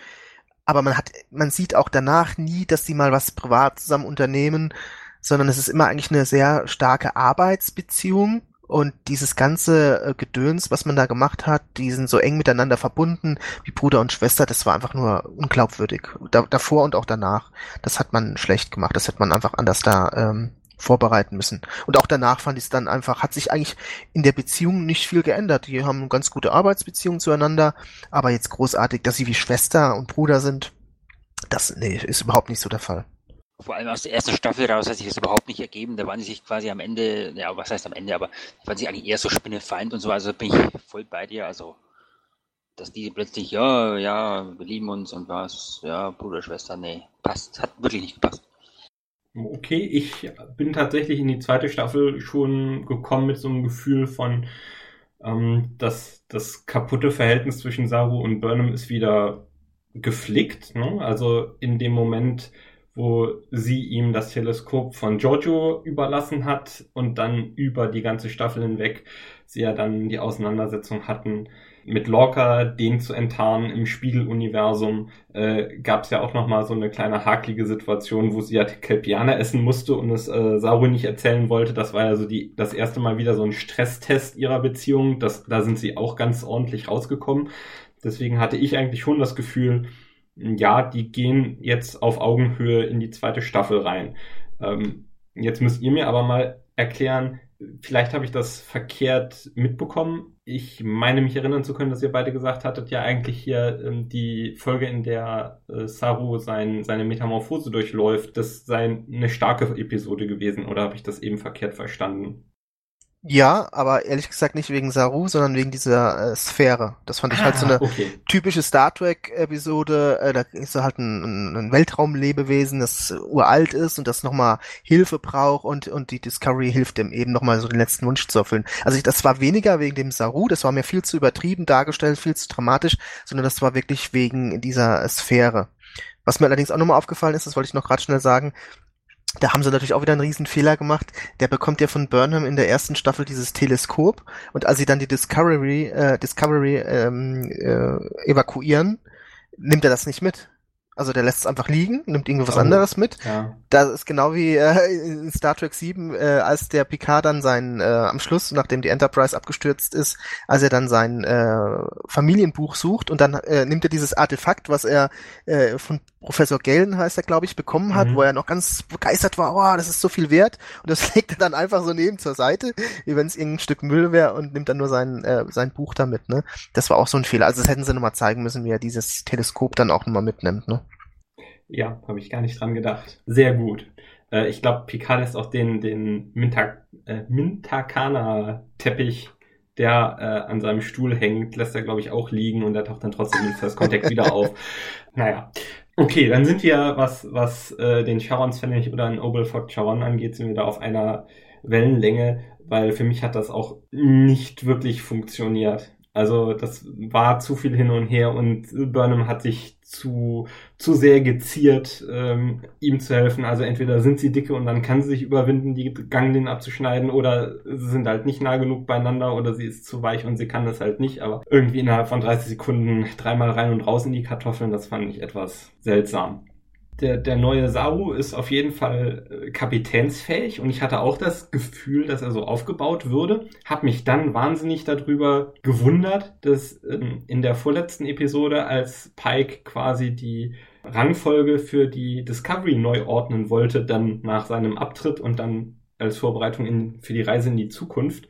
aber man hat, man sieht auch danach nie, dass sie mal was privat zusammen unternehmen, sondern es ist immer eigentlich eine sehr starke Arbeitsbeziehung und dieses ganze äh, Gedöns, was man da gemacht hat, die sind so eng miteinander verbunden wie Bruder und Schwester, das war einfach nur unglaubwürdig. Da, davor und auch danach. Das hat man schlecht gemacht. Das hätte man einfach anders da ähm, vorbereiten müssen. Und auch danach fand ich es dann einfach, hat sich eigentlich in der Beziehung nicht viel geändert. Die haben ganz gute Arbeitsbeziehung zueinander, aber jetzt großartig, dass sie wie Schwester und Bruder sind, das nee, ist überhaupt nicht so der Fall. Vor allem aus der ersten Staffel raus hat sich das überhaupt nicht ergeben. Da waren sie sich quasi am Ende, ja, was heißt am Ende, aber die waren sie eigentlich eher so Spinnefeind und so. Also bin ich voll bei dir. Also, dass die plötzlich, ja, ja, wir lieben uns und was, ja, Bruder, Schwester, nee, passt, hat wirklich nicht gepasst. Okay, ich bin tatsächlich in die zweite Staffel schon gekommen mit so einem Gefühl von, ähm, dass das kaputte Verhältnis zwischen Saru und Burnham ist wieder geflickt. Ne? Also in dem Moment, wo sie ihm das Teleskop von Giorgio überlassen hat und dann über die ganze Staffel hinweg sie ja dann die Auseinandersetzung hatten mit Lorca, den zu enttarnen im Spiegeluniversum, äh, gab es ja auch nochmal so eine kleine haklige Situation, wo sie ja Kelpianer essen musste und es äh, Saru nicht erzählen wollte. Das war ja so die, das erste Mal wieder so ein Stresstest ihrer Beziehung. Das, da sind sie auch ganz ordentlich rausgekommen. Deswegen hatte ich eigentlich schon das Gefühl, ja, die gehen jetzt auf Augenhöhe in die zweite Staffel rein. Ähm, jetzt müsst ihr mir aber mal erklären, vielleicht habe ich das verkehrt mitbekommen. Ich meine mich erinnern zu können, dass ihr beide gesagt hattet, ja eigentlich hier ähm, die Folge, in der äh, Saru sein, seine Metamorphose durchläuft, das sei eine starke Episode gewesen oder habe ich das eben verkehrt verstanden? Ja, aber ehrlich gesagt nicht wegen Saru, sondern wegen dieser äh, Sphäre. Das fand ich ah, halt so ah, eine okay. typische Star Trek-Episode. Äh, da ist so halt ein, ein Weltraumlebewesen, das uralt ist und das nochmal Hilfe braucht und, und die Discovery hilft dem eben nochmal so den letzten Wunsch zu erfüllen. Also ich, das war weniger wegen dem Saru, das war mir viel zu übertrieben dargestellt, viel zu dramatisch, sondern das war wirklich wegen dieser Sphäre. Was mir allerdings auch nochmal aufgefallen ist, das wollte ich noch gerade schnell sagen, da haben sie natürlich auch wieder einen riesen Fehler gemacht. Der bekommt ja von Burnham in der ersten Staffel dieses Teleskop und als sie dann die Discovery, äh, Discovery ähm, äh, evakuieren, nimmt er das nicht mit. Also der lässt es einfach liegen, nimmt irgendwas oh, anderes mit. Ja. Das ist genau wie äh, in Star Trek 7, äh, als der Picard dann sein, äh, am Schluss, nachdem die Enterprise abgestürzt ist, als er dann sein äh, Familienbuch sucht und dann äh, nimmt er dieses Artefakt, was er äh, von Professor Galen heißt er, glaube ich, bekommen hat, mhm. wo er noch ganz begeistert war, oh, das ist so viel wert. Und das [LAUGHS] legt er dann einfach so neben zur Seite, wie wenn es irgendein Stück Müll wäre und nimmt dann nur sein, äh, sein Buch damit, ne? Das war auch so ein Fehler. Also das hätten sie nochmal zeigen müssen, wie er dieses Teleskop dann auch nochmal mitnimmt, ne? Ja, habe ich gar nicht dran gedacht. Sehr gut. Äh, ich glaube, Picard ist auch den, den Minta, äh, Mintakana-Teppich, der äh, an seinem Stuhl hängt, lässt er, glaube ich, auch liegen und der taucht dann trotzdem in First Contact wieder auf. [LAUGHS] Naja. Okay, dann sind wir, was, was äh, den Charons Pfennig oder ein Oberford Charon angeht, sind wir da auf einer Wellenlänge, weil für mich hat das auch nicht wirklich funktioniert. Also das war zu viel hin und her und Burnham hat sich zu, zu sehr geziert, ähm, ihm zu helfen. Also entweder sind sie dicke und dann kann sie sich überwinden, die Ganglien abzuschneiden, oder sie sind halt nicht nah genug beieinander oder sie ist zu weich und sie kann das halt nicht. Aber irgendwie innerhalb von 30 Sekunden dreimal rein und raus in die Kartoffeln, das fand ich etwas seltsam der, der neue Saru ist auf jeden Fall äh, kapitänsfähig und ich hatte auch das Gefühl, dass er so aufgebaut würde. Hab mich dann wahnsinnig darüber gewundert, dass ähm, in der vorletzten Episode, als Pike quasi die Rangfolge für die Discovery neu ordnen wollte, dann nach seinem Abtritt und dann als Vorbereitung in, für die Reise in die Zukunft,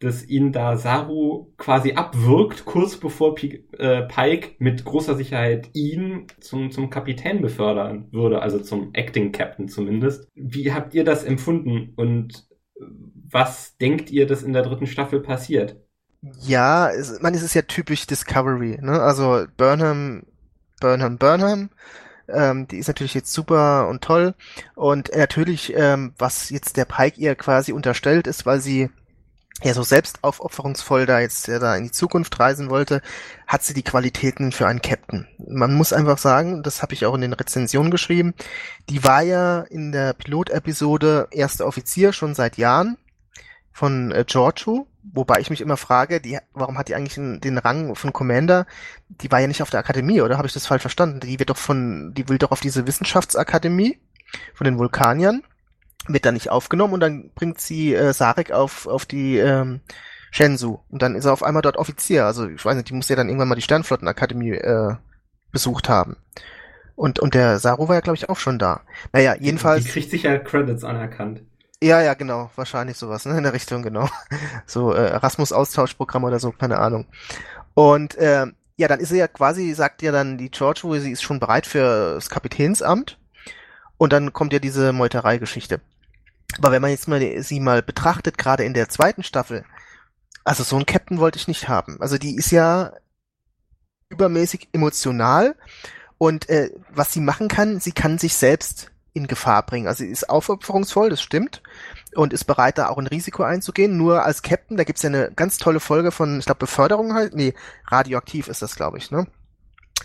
dass ihn da Saru quasi abwirkt, kurz bevor äh, Pike mit großer Sicherheit ihn zum, zum Kapitän befördern würde, also zum Acting Captain zumindest. Wie habt ihr das empfunden und was denkt ihr, dass in der dritten Staffel passiert? Ja, es, man, es ist ja typisch Discovery, ne? Also Burnham, Burnham, Burnham. Ähm, die ist natürlich jetzt super und toll. Und natürlich, ähm, was jetzt der Pike ihr quasi unterstellt, ist, weil sie ja so selbst aufopferungsvoll da jetzt ja, da in die Zukunft reisen wollte, hat sie die Qualitäten für einen Captain. Man muss einfach sagen, das habe ich auch in den Rezensionen geschrieben, die war ja in der Pilotepisode erster Offizier schon seit Jahren von äh, Giorgio, wobei ich mich immer frage, die, warum hat die eigentlich den, den Rang von Commander? Die war ja nicht auf der Akademie, oder habe ich das falsch verstanden? Die wird doch von, die will doch auf diese Wissenschaftsakademie von den Vulkaniern wird dann nicht aufgenommen und dann bringt sie äh, Sarek auf, auf die ähm, Shenzhou und dann ist er auf einmal dort Offizier. Also ich weiß nicht, die muss ja dann irgendwann mal die Sternflottenakademie äh, besucht haben. Und, und der Saru war ja, glaube ich, auch schon da. Naja, jedenfalls. Die kriegt sicher Credits anerkannt. Ja, ja, genau. Wahrscheinlich sowas, ne? In der Richtung, genau. [LAUGHS] So äh, Erasmus-Austauschprogramm oder so, keine Ahnung. Und äh, ja, dann ist sie ja quasi, sagt ja dann die George, wo sie ist schon bereit für das Kapitänsamt. Und dann kommt ja diese Meuterei-Geschichte. Aber wenn man jetzt mal sie mal betrachtet, gerade in der zweiten Staffel, also so einen Captain wollte ich nicht haben. Also die ist ja übermäßig emotional und äh, was sie machen kann, sie kann sich selbst in Gefahr bringen. Also sie ist aufopferungsvoll, das stimmt, und ist bereit, da auch ein Risiko einzugehen. Nur als Captain, da gibt's ja eine ganz tolle Folge von, ich glaube, Beförderung halt, nee, radioaktiv ist das, glaube ich, ne?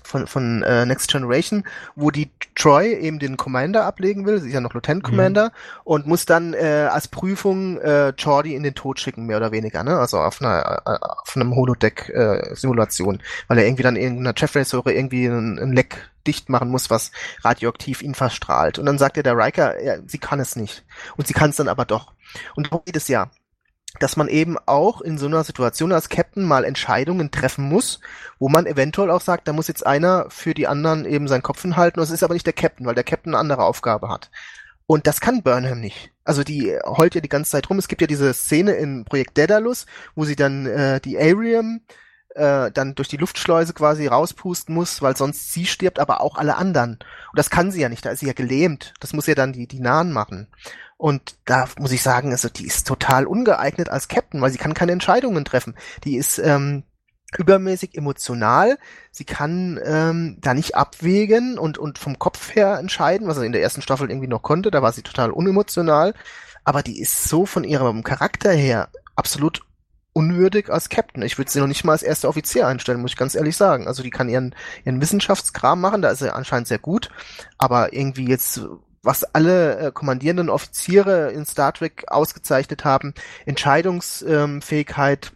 Von, von äh, Next Generation, wo die Troy eben den Commander ablegen will, sie ist ja noch Lieutenant mhm. Commander, mhm. und muss dann äh, als Prüfung äh, Jordi in den Tod schicken, mehr oder weniger, ne? Also auf einer äh, auf einem Holodeck-Simulation, äh, weil er irgendwie dann in einer Jeffrey-Säure irgendwie ein, ein Leck dicht machen muss, was radioaktiv ihn verstrahlt. Und dann sagt er der Riker, ja, sie kann es nicht. Und sie kann es dann aber doch. Und darum geht es ja dass man eben auch in so einer Situation als Captain mal Entscheidungen treffen muss, wo man eventuell auch sagt, da muss jetzt einer für die anderen eben seinen Kopf hinhalten. Und es ist aber nicht der Captain, weil der Captain eine andere Aufgabe hat. Und das kann Burnham nicht. Also die heult ja die ganze Zeit rum. Es gibt ja diese Szene in Projekt Daedalus, wo sie dann äh, die Arium äh, dann durch die Luftschleuse quasi rauspusten muss, weil sonst sie stirbt, aber auch alle anderen. Und das kann sie ja nicht, da ist sie ja gelähmt. Das muss ja dann die, die Nahen machen. Und da muss ich sagen, also die ist total ungeeignet als Captain, weil sie kann keine Entscheidungen treffen. Die ist ähm, übermäßig emotional. Sie kann ähm, da nicht abwägen und, und vom Kopf her entscheiden, was er in der ersten Staffel irgendwie noch konnte. Da war sie total unemotional. Aber die ist so von ihrem Charakter her absolut unwürdig als Captain. Ich würde sie noch nicht mal als erster Offizier einstellen, muss ich ganz ehrlich sagen. Also die kann ihren, ihren Wissenschaftskram machen, da ist sie anscheinend sehr gut. Aber irgendwie jetzt was alle äh, kommandierenden Offiziere in Star Trek ausgezeichnet haben, Entscheidungsfähigkeit,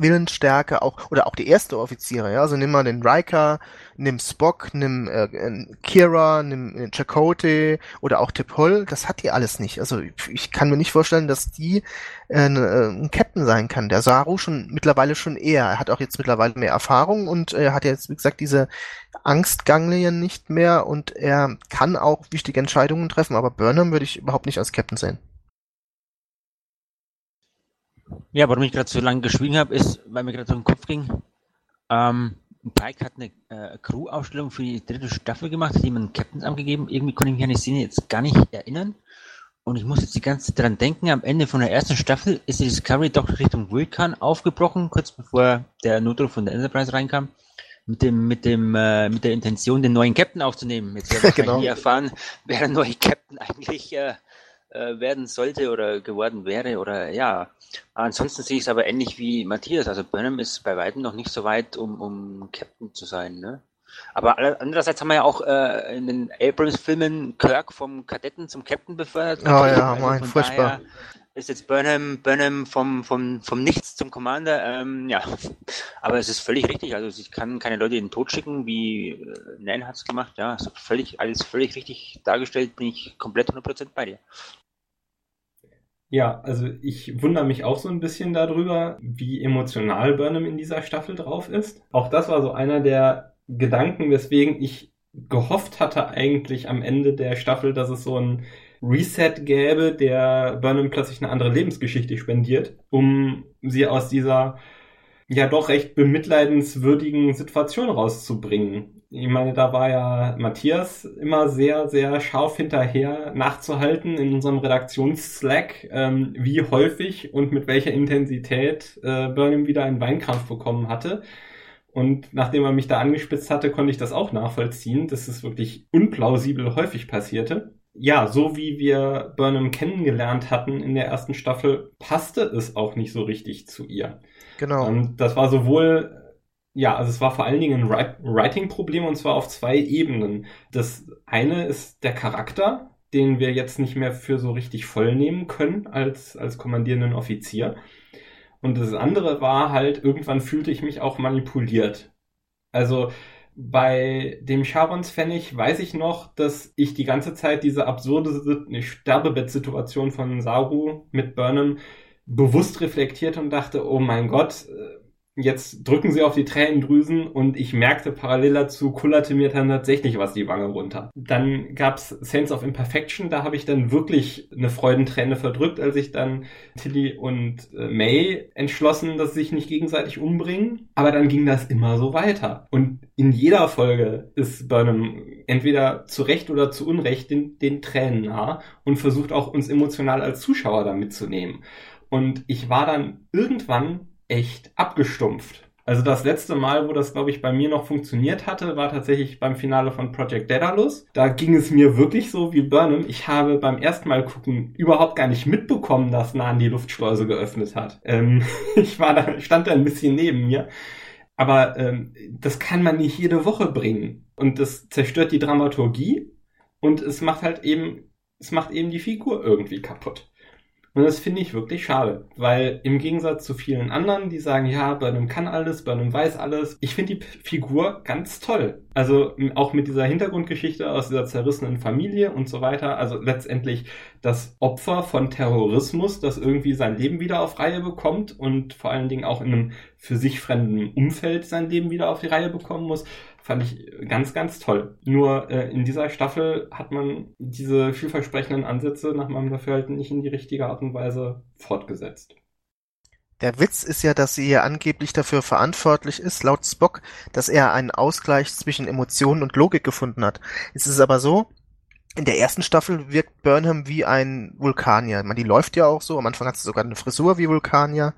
Willensstärke auch oder auch die erste Offiziere, ja, also nimm mal den Riker, nimm Spock, nimm äh, Kira, nimm äh, Chakotay oder auch T'Pol, das hat die alles nicht. Also ich kann mir nicht vorstellen, dass die äh, äh, ein Captain sein kann. Der Saru schon mittlerweile schon eher. Er hat auch jetzt mittlerweile mehr Erfahrung und er hat jetzt wie gesagt diese Angstganglien nicht mehr und er kann auch wichtige Entscheidungen treffen, aber Burnham würde ich überhaupt nicht als Captain sehen. Ja, warum ich gerade so lange geschwiegen habe, ist, weil mir gerade so im Kopf ging. Ähm, Pike hat eine äh, Crew-Aufstellung für die dritte Staffel gemacht, hat jemand Captains angegeben. Irgendwie konnte ich mich an die Szene jetzt gar nicht erinnern. Und ich muss jetzt die ganze Zeit dran denken, am Ende von der ersten Staffel ist die Discovery doch Richtung Vulkan aufgebrochen, kurz bevor der Notruf von der Enterprise reinkam. Mit dem, mit dem, äh, mit der Intention, den neuen Captain aufzunehmen. Jetzt werden wir [LAUGHS] genau. erfahren, wer der neue Captain eigentlich äh, äh, werden sollte oder geworden wäre oder ja. Ansonsten sehe ich es aber ähnlich wie Matthias. Also Burnham ist bei weitem noch nicht so weit, um, um Captain zu sein, ne? Aber andererseits haben wir ja auch äh, in den Abrams-Filmen Kirk vom Kadetten zum Captain befördert. Oh ja, also mein, furchtbar. Ist jetzt Burnham, Burnham vom, vom, vom Nichts zum Commander, ähm, ja. Aber es ist völlig richtig. Also ich kann keine Leute in den Tod schicken, wie äh, Nan hat es gemacht. Ja, ist völlig, alles völlig richtig dargestellt, bin ich komplett 100% bei dir. Ja, also ich wundere mich auch so ein bisschen darüber, wie emotional Burnham in dieser Staffel drauf ist. Auch das war so einer der Gedanken, weswegen ich gehofft hatte eigentlich am Ende der Staffel, dass es so ein Reset gäbe, der Burnham plötzlich eine andere Lebensgeschichte spendiert, um sie aus dieser ja doch recht bemitleidenswürdigen Situation rauszubringen. Ich meine, da war ja Matthias immer sehr, sehr scharf hinterher nachzuhalten in unserem Redaktionsslack, ähm, wie häufig und mit welcher Intensität äh, Burnham wieder einen Weinkrampf bekommen hatte. Und nachdem er mich da angespitzt hatte, konnte ich das auch nachvollziehen, dass es wirklich unplausibel häufig passierte. Ja, so wie wir Burnham kennengelernt hatten in der ersten Staffel, passte es auch nicht so richtig zu ihr. Genau. Und das war sowohl, ja, also es war vor allen Dingen ein Writing-Problem und zwar auf zwei Ebenen. Das eine ist der Charakter, den wir jetzt nicht mehr für so richtig voll nehmen können als, als kommandierenden Offizier. Und das andere war halt, irgendwann fühlte ich mich auch manipuliert. Also bei dem Charons Pfennig weiß ich noch, dass ich die ganze Zeit diese absurde Sterbebettsituation von Saru mit Burnham bewusst reflektiert und dachte, oh mein Gott, äh, Jetzt drücken sie auf die Tränendrüsen und ich merkte parallel dazu, kullerte mir dann tatsächlich was die Wange runter. Dann gab's Sense of Imperfection, da habe ich dann wirklich eine Freudenträne verdrückt, als ich dann Tilly und äh, May entschlossen, dass sie sich nicht gegenseitig umbringen. Aber dann ging das immer so weiter. Und in jeder Folge ist Burnham entweder zu Recht oder zu Unrecht den, den Tränen nah und versucht auch uns emotional als Zuschauer da mitzunehmen. Und ich war dann irgendwann echt abgestumpft. Also das letzte Mal, wo das, glaube ich, bei mir noch funktioniert hatte, war tatsächlich beim Finale von Project Daedalus. Da ging es mir wirklich so wie Burnham. Ich habe beim ersten Mal gucken überhaupt gar nicht mitbekommen, dass Nahen die Luftschleuse geöffnet hat. Ähm, [LAUGHS] ich war da, stand da ein bisschen neben mir. Aber ähm, das kann man nicht jede Woche bringen. Und das zerstört die Dramaturgie und es macht halt eben, es macht eben die Figur irgendwie kaputt. Und das finde ich wirklich schade, weil im Gegensatz zu vielen anderen, die sagen, ja, Burnham kann alles, Burnham weiß alles, ich finde die Figur ganz toll. Also auch mit dieser Hintergrundgeschichte aus dieser zerrissenen Familie und so weiter. Also letztendlich das Opfer von Terrorismus, das irgendwie sein Leben wieder auf Reihe bekommt und vor allen Dingen auch in einem für sich fremden Umfeld sein Leben wieder auf die Reihe bekommen muss fand ich ganz, ganz toll. Nur äh, in dieser Staffel hat man diese vielversprechenden Ansätze nach meinem Dafürhalten nicht in die richtige Art und Weise fortgesetzt. Der Witz ist ja, dass sie ja angeblich dafür verantwortlich ist, laut Spock, dass er einen Ausgleich zwischen Emotionen und Logik gefunden hat. Es ist aber so, in der ersten Staffel wirkt Burnham wie ein Vulkanier. Man, die läuft ja auch so. Am Anfang hat sie sogar eine Frisur wie Vulkanier.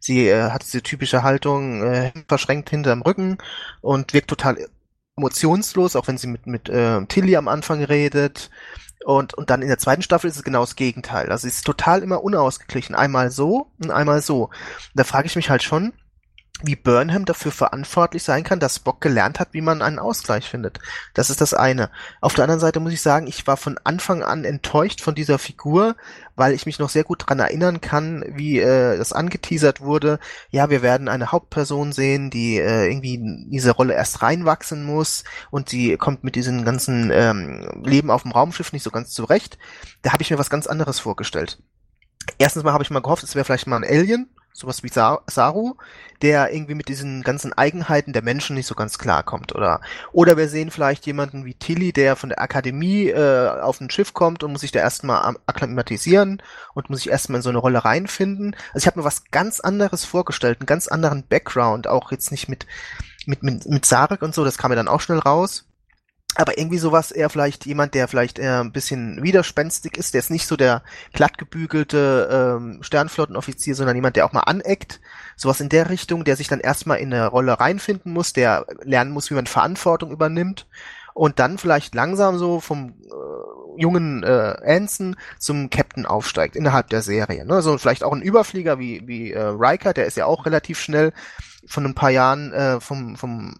Sie äh, hat diese typische Haltung, äh, verschränkt hinterm Rücken und wirkt total emotionslos, auch wenn sie mit, mit äh, Tilly am Anfang redet. Und, und dann in der zweiten Staffel ist es genau das Gegenteil. Also sie ist total immer unausgeglichen. Einmal so und einmal so. Und da frage ich mich halt schon, wie Burnham dafür verantwortlich sein kann, dass Spock gelernt hat, wie man einen Ausgleich findet. Das ist das eine. Auf der anderen Seite muss ich sagen, ich war von Anfang an enttäuscht von dieser Figur, weil ich mich noch sehr gut dran erinnern kann, wie äh, das angeteasert wurde. Ja, wir werden eine Hauptperson sehen, die äh, irgendwie in diese Rolle erst reinwachsen muss und sie kommt mit diesem ganzen ähm, Leben auf dem Raumschiff nicht so ganz zurecht. Da habe ich mir was ganz anderes vorgestellt. Erstens mal habe ich mal gehofft, es wäre vielleicht mal ein Alien, sowas wie Saru, der irgendwie mit diesen ganzen Eigenheiten der Menschen nicht so ganz klarkommt, oder oder wir sehen vielleicht jemanden wie Tilly, der von der Akademie äh, auf ein Schiff kommt und muss sich da erstmal akklimatisieren und muss sich erstmal in so eine Rolle reinfinden. Also ich habe mir was ganz anderes vorgestellt, einen ganz anderen Background, auch jetzt nicht mit mit mit, mit Sarek und so, das kam mir dann auch schnell raus aber irgendwie sowas eher vielleicht jemand, der vielleicht eher ein bisschen widerspenstig ist, der ist nicht so der glattgebügelte ähm, Sternflottenoffizier, sondern jemand, der auch mal aneckt, sowas in der Richtung, der sich dann erstmal in eine Rolle reinfinden muss, der lernen muss, wie man Verantwortung übernimmt und dann vielleicht langsam so vom äh, jungen äh, Anson zum Captain aufsteigt innerhalb der Serie. Ne? So vielleicht auch ein Überflieger wie, wie äh, Riker, der ist ja auch relativ schnell von ein paar Jahren äh, vom, vom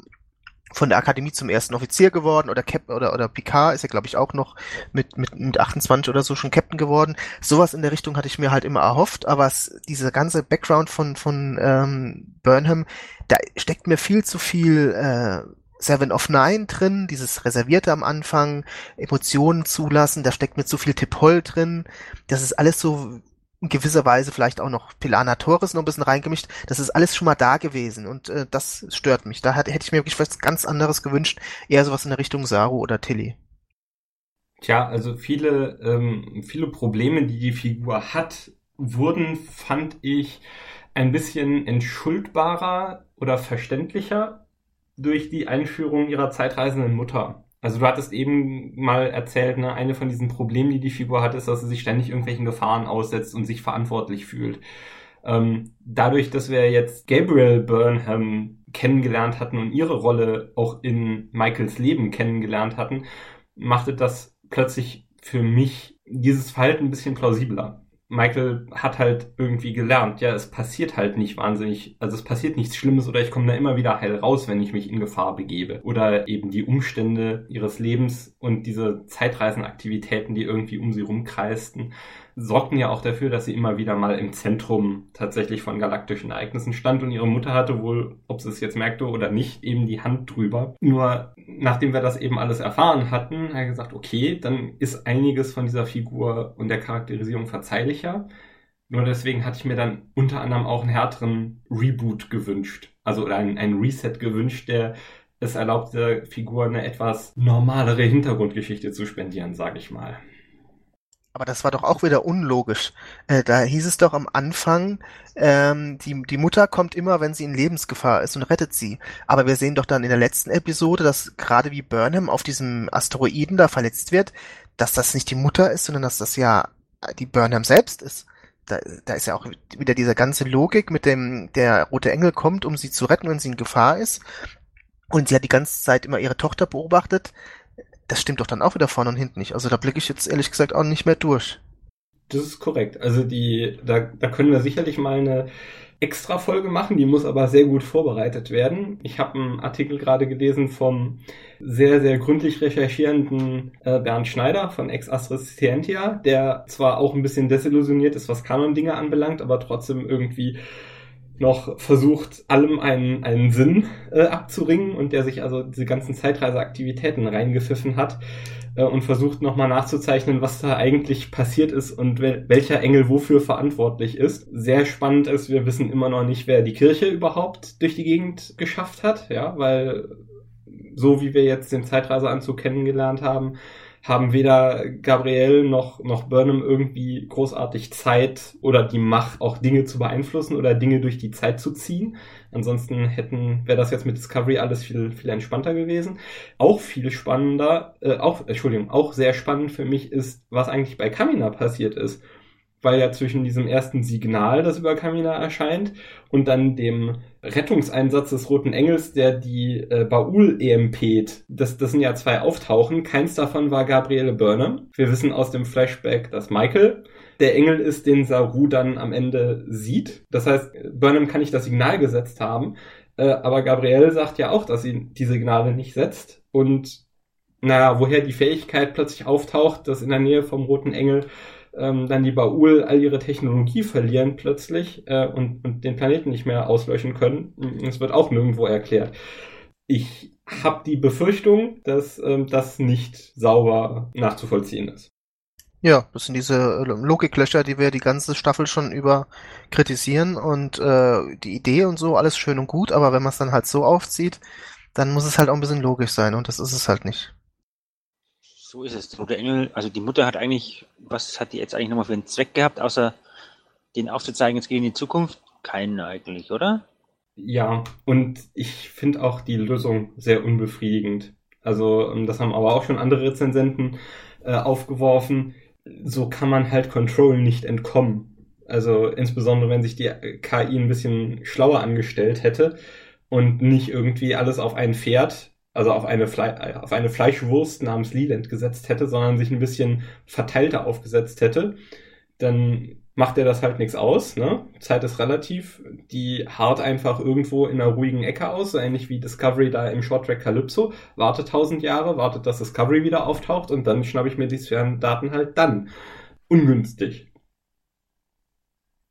von der Akademie zum ersten Offizier geworden oder Cap oder oder Picard ist ja glaube ich auch noch mit mit mit 28 oder so schon Captain geworden. Sowas in der Richtung hatte ich mir halt immer erhofft, aber es, dieser ganze Background von von ähm, Burnham, da steckt mir viel zu viel äh, Seven of Nine drin, dieses Reservierte am Anfang, Emotionen zulassen, da steckt mir zu viel Tippol drin. Das ist alles so in gewisser Weise vielleicht auch noch Pilana Torres noch ein bisschen reingemischt. Das ist alles schon mal da gewesen und äh, das stört mich. Da hätte ich mir wirklich was ganz anderes gewünscht, eher sowas in der Richtung Saru oder Tilly. Tja, also viele, ähm, viele Probleme, die die Figur hat, wurden, fand ich, ein bisschen entschuldbarer oder verständlicher durch die Einführung ihrer zeitreisenden Mutter. Also du hattest eben mal erzählt, ne, eine von diesen Problemen, die die Figur hat, ist, dass sie sich ständig irgendwelchen Gefahren aussetzt und sich verantwortlich fühlt. Ähm, dadurch, dass wir jetzt Gabriel Burnham kennengelernt hatten und ihre Rolle auch in Michaels Leben kennengelernt hatten, machte das plötzlich für mich dieses Verhalten ein bisschen plausibler. Michael hat halt irgendwie gelernt, ja, es passiert halt nicht wahnsinnig, also es passiert nichts Schlimmes oder ich komme da immer wieder heil raus, wenn ich mich in Gefahr begebe. Oder eben die Umstände ihres Lebens und diese Zeitreisenaktivitäten, die irgendwie um sie rumkreisten, sorgten ja auch dafür, dass sie immer wieder mal im Zentrum tatsächlich von galaktischen Ereignissen stand und ihre Mutter hatte wohl, ob sie es jetzt merkte oder nicht, eben die Hand drüber. Nur nachdem wir das eben alles erfahren hatten, hat er gesagt, okay, dann ist einiges von dieser Figur und der Charakterisierung verzeihlicher. Nur deswegen hatte ich mir dann unter anderem auch einen härteren Reboot gewünscht. Also einen, einen Reset gewünscht, der es erlaubt, der Figur eine etwas normalere Hintergrundgeschichte zu spendieren, sage ich mal. Aber das war doch auch wieder unlogisch. Äh, da hieß es doch am Anfang, ähm, die, die Mutter kommt immer, wenn sie in Lebensgefahr ist und rettet sie. Aber wir sehen doch dann in der letzten Episode, dass gerade wie Burnham auf diesem Asteroiden da verletzt wird, dass das nicht die Mutter ist, sondern dass das ja die Burnham selbst ist. Da, da ist ja auch wieder diese ganze Logik mit dem, der rote Engel kommt, um sie zu retten, wenn sie in Gefahr ist. Und sie hat die ganze Zeit immer ihre Tochter beobachtet das stimmt doch dann auch wieder vorne und hinten nicht. Also da blicke ich jetzt ehrlich gesagt auch nicht mehr durch. Das ist korrekt. Also die, da, da können wir sicherlich mal eine extra Folge machen, die muss aber sehr gut vorbereitet werden. Ich habe einen Artikel gerade gelesen vom sehr, sehr gründlich recherchierenden äh, Bernd Schneider von Ex Astris Scientia, der zwar auch ein bisschen desillusioniert ist, was Kanon-Dinge anbelangt, aber trotzdem irgendwie noch versucht, allem einen, einen Sinn äh, abzuringen und der sich also diese ganzen Zeitreiseaktivitäten reingepfiffen hat äh, und versucht nochmal nachzuzeichnen, was da eigentlich passiert ist und wel welcher Engel wofür verantwortlich ist. Sehr spannend ist, wir wissen immer noch nicht, wer die Kirche überhaupt durch die Gegend geschafft hat, ja, weil so wie wir jetzt den Zeitreiseanzug kennengelernt haben, haben weder Gabriel noch, noch Burnham irgendwie großartig Zeit oder die Macht, auch Dinge zu beeinflussen oder Dinge durch die Zeit zu ziehen. Ansonsten hätten, wäre das jetzt mit Discovery alles viel, viel entspannter gewesen. Auch viel spannender, äh, auch, Entschuldigung, auch sehr spannend für mich ist, was eigentlich bei Kamina passiert ist weil ja zwischen diesem ersten Signal, das über Kamina erscheint, und dann dem Rettungseinsatz des Roten Engels, der die äh, Baul EMPt, das, das sind ja zwei Auftauchen, keins davon war Gabriele Burnham. Wir wissen aus dem Flashback, dass Michael der Engel ist, den Saru dann am Ende sieht. Das heißt, Burnham kann nicht das Signal gesetzt haben, äh, aber Gabrielle sagt ja auch, dass sie die Signale nicht setzt und naja, woher die Fähigkeit plötzlich auftaucht, dass in der Nähe vom Roten Engel ähm, dann die Baul all ihre Technologie verlieren plötzlich äh, und, und den Planeten nicht mehr auslöschen können. Es wird auch nirgendwo erklärt. Ich habe die Befürchtung, dass ähm, das nicht sauber nachzuvollziehen ist. Ja, das sind diese äh, Logiklöcher, die wir die ganze Staffel schon über kritisieren und äh, die Idee und so, alles schön und gut, aber wenn man es dann halt so aufzieht, dann muss es halt auch ein bisschen logisch sein und das ist es halt nicht. So ist es. Der Engel, also die Mutter hat eigentlich, was hat die jetzt eigentlich nochmal für einen Zweck gehabt, außer den aufzuzeigen, jetzt gehen in die Zukunft? Keinen eigentlich, oder? Ja, und ich finde auch die Lösung sehr unbefriedigend. Also, ähm, das haben aber auch schon andere Rezensenten äh, aufgeworfen. So kann man halt Control nicht entkommen. Also, insbesondere wenn sich die KI ein bisschen schlauer angestellt hätte und nicht irgendwie alles auf ein Pferd also auf eine, Fle auf eine Fleischwurst namens Leland gesetzt hätte, sondern sich ein bisschen verteilter aufgesetzt hätte, dann macht er das halt nichts aus, ne? Zeit ist relativ. Die hart einfach irgendwo in einer ruhigen Ecke aus, so ähnlich wie Discovery da im Short Track Calypso. Wartet tausend Jahre, wartet, dass Discovery wieder auftaucht und dann schnappe ich mir die Sphärendaten halt dann. Ungünstig.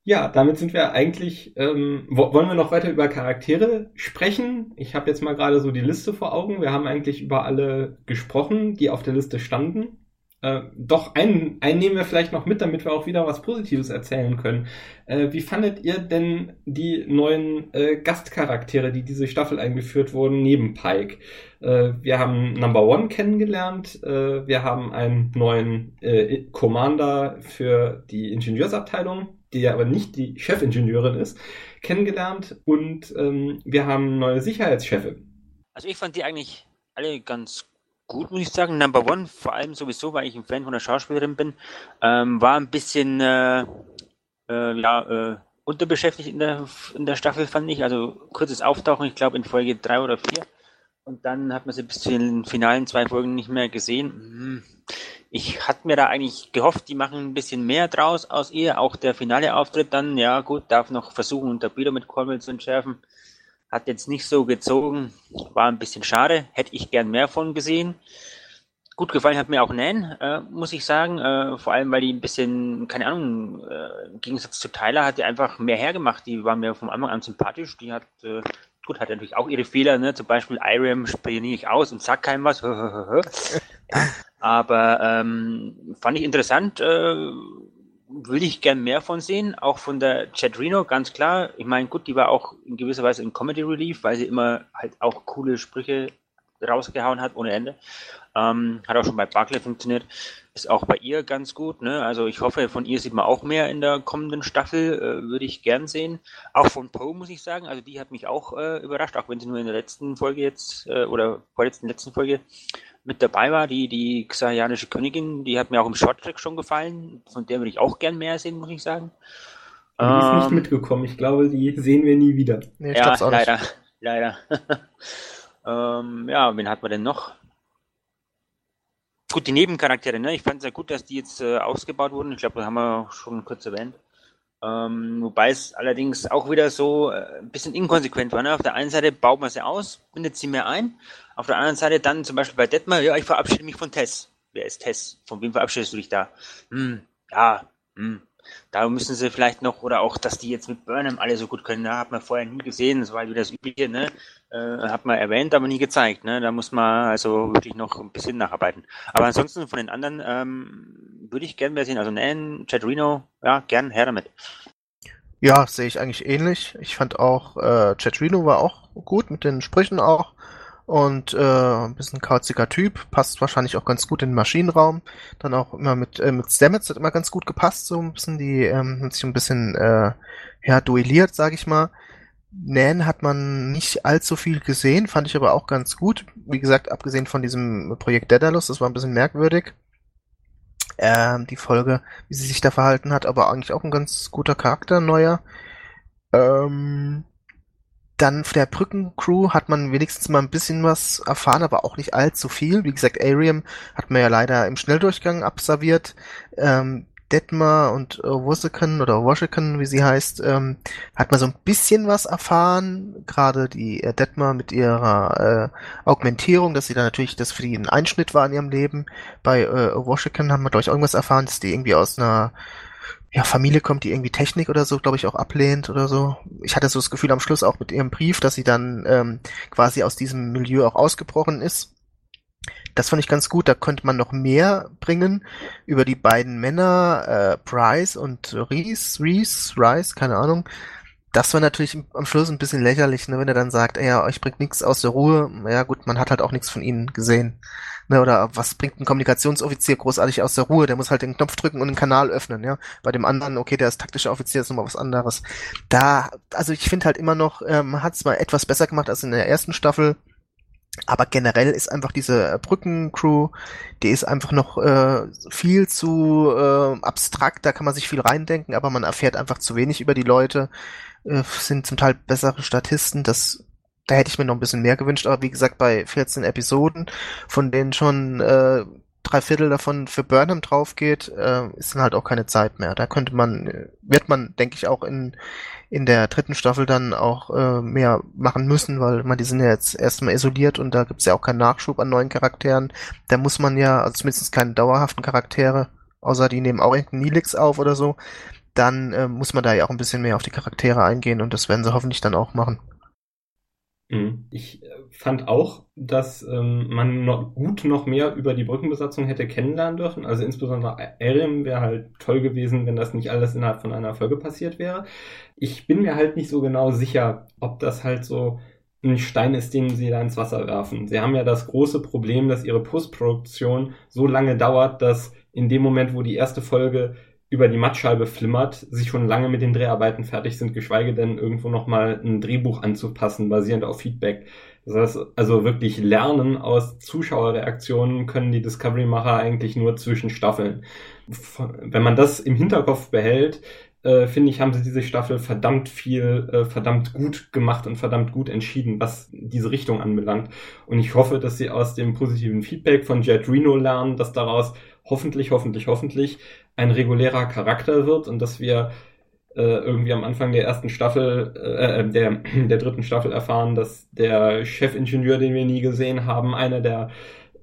Ja, damit sind wir eigentlich. Ähm, wollen wir noch weiter über Charaktere sprechen? Ich habe jetzt mal gerade so die Liste vor Augen. Wir haben eigentlich über alle gesprochen, die auf der Liste standen. Äh, doch, einen, einen nehmen wir vielleicht noch mit, damit wir auch wieder was Positives erzählen können. Äh, wie fandet ihr denn die neuen äh, Gastcharaktere, die diese Staffel eingeführt wurden, neben Pike? Äh, wir haben Number One kennengelernt, äh, wir haben einen neuen äh, Commander für die Ingenieursabteilung, die aber nicht die Chefingenieurin ist, kennengelernt und ähm, wir haben neue Sicherheitschefin. Also ich fand die eigentlich alle ganz gut, muss ich sagen. Number One, vor allem sowieso, weil ich ein Fan von der Schauspielerin bin, ähm, war ein bisschen äh, äh, ja, äh, unterbeschäftigt in der, in der Staffel, fand ich. Also kurzes Auftauchen, ich glaube in Folge drei oder vier. Und dann hat man sie bis zu den finalen zwei Folgen nicht mehr gesehen. Hm. Ich hatte mir da eigentlich gehofft, die machen ein bisschen mehr draus aus ihr. Auch der finale Auftritt dann, ja gut, darf noch versuchen, unter Bilder mit Cornwall zu entschärfen. Hat jetzt nicht so gezogen, war ein bisschen schade, hätte ich gern mehr von gesehen. Gut gefallen hat mir auch Nan, äh, muss ich sagen. Äh, vor allem, weil die ein bisschen, keine Ahnung, äh, im Gegensatz zu Tyler hat die einfach mehr hergemacht. Die war mir vom Anfang an sympathisch. Die hat, äh, gut, hat natürlich auch ihre Fehler, ne? Zum Beispiel Irem spioniere ich aus und sag keinem was. [LAUGHS] Aber ähm, fand ich interessant. Äh, würde ich gern mehr von sehen, auch von der Chad Reno, ganz klar. Ich meine, gut, die war auch in gewisser Weise im Comedy Relief, weil sie immer halt auch coole Sprüche rausgehauen hat ohne Ende. Ähm, hat auch schon bei Barclay funktioniert. Ist auch bei ihr ganz gut. Ne? Also ich hoffe, von ihr sieht man auch mehr in der kommenden Staffel. Äh, würde ich gern sehen. Auch von Poe muss ich sagen. Also die hat mich auch äh, überrascht, auch wenn sie nur in der letzten Folge jetzt äh, oder vorletzten letzten Folge mit dabei war, die, die Xarianische Königin, die hat mir auch im Shorttrack schon gefallen. Von der würde ich auch gern mehr sehen, muss ich sagen. die ähm, ist nicht ähm, mitgekommen. Ich glaube, die sehen wir nie wieder. Nee, ja, leider. Nicht. Leider. [LAUGHS] [LAUGHS] ähm, ja, wen hat man denn noch? Gut, die Nebencharaktere, ne? Ich fand es ja gut, dass die jetzt äh, ausgebaut wurden. Ich glaube, das haben wir schon kurz erwähnt. Ähm, wobei es allerdings auch wieder so äh, ein bisschen inkonsequent war. Ne? Auf der einen Seite baut man sie aus, bindet sie mehr ein. Auf der anderen Seite dann zum Beispiel bei Detmar, ja, ich verabschiede mich von Tess. Wer ist Tess? Von wem verabschiedest du dich da? Hm, ja, hm. Da müssen sie vielleicht noch, oder auch, dass die jetzt mit Burnham alle so gut können, da hat man vorher nie gesehen, das war halt wieder das Übliche, ne? Äh, hat man erwähnt, aber nie gezeigt, ne? Da muss man also wirklich noch ein bisschen nacharbeiten. Aber ansonsten von den anderen ähm, würde ich gern mehr sehen. Also Nan, Chad Reno, ja, gern her damit. Ja, sehe ich eigentlich ähnlich. Ich fand auch, äh, Chad Reno war auch gut mit den Sprüchen auch. Und äh, ein bisschen kauziger Typ, passt wahrscheinlich auch ganz gut in den Maschinenraum. Dann auch immer mit, äh, mit Stamets hat immer ganz gut gepasst, so ein bisschen die, ähm, hat sich ein bisschen äh, ja, duelliert, sag ich mal. Nan hat man nicht allzu viel gesehen, fand ich aber auch ganz gut. Wie gesagt, abgesehen von diesem Projekt Daedalus, das war ein bisschen merkwürdig. Ähm, die Folge, wie sie sich da verhalten hat, aber eigentlich auch ein ganz guter Charakter, neuer. Ähm, dann von der Brückencrew hat man wenigstens mal ein bisschen was erfahren, aber auch nicht allzu viel. Wie gesagt, Arium hat man ja leider im Schnelldurchgang absolviert. Ähm, Detmar und äh, Washington oder Washington, wie sie heißt, ähm, hat man so ein bisschen was erfahren. Gerade die äh, Detmar mit ihrer äh, Augmentierung, dass sie da natürlich das für die ein Einschnitt war in ihrem Leben. Bei äh, Washington haben wir, glaube ich, irgendwas erfahren, dass die irgendwie aus einer ja, Familie kommt, die irgendwie Technik oder so, glaube ich, auch ablehnt oder so. Ich hatte so das Gefühl am Schluss auch mit ihrem Brief, dass sie dann ähm, quasi aus diesem Milieu auch ausgebrochen ist. Das fand ich ganz gut, da könnte man noch mehr bringen über die beiden Männer, äh, Price und Reese, Reese, Rice, keine Ahnung. Das war natürlich am Schluss ein bisschen lächerlich, ne, wenn er dann sagt, ey, ja, euch bringt nichts aus der Ruhe. Ja gut, man hat halt auch nichts von ihnen gesehen. Ne, oder was bringt ein Kommunikationsoffizier großartig aus der Ruhe? Der muss halt den Knopf drücken und den Kanal öffnen, ja. Bei dem anderen, okay, der ist taktischer Offizier, ist nochmal was anderes. Da, also ich finde halt immer noch, ähm, hat es mal etwas besser gemacht als in der ersten Staffel. Aber generell ist einfach diese Brückencrew, die ist einfach noch äh, viel zu äh, abstrakt, da kann man sich viel reindenken, aber man erfährt einfach zu wenig über die Leute, äh, sind zum Teil bessere Statisten, das da hätte ich mir noch ein bisschen mehr gewünscht, aber wie gesagt, bei 14 Episoden, von denen schon äh, drei Viertel davon für Burnham drauf geht, äh, ist dann halt auch keine Zeit mehr. Da könnte man, äh, wird man, denke ich, auch in, in der dritten Staffel dann auch äh, mehr machen müssen, weil man, die sind ja jetzt erstmal isoliert und da gibt's ja auch keinen Nachschub an neuen Charakteren. Da muss man ja, also zumindest keine dauerhaften Charaktere, außer die nehmen auch irgendeinen Nilix auf oder so, dann äh, muss man da ja auch ein bisschen mehr auf die Charaktere eingehen und das werden sie hoffentlich dann auch machen. Mhm. Ich äh, fand auch, dass ähm, man noch gut noch mehr über die Brückenbesatzung hätte kennenlernen dürfen. Also insbesondere Erim wäre halt toll gewesen, wenn das nicht alles innerhalb von einer Folge passiert wäre. Ich bin mir halt nicht so genau sicher, ob das halt so ein Stein ist, den sie da ins Wasser werfen. Sie haben ja das große Problem, dass ihre Postproduktion so lange dauert, dass in dem Moment, wo die erste Folge über die Mattscheibe flimmert, sich schon lange mit den Dreharbeiten fertig sind, geschweige denn irgendwo nochmal ein Drehbuch anzupassen, basierend auf Feedback. Das heißt, also wirklich lernen aus Zuschauerreaktionen können die Discovery-Macher eigentlich nur zwischen Staffeln. Wenn man das im Hinterkopf behält, äh, finde ich, haben sie diese Staffel verdammt viel, äh, verdammt gut gemacht und verdammt gut entschieden, was diese Richtung anbelangt. Und ich hoffe, dass sie aus dem positiven Feedback von Jet Reno lernen, dass daraus hoffentlich, hoffentlich, hoffentlich ein regulärer Charakter wird und dass wir äh, irgendwie am Anfang der ersten Staffel, äh, äh, der, [CLEARS THROAT] der dritten Staffel erfahren, dass der Chefingenieur, den wir nie gesehen haben, einer der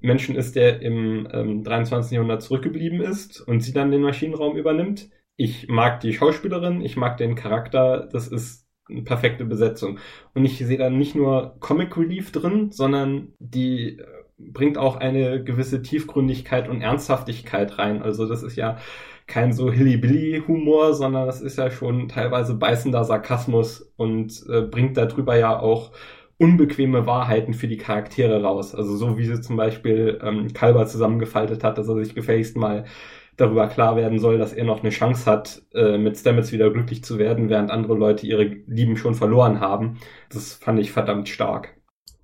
Menschen ist, der im ähm, 23. Jahrhundert zurückgeblieben ist und sie dann den Maschinenraum übernimmt. Ich mag die Schauspielerin, ich mag den Charakter, das ist eine perfekte Besetzung. Und ich sehe da nicht nur Comic Relief drin, sondern die bringt auch eine gewisse Tiefgründigkeit und Ernsthaftigkeit rein. Also das ist ja kein so Hilly-Billy-Humor, sondern das ist ja schon teilweise beißender Sarkasmus und äh, bringt darüber ja auch unbequeme Wahrheiten für die Charaktere raus. Also so wie sie zum Beispiel ähm, Kalber zusammengefaltet hat, dass er sich gefälligst mal darüber klar werden soll, dass er noch eine Chance hat, äh, mit Stamets wieder glücklich zu werden, während andere Leute ihre Lieben schon verloren haben. Das fand ich verdammt stark.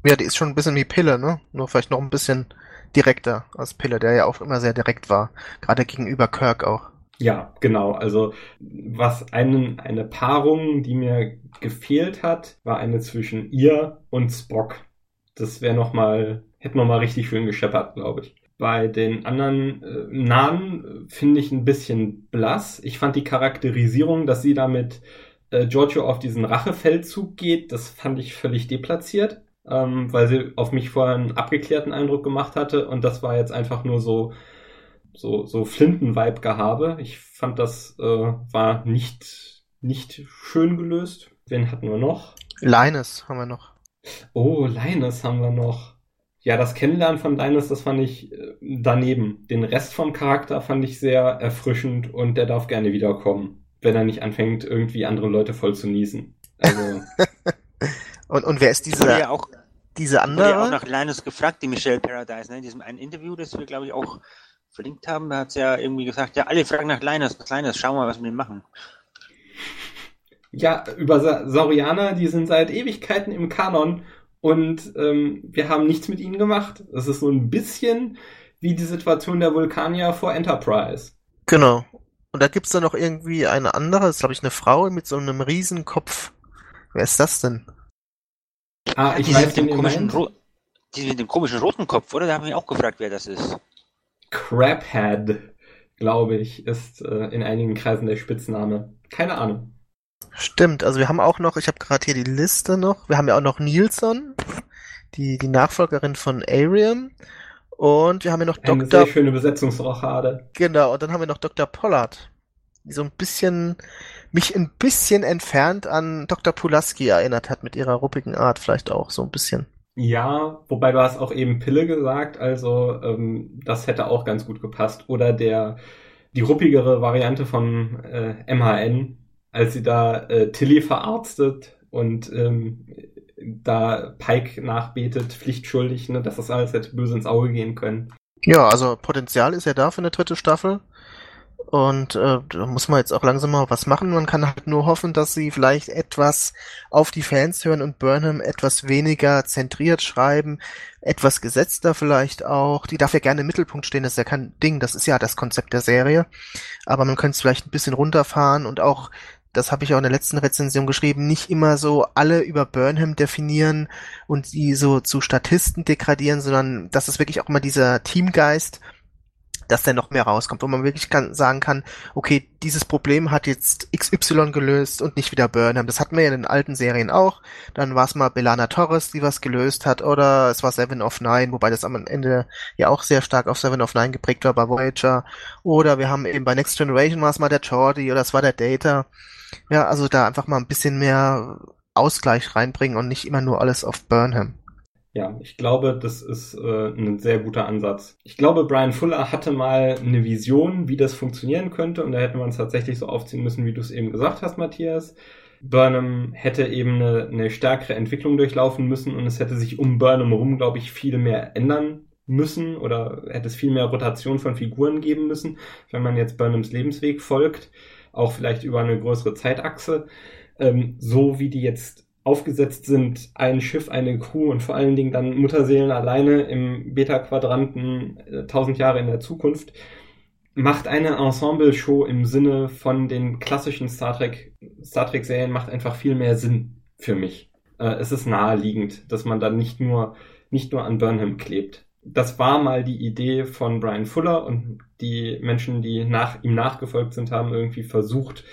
Ja, die ist schon ein bisschen wie Pille, ne? Nur vielleicht noch ein bisschen direkter als Pille, der ja auch immer sehr direkt war. Gerade gegenüber Kirk auch. Ja, genau. Also was einen, eine Paarung, die mir gefehlt hat, war eine zwischen ihr und Spock. Das wäre noch mal, hätte noch mal richtig schön gescheppert, glaube ich. Bei den anderen äh, Nahen finde ich ein bisschen blass. Ich fand die Charakterisierung, dass sie damit äh, Giorgio auf diesen Rachefeldzug geht, das fand ich völlig deplatziert ähm, weil sie auf mich vorher einen abgeklärten Eindruck gemacht hatte und das war jetzt einfach nur so so so Flinten-Vibe-Gehabe. Ich fand das äh, war nicht nicht schön gelöst. Wen hatten wir noch? Linus haben wir noch. Oh, Linus haben wir noch. Ja, das Kennenlernen von Linus, das fand ich äh, daneben. Den Rest vom Charakter fand ich sehr erfrischend und der darf gerne wiederkommen, wenn er nicht anfängt, irgendwie andere Leute voll zu niesen. Also [LAUGHS] Und, und wer ist dieser, ja auch, diese andere? Ich ja auch nach Linus gefragt, die Michelle Paradise, ne? in diesem einen Interview, das wir, glaube ich, auch verlinkt haben, da hat sie ja irgendwie gesagt, ja, alle fragen nach Linus, was Linus, schau mal, was wir denn machen. Ja, über Sa Saurianer, die sind seit Ewigkeiten im Kanon und ähm, wir haben nichts mit ihnen gemacht. Das ist so ein bisschen wie die Situation der Vulkanier vor Enterprise. Genau. Und da gibt's da noch irgendwie eine andere, das ist glaube ich eine Frau mit so einem Riesenkopf. Wer ist das denn? Ah, ich die weiß mit dem den komischen, die mit dem komischen roten Kopf, oder? Da haben wir auch gefragt, wer das ist. Crabhead, glaube ich, ist äh, in einigen Kreisen der Spitzname. Keine Ahnung. Stimmt, also wir haben auch noch, ich habe gerade hier die Liste noch, wir haben ja auch noch Nilsson, die, die Nachfolgerin von Ariam. Und wir haben ja noch Eine Dr. sehr schöne Besetzungsrochade. Genau, und dann haben wir noch Dr. Pollard, die so ein bisschen, mich ein bisschen entfernt an Dr. Pulaski erinnert hat mit ihrer ruppigen Art, vielleicht auch so ein bisschen. Ja, wobei du hast auch eben Pille gesagt, also ähm, das hätte auch ganz gut gepasst. Oder der die ruppigere Variante von äh, MHN, als sie da äh, Tilly verarztet und ähm, da Pike nachbetet, pflichtschuldig, ne, dass das alles hätte böse ins Auge gehen können. Ja, also Potenzial ist ja da für eine dritte Staffel. Und äh, da muss man jetzt auch langsam mal was machen. Man kann halt nur hoffen, dass sie vielleicht etwas auf die Fans hören und Burnham etwas weniger zentriert schreiben, etwas gesetzter vielleicht auch. Die darf ja gerne im Mittelpunkt stehen, das ist ja kein Ding, das ist ja das Konzept der Serie. Aber man könnte es vielleicht ein bisschen runterfahren und auch das habe ich auch in der letzten Rezension geschrieben, nicht immer so alle über Burnham definieren und die so zu Statisten degradieren, sondern dass es wirklich auch immer dieser Teamgeist dass der noch mehr rauskommt, wo man wirklich kann, sagen kann, okay, dieses Problem hat jetzt XY gelöst und nicht wieder Burnham. Das hatten wir ja in den alten Serien auch. Dann war es mal Belana Torres, die was gelöst hat, oder es war Seven of Nine, wobei das am Ende ja auch sehr stark auf Seven of Nine geprägt war bei Voyager. Oder wir haben eben bei Next Generation war es mal der Jordi oder es war der Data. Ja, also da einfach mal ein bisschen mehr Ausgleich reinbringen und nicht immer nur alles auf Burnham. Ja, ich glaube, das ist äh, ein sehr guter Ansatz. Ich glaube, Brian Fuller hatte mal eine Vision, wie das funktionieren könnte, und da hätte man es tatsächlich so aufziehen müssen, wie du es eben gesagt hast, Matthias. Burnham hätte eben eine, eine stärkere Entwicklung durchlaufen müssen und es hätte sich um Burnham herum, glaube ich, viel mehr ändern müssen oder hätte es viel mehr Rotation von Figuren geben müssen, wenn man jetzt Burnhams Lebensweg folgt, auch vielleicht über eine größere Zeitachse. Ähm, so wie die jetzt aufgesetzt sind, ein Schiff, eine Crew und vor allen Dingen dann Mutterseelen alleine im Beta-Quadranten äh, tausend Jahre in der Zukunft, macht eine Ensemble-Show im Sinne von den klassischen Star Trek, Star Trek-Serien macht einfach viel mehr Sinn für mich. Äh, es ist naheliegend, dass man dann nicht nur, nicht nur an Burnham klebt. Das war mal die Idee von Brian Fuller und die Menschen, die nach ihm nachgefolgt sind, haben irgendwie versucht,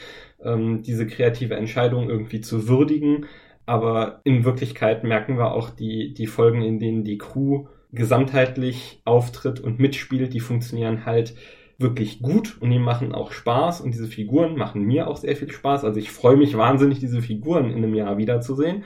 ähm, diese kreative Entscheidung irgendwie zu würdigen aber in Wirklichkeit merken wir auch die, die Folgen, in denen die Crew gesamtheitlich auftritt und mitspielt, die funktionieren halt wirklich gut und die machen auch Spaß und diese Figuren machen mir auch sehr viel Spaß. Also ich freue mich wahnsinnig, diese Figuren in einem Jahr wiederzusehen.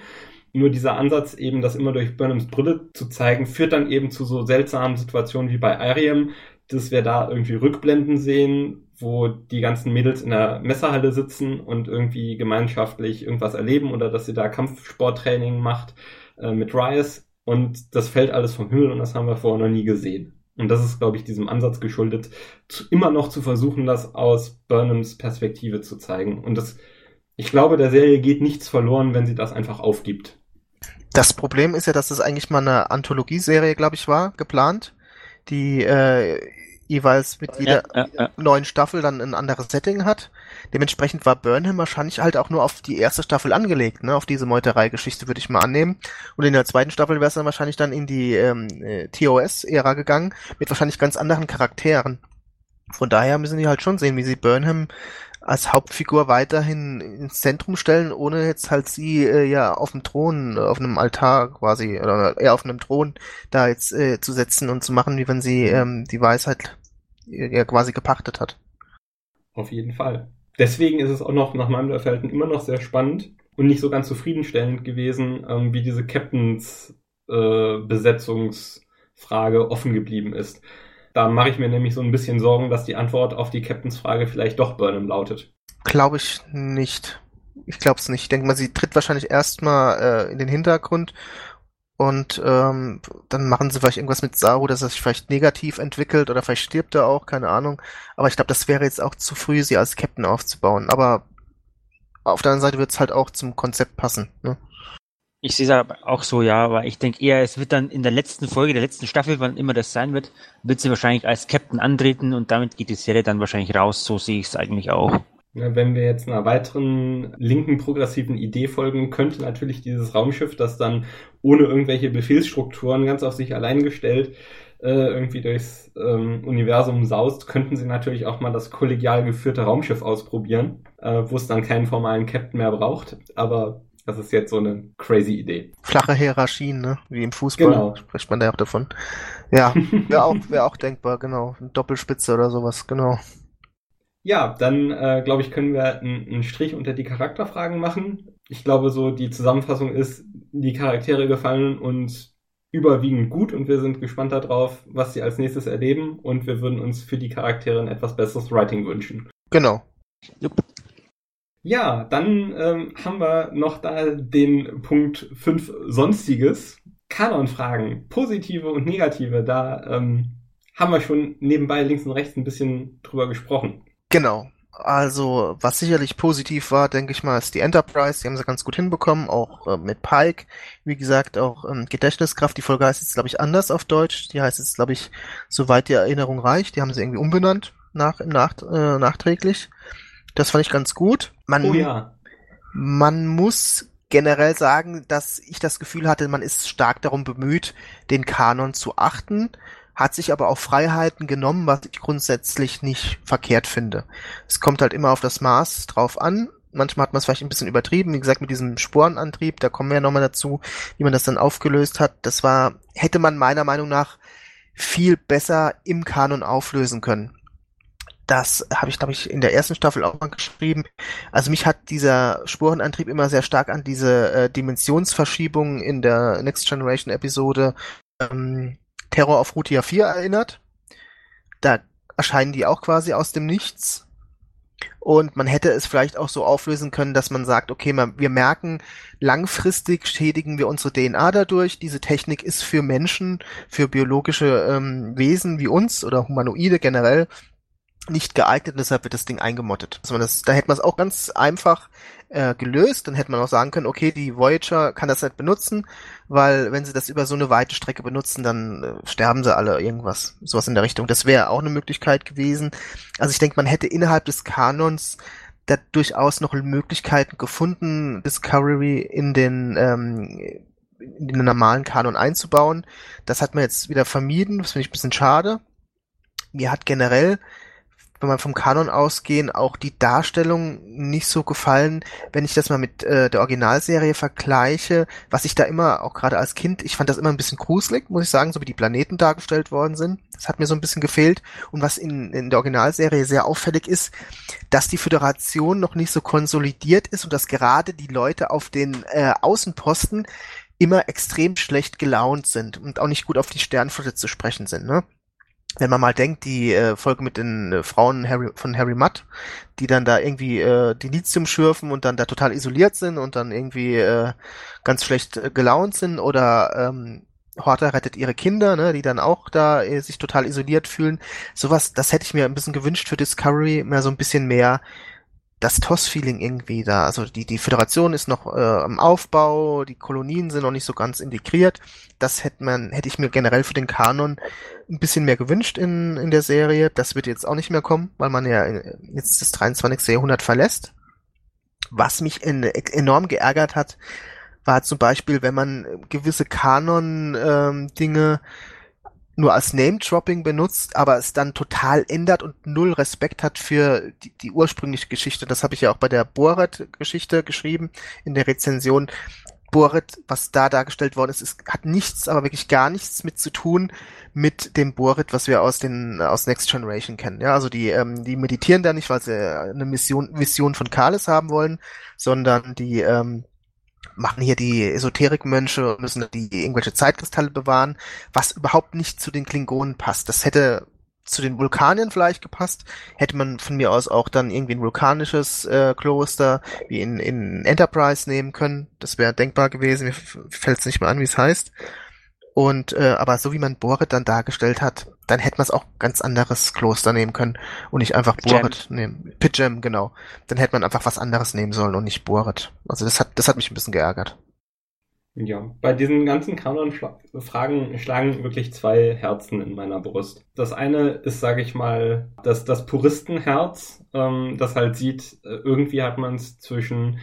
Nur dieser Ansatz, eben das immer durch Burnhams Brille zu zeigen, führt dann eben zu so seltsamen Situationen wie bei Ariam, dass wir da irgendwie Rückblenden sehen, wo die ganzen Mädels in der Messerhalle sitzen und irgendwie gemeinschaftlich irgendwas erleben oder dass sie da Kampfsporttraining macht äh, mit Rice und das fällt alles vom Himmel und das haben wir vorher noch nie gesehen. Und das ist, glaube ich, diesem Ansatz geschuldet, zu, immer noch zu versuchen, das aus Burnhams Perspektive zu zeigen. Und das, ich glaube, der Serie geht nichts verloren, wenn sie das einfach aufgibt. Das Problem ist ja, dass es das eigentlich mal eine Anthologieserie, glaube ich, war, geplant, die äh, jeweils mit jeder ja, ja, ja. neuen Staffel dann ein anderes Setting hat. Dementsprechend war Burnham wahrscheinlich halt auch nur auf die erste Staffel angelegt, ne? Auf diese Meuterei-Geschichte würde ich mal annehmen. Und in der zweiten Staffel wäre es dann wahrscheinlich dann in die ähm, äh, TOS-Ära gegangen, mit wahrscheinlich ganz anderen Charakteren. Von daher müssen die halt schon sehen, wie sie Burnham als Hauptfigur weiterhin ins Zentrum stellen, ohne jetzt halt sie äh, ja auf dem Thron, auf einem Altar quasi, oder eher auf einem Thron da jetzt äh, zu setzen und zu machen, wie wenn sie ähm, die Weisheit er quasi gepachtet hat. Auf jeden Fall. Deswegen ist es auch noch nach meinem Dafürhalten immer noch sehr spannend und nicht so ganz zufriedenstellend gewesen, ähm, wie diese Captains äh, Besetzungsfrage offen geblieben ist. Da mache ich mir nämlich so ein bisschen Sorgen, dass die Antwort auf die Captains Frage vielleicht doch Burnham lautet. Glaube ich nicht. Ich glaube es nicht. Ich denke mal, sie tritt wahrscheinlich erstmal äh, in den Hintergrund und ähm, dann machen sie vielleicht irgendwas mit Saru, dass er sich vielleicht negativ entwickelt oder vielleicht stirbt er auch, keine Ahnung. Aber ich glaube, das wäre jetzt auch zu früh, sie als Captain aufzubauen. Aber auf der anderen Seite wird es halt auch zum Konzept passen. Ne? Ich sehe es auch so, ja, aber ich denke eher, es wird dann in der letzten Folge, der letzten Staffel, wann immer das sein wird, wird sie wahrscheinlich als Captain antreten und damit geht die Serie dann wahrscheinlich raus. So sehe ich es eigentlich auch. Ja, wenn wir jetzt einer weiteren linken progressiven Idee folgen, könnte natürlich dieses Raumschiff, das dann ohne irgendwelche Befehlsstrukturen ganz auf sich allein gestellt äh, irgendwie durchs ähm, Universum saust, könnten sie natürlich auch mal das kollegial geführte Raumschiff ausprobieren, äh, wo es dann keinen formalen Captain mehr braucht. Aber das ist jetzt so eine crazy Idee. Flache Hierarchien, ne? Wie im Fußball genau. spricht man da auch davon. Ja, [LAUGHS] wäre auch, wär auch denkbar, genau. Eine Doppelspitze oder sowas, genau. Ja, dann äh, glaube ich, können wir einen Strich unter die Charakterfragen machen. Ich glaube, so die Zusammenfassung ist, die Charaktere gefallen uns überwiegend gut und wir sind gespannt darauf, was sie als nächstes erleben und wir würden uns für die Charaktere ein etwas besseres Writing wünschen. Genau. Jupp. Ja, dann ähm, haben wir noch da den Punkt 5 Sonstiges. Kanon-Fragen, positive und negative, da ähm, haben wir schon nebenbei links und rechts ein bisschen drüber gesprochen. Genau. Also, was sicherlich positiv war, denke ich mal, ist die Enterprise. Die haben sie ganz gut hinbekommen, auch äh, mit Pike. Wie gesagt, auch ähm, Gedächtniskraft. Die Folge heißt jetzt, glaube ich, anders auf Deutsch. Die heißt jetzt, glaube ich, soweit die Erinnerung reicht. Die haben sie irgendwie umbenannt, nach, nach, äh, nachträglich. Das fand ich ganz gut. Man, Oh ja. man muss generell sagen, dass ich das Gefühl hatte, man ist stark darum bemüht, den Kanon zu achten, hat sich aber auch Freiheiten genommen, was ich grundsätzlich nicht verkehrt finde. Es kommt halt immer auf das Maß drauf an. Manchmal hat man es vielleicht ein bisschen übertrieben, wie gesagt, mit diesem Sporenantrieb, da kommen wir ja nochmal dazu, wie man das dann aufgelöst hat. Das war, hätte man meiner Meinung nach viel besser im Kanon auflösen können. Das habe ich, glaube ich, in der ersten Staffel auch mal geschrieben. Also mich hat dieser Sporenantrieb immer sehr stark an diese äh, Dimensionsverschiebung in der Next Generation Episode ähm, Terror auf Rutia 4 erinnert. Da erscheinen die auch quasi aus dem Nichts. Und man hätte es vielleicht auch so auflösen können, dass man sagt, okay, man, wir merken, langfristig schädigen wir unsere DNA dadurch. Diese Technik ist für Menschen, für biologische ähm, Wesen wie uns oder Humanoide generell nicht geeignet deshalb wird das Ding eingemottet. Also das, da hätte man es auch ganz einfach äh, gelöst, dann hätte man auch sagen können, okay, die Voyager kann das nicht benutzen, weil wenn sie das über so eine weite Strecke benutzen, dann äh, sterben sie alle irgendwas, sowas in der Richtung. Das wäre auch eine Möglichkeit gewesen. Also ich denke, man hätte innerhalb des Kanons da durchaus noch Möglichkeiten gefunden, Discovery in den ähm, in den normalen Kanon einzubauen. Das hat man jetzt wieder vermieden, das finde ich ein bisschen schade. Mir hat generell wenn man vom Kanon ausgehen, auch die Darstellung nicht so gefallen, wenn ich das mal mit äh, der Originalserie vergleiche, was ich da immer, auch gerade als Kind, ich fand das immer ein bisschen gruselig, muss ich sagen, so wie die Planeten dargestellt worden sind. Das hat mir so ein bisschen gefehlt. Und was in, in der Originalserie sehr auffällig ist, dass die Föderation noch nicht so konsolidiert ist und dass gerade die Leute auf den äh, Außenposten immer extrem schlecht gelaunt sind und auch nicht gut auf die Sternflotte zu sprechen sind, ne? Wenn man mal denkt, die äh, Folge mit den äh, Frauen Harry, von Harry Mudd, die dann da irgendwie äh, die Lithium schürfen und dann da total isoliert sind und dann irgendwie äh, ganz schlecht äh, gelaunt sind oder ähm, Horta rettet ihre Kinder, ne, die dann auch da äh, sich total isoliert fühlen. Sowas, das hätte ich mir ein bisschen gewünscht für Discovery, mehr so ein bisschen mehr das TOS-Feeling irgendwie da. Also die, die Föderation ist noch äh, im Aufbau, die Kolonien sind noch nicht so ganz integriert. Das hätte man, hätte ich mir generell für den Kanon ein bisschen mehr gewünscht in, in der Serie. Das wird jetzt auch nicht mehr kommen, weil man ja jetzt das 23. Jahrhundert verlässt. Was mich in, enorm geärgert hat, war zum Beispiel, wenn man gewisse Kanon-Dinge ähm, nur als Name-Dropping benutzt, aber es dann total ändert und null Respekt hat für die, die ursprüngliche Geschichte. Das habe ich ja auch bei der Borat-Geschichte geschrieben in der Rezension. Borat, was da dargestellt worden ist, ist, hat nichts, aber wirklich gar nichts mit zu tun mit dem Borat, was wir aus den aus Next Generation kennen. Ja, also die ähm, die meditieren da nicht, weil sie eine Mission Vision von Kalis haben wollen, sondern die ähm, machen hier die Esoterikmönche, müssen die irgendwelche Zeitkristalle bewahren, was überhaupt nicht zu den Klingonen passt. Das hätte zu den Vulkaniern vielleicht gepasst, hätte man von mir aus auch dann irgendwie ein vulkanisches äh, Kloster wie in, in Enterprise nehmen können. Das wäre denkbar gewesen. Mir fällt es nicht mehr an, wie es heißt. Und äh, aber so wie man Boret dann dargestellt hat, dann hätte man es auch ganz anderes Kloster nehmen können und nicht einfach Boret nehmen. Pidgem, genau. Dann hätte man einfach was anderes nehmen sollen und nicht Boret. Also das hat das hat mich ein bisschen geärgert. Ja, bei diesen ganzen Kanon-Fragen schlagen wirklich zwei Herzen in meiner Brust. Das eine ist, sage ich mal, das, das Puristenherz, ähm, das halt sieht, äh, irgendwie hat man es zwischen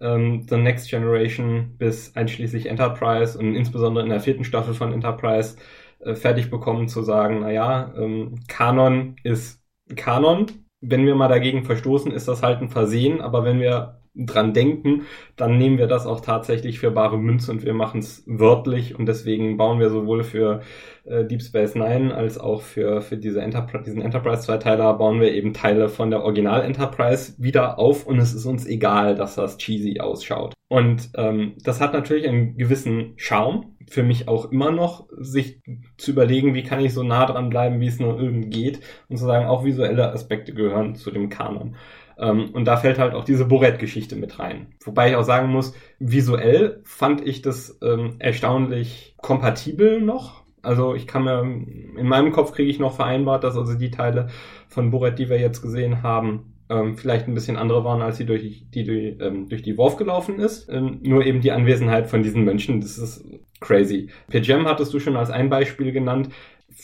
ähm, The Next Generation bis einschließlich Enterprise und insbesondere in der vierten Staffel von Enterprise äh, fertig bekommen zu sagen, naja, ähm, Kanon ist Kanon. Wenn wir mal dagegen verstoßen, ist das halt ein Versehen, aber wenn wir dran denken, dann nehmen wir das auch tatsächlich für bare Münze und wir machen es wörtlich und deswegen bauen wir sowohl für äh, Deep Space Nine als auch für, für diese Enterprise, diesen Enterprise-Zweiteiler bauen wir eben Teile von der Original Enterprise wieder auf und es ist uns egal, dass das cheesy ausschaut. Und ähm, das hat natürlich einen gewissen Charme, für mich auch immer noch, sich zu überlegen, wie kann ich so nah dran bleiben, wie es nur irgend geht und zu sagen, auch visuelle Aspekte gehören zu dem Kanon. Ähm, und da fällt halt auch diese Boret-Geschichte mit rein. Wobei ich auch sagen muss, visuell fand ich das ähm, erstaunlich kompatibel noch. Also ich kann mir, in meinem Kopf kriege ich noch vereinbart, dass also die Teile von Boret, die wir jetzt gesehen haben, ähm, vielleicht ein bisschen andere waren, als die durch die, die ähm, durch die Worf gelaufen ist. Ähm, nur eben die Anwesenheit von diesen Mönchen, das ist crazy. Pejam hattest du schon als ein Beispiel genannt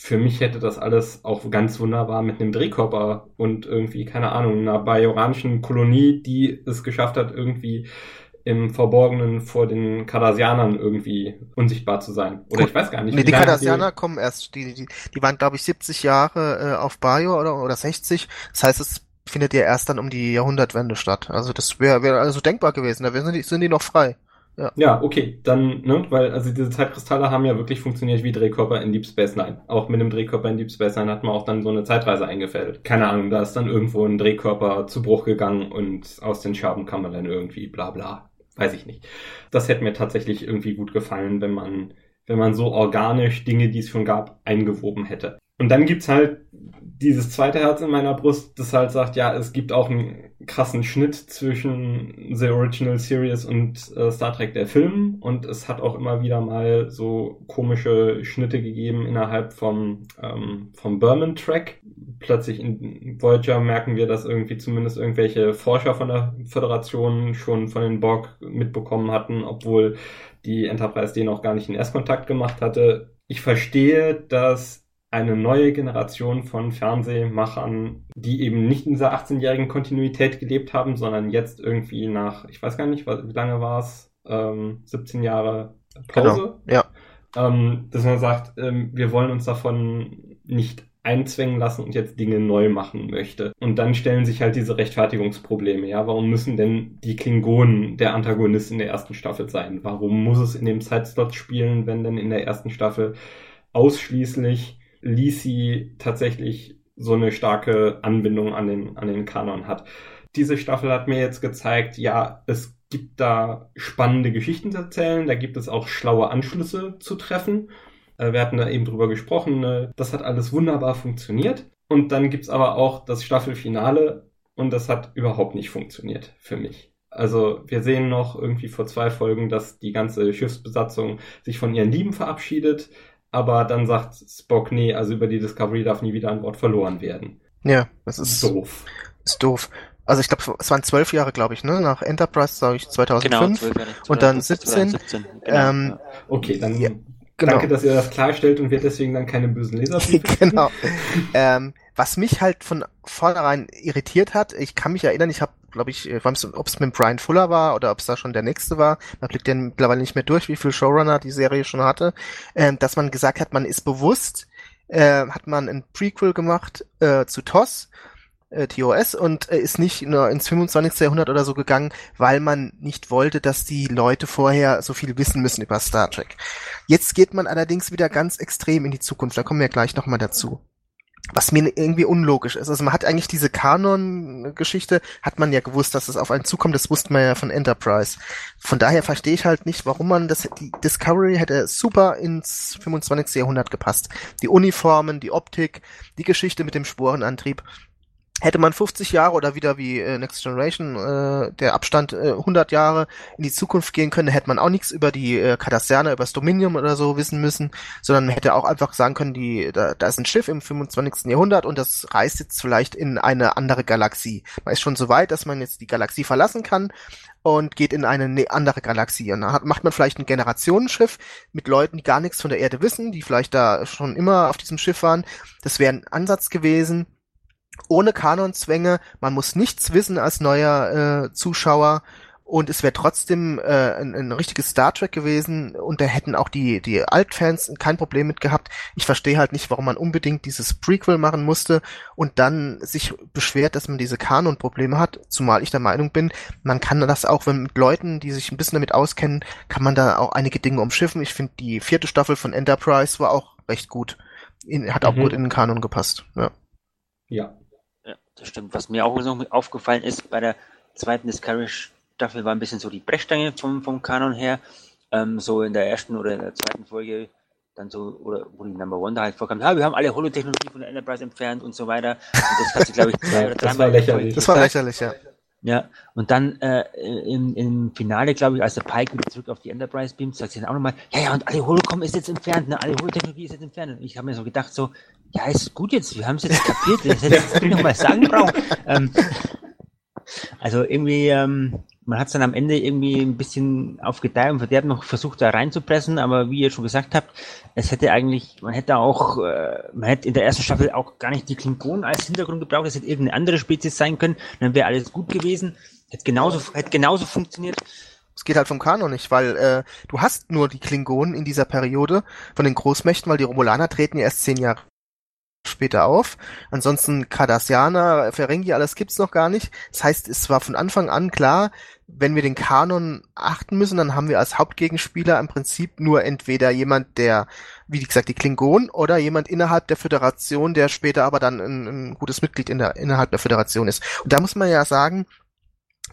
für mich hätte das alles auch ganz wunderbar mit einem Drehkörper und irgendwie, keine Ahnung, einer bajoranischen Kolonie, die es geschafft hat, irgendwie im Verborgenen vor den Cardassianern irgendwie unsichtbar zu sein. Oder ich weiß gar nicht. Nee, die Cardassianer kommen erst, die, die, die waren, glaube ich, 70 Jahre äh, auf Bajor oder, oder 60. Das heißt, es findet ja erst dann um die Jahrhundertwende statt. Also das wäre wär also denkbar gewesen. Da sind die, sind die noch frei. Ja. ja, okay, dann, ne, weil, also diese Zeitkristalle haben ja wirklich funktioniert wie Drehkörper in Deep Space Nine. Auch mit einem Drehkörper in Deep Space Nine hat man auch dann so eine Zeitreise eingefädelt. Keine Ahnung, da ist dann irgendwo ein Drehkörper zu Bruch gegangen und aus den Scherben kam man dann irgendwie bla bla. Weiß ich nicht. Das hätte mir tatsächlich irgendwie gut gefallen, wenn man, wenn man so organisch Dinge, die es schon gab, eingewoben hätte. Und dann gibt's halt dieses zweite Herz in meiner Brust, das halt sagt, ja, es gibt auch einen krassen Schnitt zwischen The Original Series und äh, Star Trek der Film und es hat auch immer wieder mal so komische Schnitte gegeben innerhalb vom, ähm, vom Berman Track. Plötzlich in Voyager merken wir, dass irgendwie zumindest irgendwelche Forscher von der Föderation schon von den Borg mitbekommen hatten, obwohl die Enterprise den auch gar nicht in Erstkontakt gemacht hatte. Ich verstehe, dass eine neue Generation von Fernsehmachern, die eben nicht in dieser 18-jährigen Kontinuität gelebt haben, sondern jetzt irgendwie nach, ich weiß gar nicht, wie lange war es, ähm, 17 Jahre Pause. Genau, ja. Ähm, dass man sagt, ähm, wir wollen uns davon nicht einzwängen lassen und jetzt Dinge neu machen möchte. Und dann stellen sich halt diese Rechtfertigungsprobleme. Ja, warum müssen denn die Klingonen der Antagonist in der ersten Staffel sein? Warum muss es in dem Zeitslot spielen, wenn denn in der ersten Staffel ausschließlich Lisi tatsächlich so eine starke Anbindung an den, an den Kanon hat. Diese Staffel hat mir jetzt gezeigt, ja, es gibt da spannende Geschichten zu erzählen, da gibt es auch schlaue Anschlüsse zu treffen. Äh, wir hatten da eben drüber gesprochen, ne? das hat alles wunderbar funktioniert. Und dann gibt's aber auch das Staffelfinale und das hat überhaupt nicht funktioniert für mich. Also wir sehen noch irgendwie vor zwei Folgen, dass die ganze Schiffsbesatzung sich von ihren Lieben verabschiedet aber dann sagt Spock, nee, also über die Discovery darf nie wieder ein Wort verloren werden. Ja, das ist doof. Ist doof. Also ich glaube, es waren zwölf Jahre, glaube ich, ne? Nach Enterprise, sage ich, 2005. Genau, Jahre, und dann 17. 2017, genau, ähm, okay, dann ja, genau. danke, dass ihr das klarstellt und wir deswegen dann keine bösen Leser [LAUGHS] Genau. ähm, was mich halt von vornherein irritiert hat, ich kann mich erinnern, ich habe glaube ich, äh, ob es mit Brian Fuller war oder ob es da schon der nächste war, man blickt ja mittlerweile nicht mehr durch, wie viel Showrunner die Serie schon hatte, äh, dass man gesagt hat, man ist bewusst, äh, hat man ein Prequel gemacht äh, zu TOS, äh, TOS und äh, ist nicht nur ins 25. Jahrhundert oder so gegangen, weil man nicht wollte, dass die Leute vorher so viel wissen müssen über Star Trek. Jetzt geht man allerdings wieder ganz extrem in die Zukunft, da kommen wir gleich nochmal dazu was mir irgendwie unlogisch ist. Also man hat eigentlich diese Kanon-Geschichte, hat man ja gewusst, dass es auf einen zukommt, das wusste man ja von Enterprise. Von daher verstehe ich halt nicht, warum man das, die Discovery hätte super ins 25. Jahrhundert gepasst. Die Uniformen, die Optik, die Geschichte mit dem Sporenantrieb hätte man 50 Jahre oder wieder wie äh, Next Generation äh, der Abstand äh, 100 Jahre in die Zukunft gehen können, hätte man auch nichts über die äh, Cardassianer, über das Dominium oder so wissen müssen, sondern man hätte auch einfach sagen können, die da, da ist ein Schiff im 25. Jahrhundert und das reist jetzt vielleicht in eine andere Galaxie. Man ist schon so weit, dass man jetzt die Galaxie verlassen kann und geht in eine ne, andere Galaxie. Und dann macht man vielleicht ein Generationenschiff mit Leuten, die gar nichts von der Erde wissen, die vielleicht da schon immer auf diesem Schiff waren. Das wäre ein Ansatz gewesen ohne Kanonzwänge, man muss nichts wissen als neuer äh, Zuschauer und es wäre trotzdem äh, ein, ein richtiges Star Trek gewesen und da hätten auch die die Altfans kein Problem mit gehabt. Ich verstehe halt nicht, warum man unbedingt dieses Prequel machen musste und dann sich beschwert, dass man diese Kanon-Probleme hat, zumal ich der Meinung bin, man kann das auch, wenn mit Leuten, die sich ein bisschen damit auskennen, kann man da auch einige Dinge umschiffen. Ich finde, die vierte Staffel von Enterprise war auch recht gut. In, hat auch mhm. gut in den Kanon gepasst. Ja. Ja, das stimmt. Was mir auch noch aufgefallen ist bei der zweiten Discovery-Staffel war ein bisschen so die Brechstange vom, vom Kanon her. Ähm, so in der ersten oder in der zweiten Folge dann so, oder wo die Number One da halt vorkam, ja, wir haben alle Holotechnologie von der Enterprise entfernt und so weiter. Und das hat sie, glaube ich, [LAUGHS] zwei oder dreimal. Das war lächerlich. Das war lächerlich, ja. Ja, und dann äh, im, im Finale, glaube ich, als der Pike wieder zurück auf die Enterprise beamt, sagt sie dann auch nochmal, ja, ja, und alle Holocom ist jetzt entfernt, ne? alle Holotechnologie ist jetzt entfernt. Und ich habe mir so gedacht, so, ja, ist gut jetzt, wir haben es jetzt kapiert, [LAUGHS] das hätte ich nochmal sagen brauchen. Ähm, also irgendwie, ähm, man hat es dann am Ende irgendwie ein bisschen auf Gedeih und Verderb noch versucht, da reinzupressen, aber wie ihr schon gesagt habt, es hätte eigentlich, man hätte auch, äh, man hätte in der ersten Staffel auch gar nicht die Klingonen als Hintergrund gebraucht, es hätte irgendeine andere Spezies sein können, dann wäre alles gut gewesen, hätte genauso, hätte genauso funktioniert. Es geht halt vom Kanon nicht, weil äh, du hast nur die Klingonen in dieser Periode von den Großmächten, weil die Romulaner treten ja erst zehn Jahre später auf. Ansonsten Cardassianer, Ferengi, alles gibt's noch gar nicht. Das heißt, es war von Anfang an klar, wenn wir den Kanon achten müssen, dann haben wir als Hauptgegenspieler im Prinzip nur entweder jemand, der, wie gesagt, die Klingonen oder jemand innerhalb der Föderation, der später aber dann ein, ein gutes Mitglied in der, innerhalb der Föderation ist. Und da muss man ja sagen,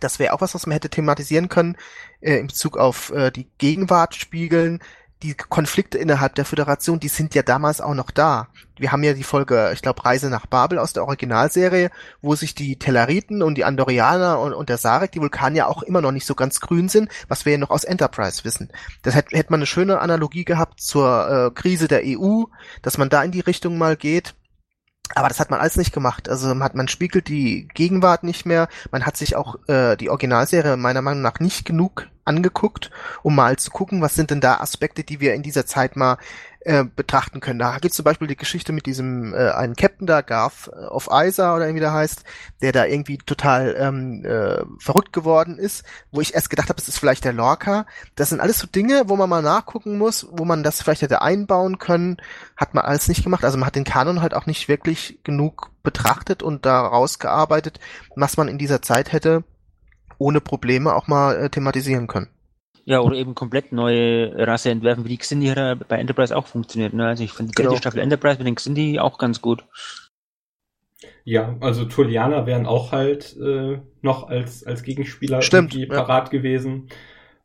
das wäre auch was, was man hätte thematisieren können äh, in Bezug auf äh, die Gegenwart spiegeln. Die Konflikte innerhalb der Föderation, die sind ja damals auch noch da. Wir haben ja die Folge, ich glaube, Reise nach Babel aus der Originalserie, wo sich die Tellariten und die Andorianer und, und der Sarek, die Vulkanier auch immer noch nicht so ganz grün sind, was wir ja noch aus Enterprise wissen. Das hätte, hätte man eine schöne Analogie gehabt zur äh, Krise der EU, dass man da in die Richtung mal geht. Aber das hat man alles nicht gemacht. Also man, hat, man spiegelt die Gegenwart nicht mehr. Man hat sich auch äh, die Originalserie meiner Meinung nach nicht genug angeguckt, um mal zu gucken, was sind denn da Aspekte, die wir in dieser Zeit mal äh, betrachten können. Da gibt es zum Beispiel die Geschichte mit diesem äh, einen Captain da, Garth äh, of Isa oder irgendwie der heißt, der da irgendwie total ähm, äh, verrückt geworden ist, wo ich erst gedacht habe, es ist vielleicht der Lorca. Das sind alles so Dinge, wo man mal nachgucken muss, wo man das vielleicht hätte einbauen können, hat man alles nicht gemacht. Also man hat den Kanon halt auch nicht wirklich genug betrachtet und da rausgearbeitet, was man in dieser Zeit hätte ohne Probleme auch mal äh, thematisieren können. Ja, oder eben komplett neue Rasse entwerfen, wie die Xindi bei Enterprise auch funktioniert. Ne? Also ich finde die genau. Staffel Enterprise mit den Xindi auch ganz gut. Ja, also Tullianer wären auch halt äh, noch als, als Gegenspieler Stimmt, irgendwie parat ja. gewesen.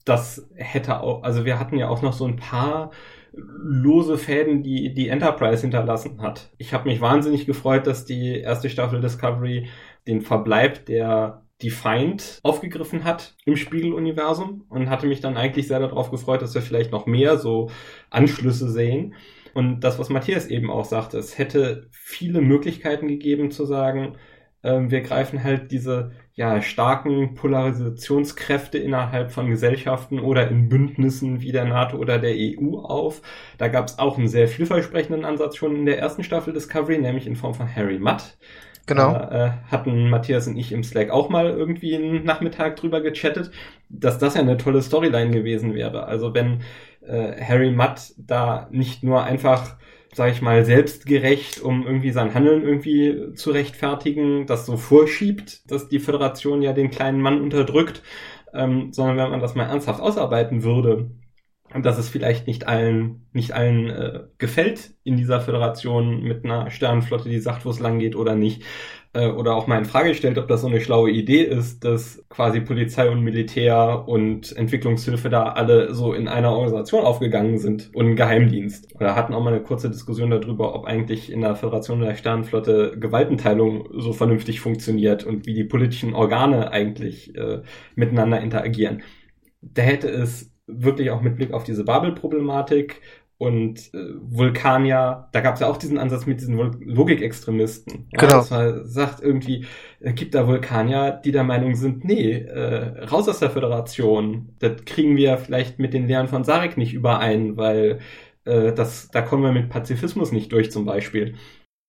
Das hätte auch, also wir hatten ja auch noch so ein paar lose Fäden, die die Enterprise hinterlassen hat. Ich habe mich wahnsinnig gefreut, dass die erste Staffel Discovery den Verbleib der Defiant aufgegriffen hat im Spiegeluniversum und hatte mich dann eigentlich sehr darauf gefreut, dass wir vielleicht noch mehr so Anschlüsse sehen. Und das, was Matthias eben auch sagte, es hätte viele Möglichkeiten gegeben zu sagen, äh, wir greifen halt diese ja, starken Polarisationskräfte innerhalb von Gesellschaften oder in Bündnissen wie der NATO oder der EU auf. Da gab es auch einen sehr vielversprechenden Ansatz schon in der ersten Staffel Discovery, nämlich in Form von Harry Mudd, Genau. Äh, hatten Matthias und ich im Slack auch mal irgendwie einen Nachmittag drüber gechattet, dass das ja eine tolle Storyline gewesen wäre. Also wenn äh, Harry Mudd da nicht nur einfach sag ich mal, selbstgerecht, um irgendwie sein Handeln irgendwie zu rechtfertigen, das so vorschiebt, dass die Föderation ja den kleinen Mann unterdrückt, ähm, sondern wenn man das mal ernsthaft ausarbeiten würde, dass es vielleicht nicht allen, nicht allen äh, gefällt in dieser Föderation mit einer Sternenflotte, die sagt, wo es lang geht oder nicht. Äh, oder auch mal in Frage stellt, ob das so eine schlaue Idee ist, dass quasi Polizei und Militär und Entwicklungshilfe da alle so in einer Organisation aufgegangen sind und ein Geheimdienst. Oder hatten auch mal eine kurze Diskussion darüber, ob eigentlich in der Föderation der Sternenflotte Gewaltenteilung so vernünftig funktioniert und wie die politischen Organe eigentlich äh, miteinander interagieren. Da hätte es wirklich auch mit Blick auf diese Babel-Problematik und äh, Vulkanier, da gab es ja auch diesen Ansatz mit diesen Logikextremisten. Ja, genau. Dass man sagt irgendwie, äh, gibt da Vulkanier, die der Meinung sind, nee, äh, raus aus der Föderation. Das kriegen wir vielleicht mit den Lehren von Sarek nicht überein, weil äh, das, da kommen wir mit Pazifismus nicht durch zum Beispiel.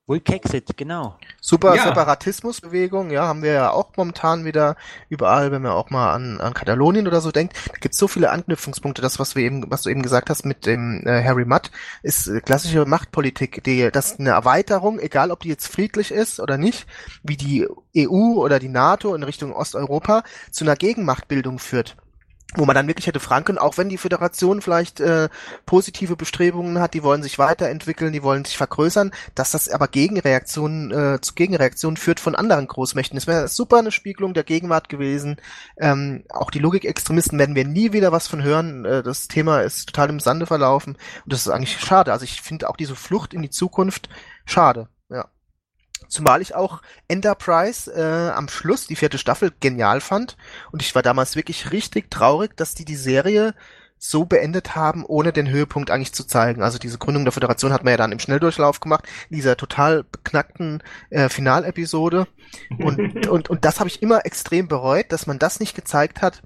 Vulkexit, genau. Super ja. Separatismusbewegung, ja, haben wir ja auch momentan wieder überall, wenn man auch mal an, an Katalonien oder so denkt. Da gibt so viele Anknüpfungspunkte. Das, was wir eben, was du eben gesagt hast mit dem äh, Harry Mudd, ist äh, klassische Machtpolitik, die, das ist eine Erweiterung, egal ob die jetzt friedlich ist oder nicht, wie die EU oder die NATO in Richtung Osteuropa zu einer Gegenmachtbildung führt wo man dann wirklich hätte fragen können, auch wenn die Föderation vielleicht äh, positive Bestrebungen hat, die wollen sich weiterentwickeln, die wollen sich vergrößern, dass das aber Gegenreaktionen äh, zu Gegenreaktionen führt von anderen Großmächten. Das wäre super eine Spiegelung der Gegenwart gewesen. Ähm, auch die Logikextremisten werden wir nie wieder was von hören. Äh, das Thema ist total im Sande verlaufen und das ist eigentlich schade. Also ich finde auch diese Flucht in die Zukunft schade. Zumal ich auch Enterprise äh, am Schluss, die vierte Staffel, genial fand. Und ich war damals wirklich richtig traurig, dass die die Serie so beendet haben, ohne den Höhepunkt eigentlich zu zeigen. Also diese Gründung der Föderation hat man ja dann im Schnelldurchlauf gemacht, in dieser total beknackten äh, Finalepisode. [LAUGHS] Und, und, und das habe ich immer extrem bereut, dass man das nicht gezeigt hat,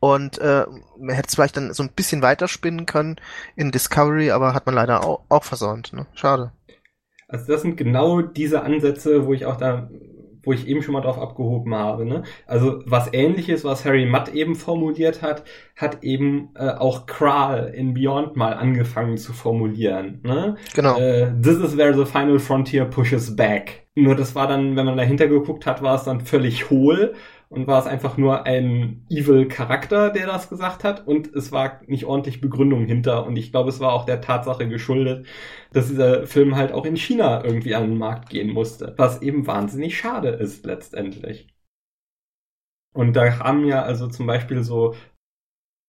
Und äh, man hätte es vielleicht dann so ein bisschen weiterspinnen können in Discovery, aber hat man leider auch, auch versäumt. Ne? Schade. Also das sind genau diese Ansätze, wo ich auch da wo ich eben schon mal drauf abgehoben habe. Ne? Also was ähnliches, was Harry Mudd eben formuliert hat, hat eben äh, auch Kral in Beyond mal angefangen zu formulieren. Ne? Genau. Äh, This is where the final frontier pushes back. Nur das war dann, wenn man dahinter geguckt hat, war es dann völlig hohl und war es einfach nur ein evil Charakter, der das gesagt hat. Und es war nicht ordentlich Begründung hinter. Und ich glaube, es war auch der Tatsache geschuldet, dass dieser Film halt auch in China irgendwie an den Markt gehen musste, was eben wahnsinnig schade ist letztendlich. Und da haben ja also zum Beispiel so,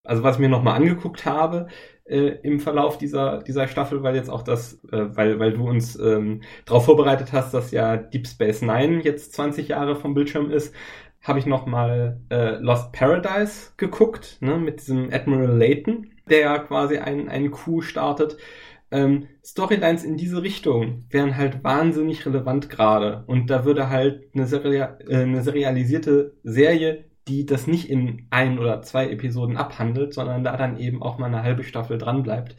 also was ich mir nochmal angeguckt habe, äh, im Verlauf dieser, dieser Staffel, weil jetzt auch das, äh, weil, weil du uns ähm, darauf vorbereitet hast, dass ja Deep Space Nine jetzt 20 Jahre vom Bildschirm ist, habe ich noch mal äh, Lost Paradise geguckt, ne, mit diesem Admiral Layton, der ja quasi einen, einen Coup startet. Ähm, Storylines in diese Richtung wären halt wahnsinnig relevant gerade. Und da würde halt eine, Seria äh, eine serialisierte Serie, die das nicht in ein oder zwei Episoden abhandelt, sondern da dann eben auch mal eine halbe Staffel dran bleibt,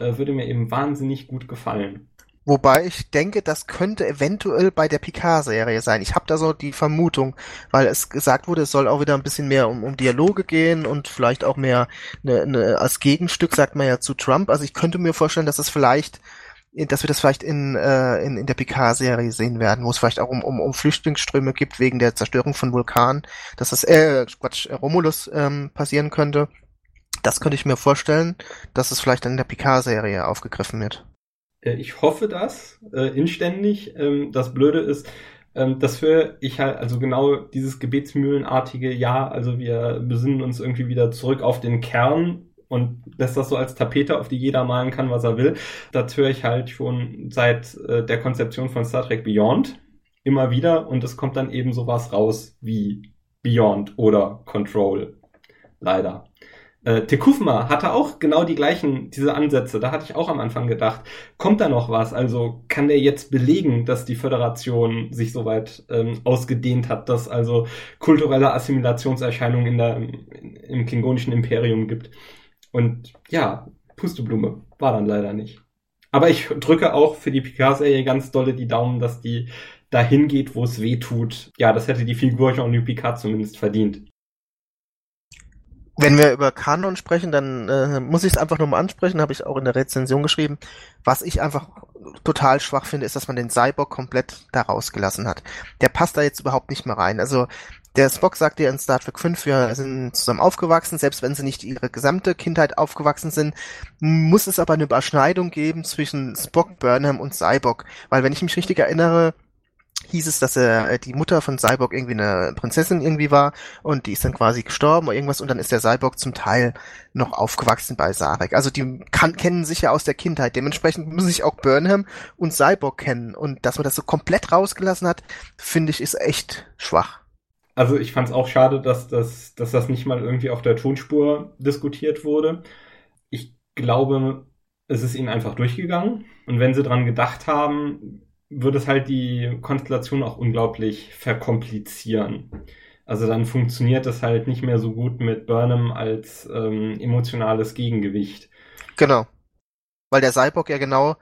äh, würde mir eben wahnsinnig gut gefallen. Wobei ich denke, das könnte eventuell bei der Picard-Serie sein. Ich habe da so die Vermutung, weil es gesagt wurde, es soll auch wieder ein bisschen mehr um, um Dialoge gehen und vielleicht auch mehr ne, ne, als Gegenstück, sagt man ja zu Trump. Also ich könnte mir vorstellen, dass es vielleicht dass wir das vielleicht in, äh, in, in der Picard-Serie sehen werden, wo es vielleicht auch um, um, um Flüchtlingsströme gibt wegen der Zerstörung von Vulkan, dass das, äh, Quatsch, Romulus ähm, passieren könnte. Das könnte ich mir vorstellen, dass es vielleicht in der Picard-Serie aufgegriffen wird. Äh, ich hoffe das äh, inständig. Ähm, das Blöde ist, ähm, dass für ich halt, also genau dieses gebetsmühlenartige, ja, also wir besinnen uns irgendwie wieder zurück auf den Kern und lässt das so als Tapete, auf die jeder malen kann, was er will. Das höre ich halt schon seit äh, der Konzeption von Star Trek Beyond immer wieder und es kommt dann eben sowas raus wie Beyond oder Control. Leider. Äh, Tekufma hatte auch genau die gleichen, diese Ansätze. Da hatte ich auch am Anfang gedacht, kommt da noch was? Also kann der jetzt belegen, dass die Föderation sich soweit ähm, ausgedehnt hat, dass also kulturelle Assimilationserscheinungen in der, in, im klingonischen Imperium gibt? Und ja, Pusteblume war dann leider nicht. Aber ich drücke auch für die Picard-Serie ganz dolle die Daumen, dass die dahin geht, wo es weh tut. Ja, das hätte die Figur Jean-Luc Picard zumindest verdient. Wenn wir über Kanon sprechen, dann äh, muss ich es einfach nur mal ansprechen, habe ich auch in der Rezension geschrieben. Was ich einfach total schwach finde, ist, dass man den Cyborg komplett da rausgelassen hat. Der passt da jetzt überhaupt nicht mehr rein. Also der Spock sagt ja in Star Trek 5, wir sind zusammen aufgewachsen, selbst wenn sie nicht ihre gesamte Kindheit aufgewachsen sind, muss es aber eine Überschneidung geben zwischen Spock, Burnham und Cyborg. Weil wenn ich mich richtig erinnere, hieß es, dass er äh, die Mutter von Cyborg irgendwie eine Prinzessin irgendwie war und die ist dann quasi gestorben oder irgendwas und dann ist der Cyborg zum Teil noch aufgewachsen bei Sarek. Also die kann, kennen sich ja aus der Kindheit. Dementsprechend müssen sich auch Burnham und Cyborg kennen und dass man das so komplett rausgelassen hat, finde ich, ist echt schwach. Also ich fand es auch schade, dass das, dass das nicht mal irgendwie auf der Tonspur diskutiert wurde. Ich glaube, es ist ihnen einfach durchgegangen. Und wenn sie dran gedacht haben, würde es halt die Konstellation auch unglaublich verkomplizieren. Also dann funktioniert es halt nicht mehr so gut mit Burnham als ähm, emotionales Gegengewicht. Genau. Weil der Cyborg ja genau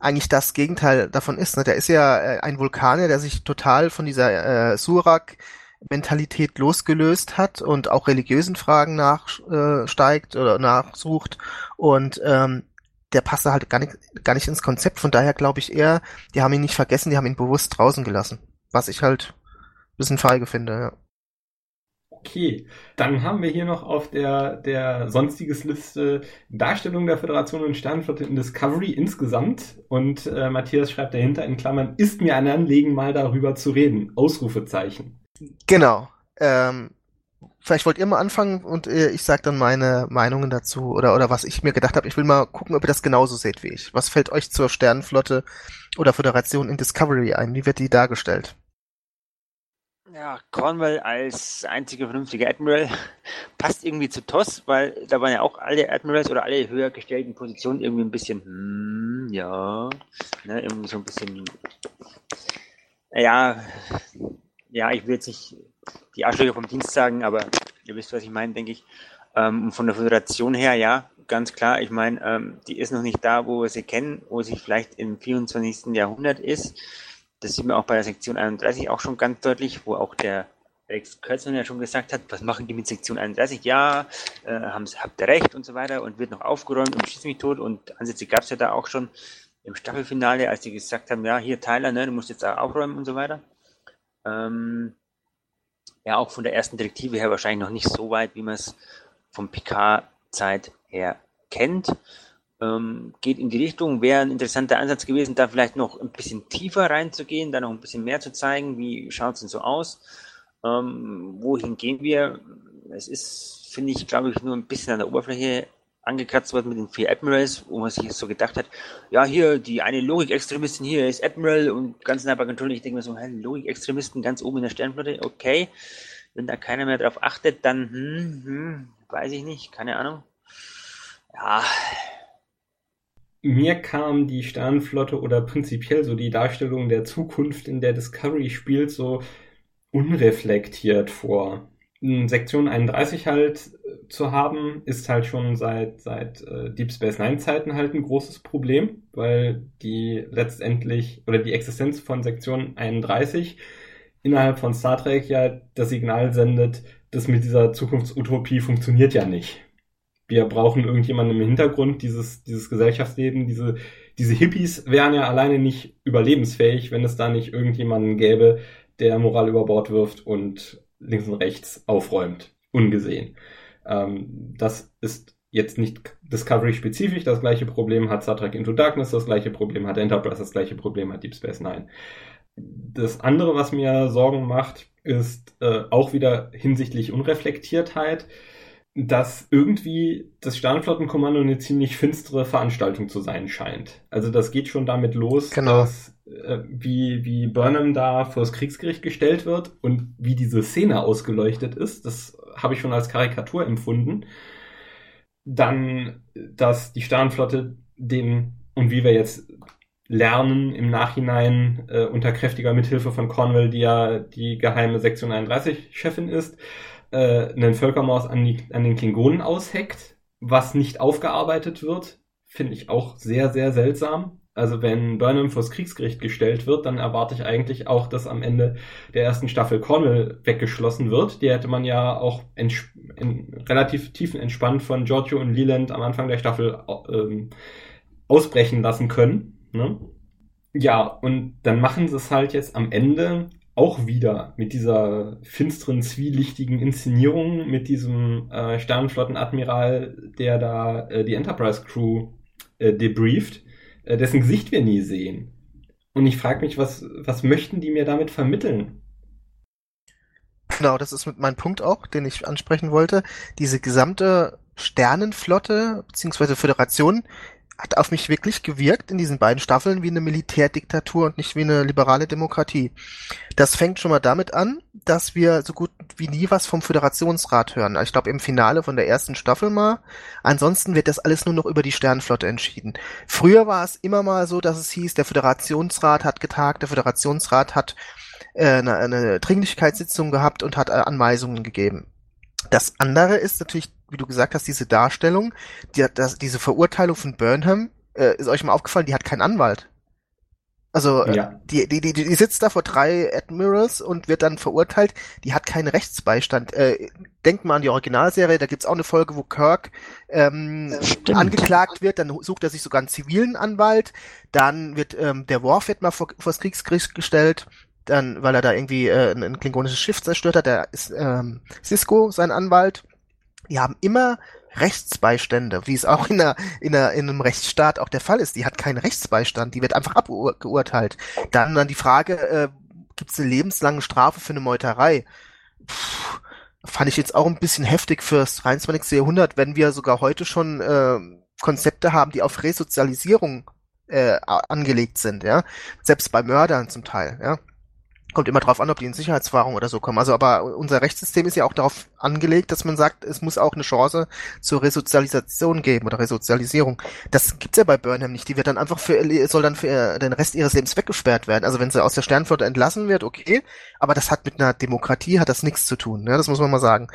eigentlich das Gegenteil davon ist. Ne? Der ist ja äh, ein Vulkanier, der sich total von dieser äh, Surak-Mentalität losgelöst hat und auch religiösen Fragen nachsteigt äh, oder nachsucht und ähm, der passt halt gar nicht, gar nicht ins Konzept. Von daher glaube ich eher, die haben ihn nicht vergessen, die haben ihn bewusst draußen gelassen. Was ich halt ein bisschen feige finde, ja. Okay, dann haben wir hier noch auf der, der sonstiges Liste Darstellung der Föderation und Sternenflotte in Discovery insgesamt. Und äh, Matthias schreibt dahinter in Klammern, ist mir ein Anliegen, mal darüber zu reden. Ausrufezeichen. Genau. Ähm, vielleicht wollt ihr mal anfangen und äh, ich sage dann meine Meinungen dazu oder oder was ich mir gedacht habe. Ich will mal gucken, ob ihr das genauso seht wie ich. Was fällt euch zur Sternenflotte oder Föderation in Discovery ein? Wie wird die dargestellt? Ja, Cornwall als einziger vernünftiger Admiral [LAUGHS] passt irgendwie zu TOS, weil da waren ja auch alle Admirals oder alle höher gestellten Positionen irgendwie ein bisschen, hm, ja, ne, irgendwie so ein bisschen, ja, ja, ich will jetzt nicht die Arschlöcher vom Dienst sagen, aber ihr wisst, was ich meine, denke ich. Ähm, von der Föderation her, ja, ganz klar. Ich meine, ähm, die ist noch nicht da, wo wir sie kennen, wo sie vielleicht im 24. Jahrhundert ist. Das sieht man auch bei der Sektion 31 auch schon ganz deutlich, wo auch der Alex Kurtzmann ja schon gesagt hat, was machen die mit Sektion 31? Ja, äh, habt ihr recht und so weiter und wird noch aufgeräumt und schießt mich tot und Ansätze gab es ja da auch schon im Staffelfinale, als die gesagt haben, ja, hier Tyler, ne, du musst jetzt auch aufräumen und so weiter. Ähm, ja, auch von der ersten Direktive her wahrscheinlich noch nicht so weit, wie man es vom PK-Zeit her kennt. Ähm, geht in die Richtung, wäre ein interessanter Ansatz gewesen, da vielleicht noch ein bisschen tiefer reinzugehen, da noch ein bisschen mehr zu zeigen, wie schaut es denn so aus, ähm, wohin gehen wir. Es ist, finde ich, glaube ich, nur ein bisschen an der Oberfläche angekratzt worden mit den vier Admirals, wo man sich so gedacht hat, ja, hier, die eine Logik-Extremistin hier ist Admiral und ganz nah bei Control. Ich denke mir so, hey, Logik-Extremisten ganz oben in der Sternflotte, okay. Wenn da keiner mehr drauf achtet, dann, hm, hm, weiß ich nicht, keine Ahnung. Ja. Mir kam die Sternenflotte oder prinzipiell so die Darstellung der Zukunft, in der Discovery spielt, so unreflektiert vor. Sektion 31 halt äh, zu haben, ist halt schon seit, seit äh, Deep Space Nine Zeiten halt ein großes Problem, weil die letztendlich oder die Existenz von Sektion 31 innerhalb von Star Trek ja das Signal sendet, das mit dieser Zukunftsutopie funktioniert ja nicht. Wir brauchen irgendjemanden im Hintergrund, dieses, dieses Gesellschaftsleben, diese, diese Hippies wären ja alleine nicht überlebensfähig, wenn es da nicht irgendjemanden gäbe, der Moral über Bord wirft und links und rechts aufräumt, ungesehen. Ähm, das ist jetzt nicht Discovery-spezifisch, das gleiche Problem hat Star Trek Into Darkness, das gleiche Problem hat Enterprise, das gleiche Problem hat Deep Space Nine. Das andere, was mir Sorgen macht, ist äh, auch wieder hinsichtlich Unreflektiertheit dass irgendwie das Sternflottenkommando eine ziemlich finstere Veranstaltung zu sein scheint. Also das geht schon damit los, genau. dass äh, wie, wie Burnham da vor das Kriegsgericht gestellt wird und wie diese Szene ausgeleuchtet ist. Das habe ich schon als Karikatur empfunden. Dann, dass die Sternflotte den, und wie wir jetzt lernen im Nachhinein äh, unter kräftiger Mithilfe von Cornwell, die ja die geheime Sektion 31 Chefin ist, äh, einen Völkermord an, die, an den Klingonen ausheckt, was nicht aufgearbeitet wird, finde ich auch sehr, sehr seltsam. Also wenn Burnham vors Kriegsgericht gestellt wird, dann erwarte ich eigentlich auch, dass am Ende der ersten Staffel Cornwall weggeschlossen wird. Die hätte man ja auch in relativ tiefen entspannt von Giorgio und Leland am Anfang der Staffel ähm, ausbrechen lassen können. Ne? Ja, und dann machen sie es halt jetzt am Ende auch wieder mit dieser finsteren, zwielichtigen Inszenierung, mit diesem äh, Sternenflottenadmiral, der da äh, die Enterprise Crew äh, debrieft, äh, dessen Gesicht wir nie sehen. Und ich frage mich, was, was möchten die mir damit vermitteln? Genau, das ist meinem Punkt auch, den ich ansprechen wollte. Diese gesamte Sternenflotte beziehungsweise Föderation hat auf mich wirklich gewirkt in diesen beiden Staffeln wie eine Militärdiktatur und nicht wie eine liberale Demokratie. Das fängt schon mal damit an, dass wir so gut wie nie was vom Föderationsrat hören. Ich glaube im Finale von der ersten Staffel mal. Ansonsten wird das alles nur noch über die Sternenflotte entschieden. Früher war es immer mal so, dass es hieß, der Föderationsrat hat getagt, der Föderationsrat hat äh, eine, eine Dringlichkeitssitzung gehabt und hat äh, Anweisungen gegeben. Das andere ist natürlich wie du gesagt hast, diese Darstellung, die hat das, diese Verurteilung von Burnham, äh, ist euch mal aufgefallen, die hat keinen Anwalt. Also äh, ja. die, die, die, die sitzt da vor drei Admirals und wird dann verurteilt. Die hat keinen Rechtsbeistand. Äh, denkt mal an die Originalserie, da gibt's auch eine Folge, wo Kirk ähm, angeklagt wird, dann sucht er sich sogar einen zivilen Anwalt. Dann wird ähm, der Worf wird mal vor, vor das Kriegsgericht gestellt, dann, weil er da irgendwie äh, ein, ein klingonisches Schiff zerstört hat. Da ist ähm, Cisco sein Anwalt die haben immer Rechtsbeistände, wie es auch in, einer, in, einer, in einem Rechtsstaat auch der Fall ist. Die hat keinen Rechtsbeistand, die wird einfach abgeurteilt. Dann dann die Frage, äh, gibt es eine lebenslange Strafe für eine Meuterei? Puh, fand ich jetzt auch ein bisschen heftig fürs 23. Jahrhundert, wenn wir sogar heute schon äh, Konzepte haben, die auf Resozialisierung äh, angelegt sind, ja. Selbst bei Mördern zum Teil, ja. Kommt immer drauf an, ob die in Sicherheitswahrung oder so kommen. Also, aber unser Rechtssystem ist ja auch darauf angelegt, dass man sagt, es muss auch eine Chance zur Resozialisation geben oder Resozialisierung. Das gibt's ja bei Burnham nicht. Die wird dann einfach für, soll dann für den Rest ihres Lebens weggesperrt werden. Also, wenn sie aus der Sternflotte entlassen wird, okay. Aber das hat mit einer Demokratie, hat das nichts zu tun. Ne? Das muss man mal sagen.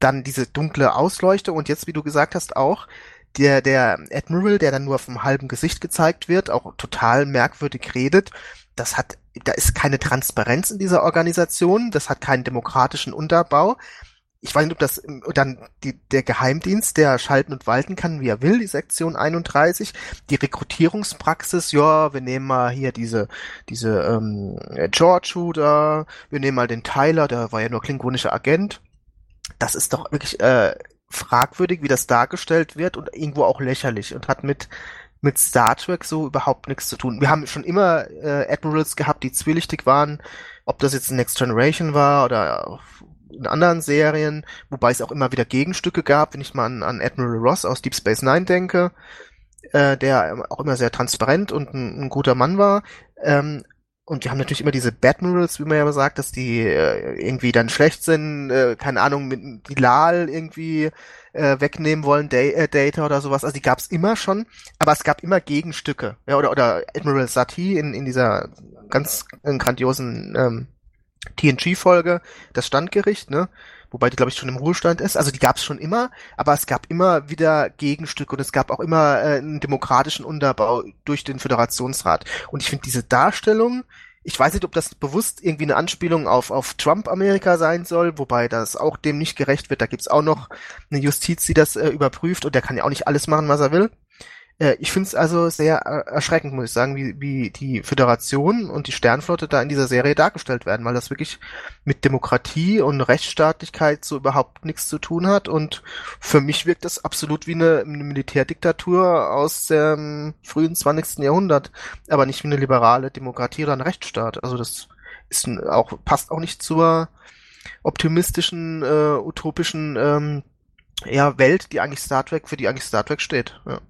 dann diese dunkle Ausleuchtung und jetzt, wie du gesagt hast, auch der, der Admiral, der dann nur vom halben Gesicht gezeigt wird, auch total merkwürdig redet, das hat, da ist keine Transparenz in dieser Organisation, das hat keinen demokratischen Unterbau. Ich weiß nicht, ob das dann die, der Geheimdienst, der schalten und walten kann, wie er will, die Sektion 31, die Rekrutierungspraxis, ja, wir nehmen mal hier diese, diese ähm, George Shooter, wir nehmen mal den Tyler, der war ja nur klingonischer Agent. Das ist doch wirklich äh, fragwürdig, wie das dargestellt wird und irgendwo auch lächerlich und hat mit mit Star Trek so überhaupt nichts zu tun. Wir haben schon immer äh, Admirals gehabt, die zwielichtig waren, ob das jetzt Next Generation war oder in anderen Serien, wobei es auch immer wieder Gegenstücke gab, wenn ich mal an, an Admiral Ross aus Deep Space Nine denke, äh, der auch immer sehr transparent und ein, ein guter Mann war. Ähm, und wir haben natürlich immer diese Badmirals, wie man ja immer sagt, dass die äh, irgendwie dann schlecht sind, äh, keine Ahnung, mit die Lal irgendwie äh, wegnehmen wollen, da äh, Data oder sowas. Also die gab es immer schon, aber es gab immer Gegenstücke. Ja, oder, oder Admiral Sati in, in dieser ganz äh, grandiosen ähm, TNG-Folge, das Standgericht, ne? Wobei die, glaube ich, schon im Ruhestand ist. Also die gab es schon immer, aber es gab immer wieder Gegenstücke und es gab auch immer äh, einen demokratischen Unterbau durch den Föderationsrat. Und ich finde diese Darstellung, ich weiß nicht, ob das bewusst irgendwie eine Anspielung auf, auf Trump-Amerika sein soll, wobei das auch dem nicht gerecht wird. Da gibt's auch noch eine Justiz, die das äh, überprüft und der kann ja auch nicht alles machen, was er will. Äh, ich finde es also sehr äh, erschreckend, muss ich sagen, wie, wie die Föderation und die Sternflotte da in dieser Serie dargestellt werden, weil das wirklich mit Demokratie und Rechtsstaatlichkeit so überhaupt nichts zu tun hat. Und für mich wirkt das absolut wie eine, eine Militärdiktatur aus dem frühen 20. Jahrhundert, aber nicht wie eine liberale Demokratie oder ein Rechtsstaat. Also das ist auch, passt auch nicht zur optimistischen, äh, utopischen ähm, ja, Welt, die eigentlich Star Trek, für die eigentlich Star Trek steht. Ja.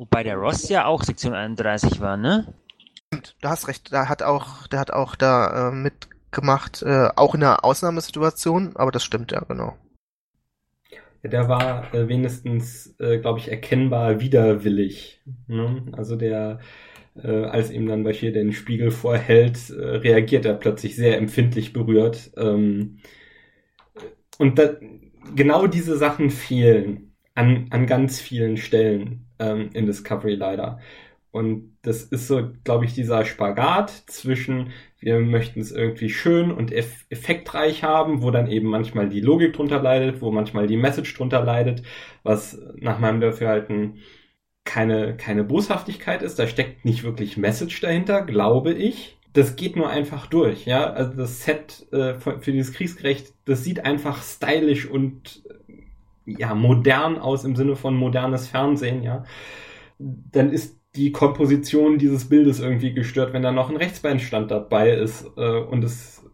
Wobei der Ross ja auch Sektion 31 war, ne? Stimmt, du hast recht, der hat auch, der hat auch da äh, mitgemacht, äh, auch in einer Ausnahmesituation, aber das stimmt ja, genau. Ja, der war äh, wenigstens, äh, glaube ich, erkennbar widerwillig. Ne? Also der, äh, als ihm dann Bashir den Spiegel vorhält, äh, reagiert er plötzlich sehr empfindlich berührt. Ähm, und da, genau diese Sachen fehlen an, an ganz vielen Stellen ähm, in Discovery leider. Und das ist so, glaube ich, dieser Spagat zwischen, wir möchten es irgendwie schön und eff effektreich haben, wo dann eben manchmal die Logik drunter leidet, wo manchmal die Message drunter leidet, was nach meinem Dafürhalten keine, keine Boshaftigkeit ist. Da steckt nicht wirklich Message dahinter, glaube ich. Das geht nur einfach durch, ja. Also das Set äh, für dieses Kriegsgerecht, das sieht einfach stylisch und ja, modern aus im Sinne von modernes Fernsehen, ja, dann ist die Komposition dieses Bildes irgendwie gestört, wenn da noch ein Rechtsbeinstand dabei ist äh, und es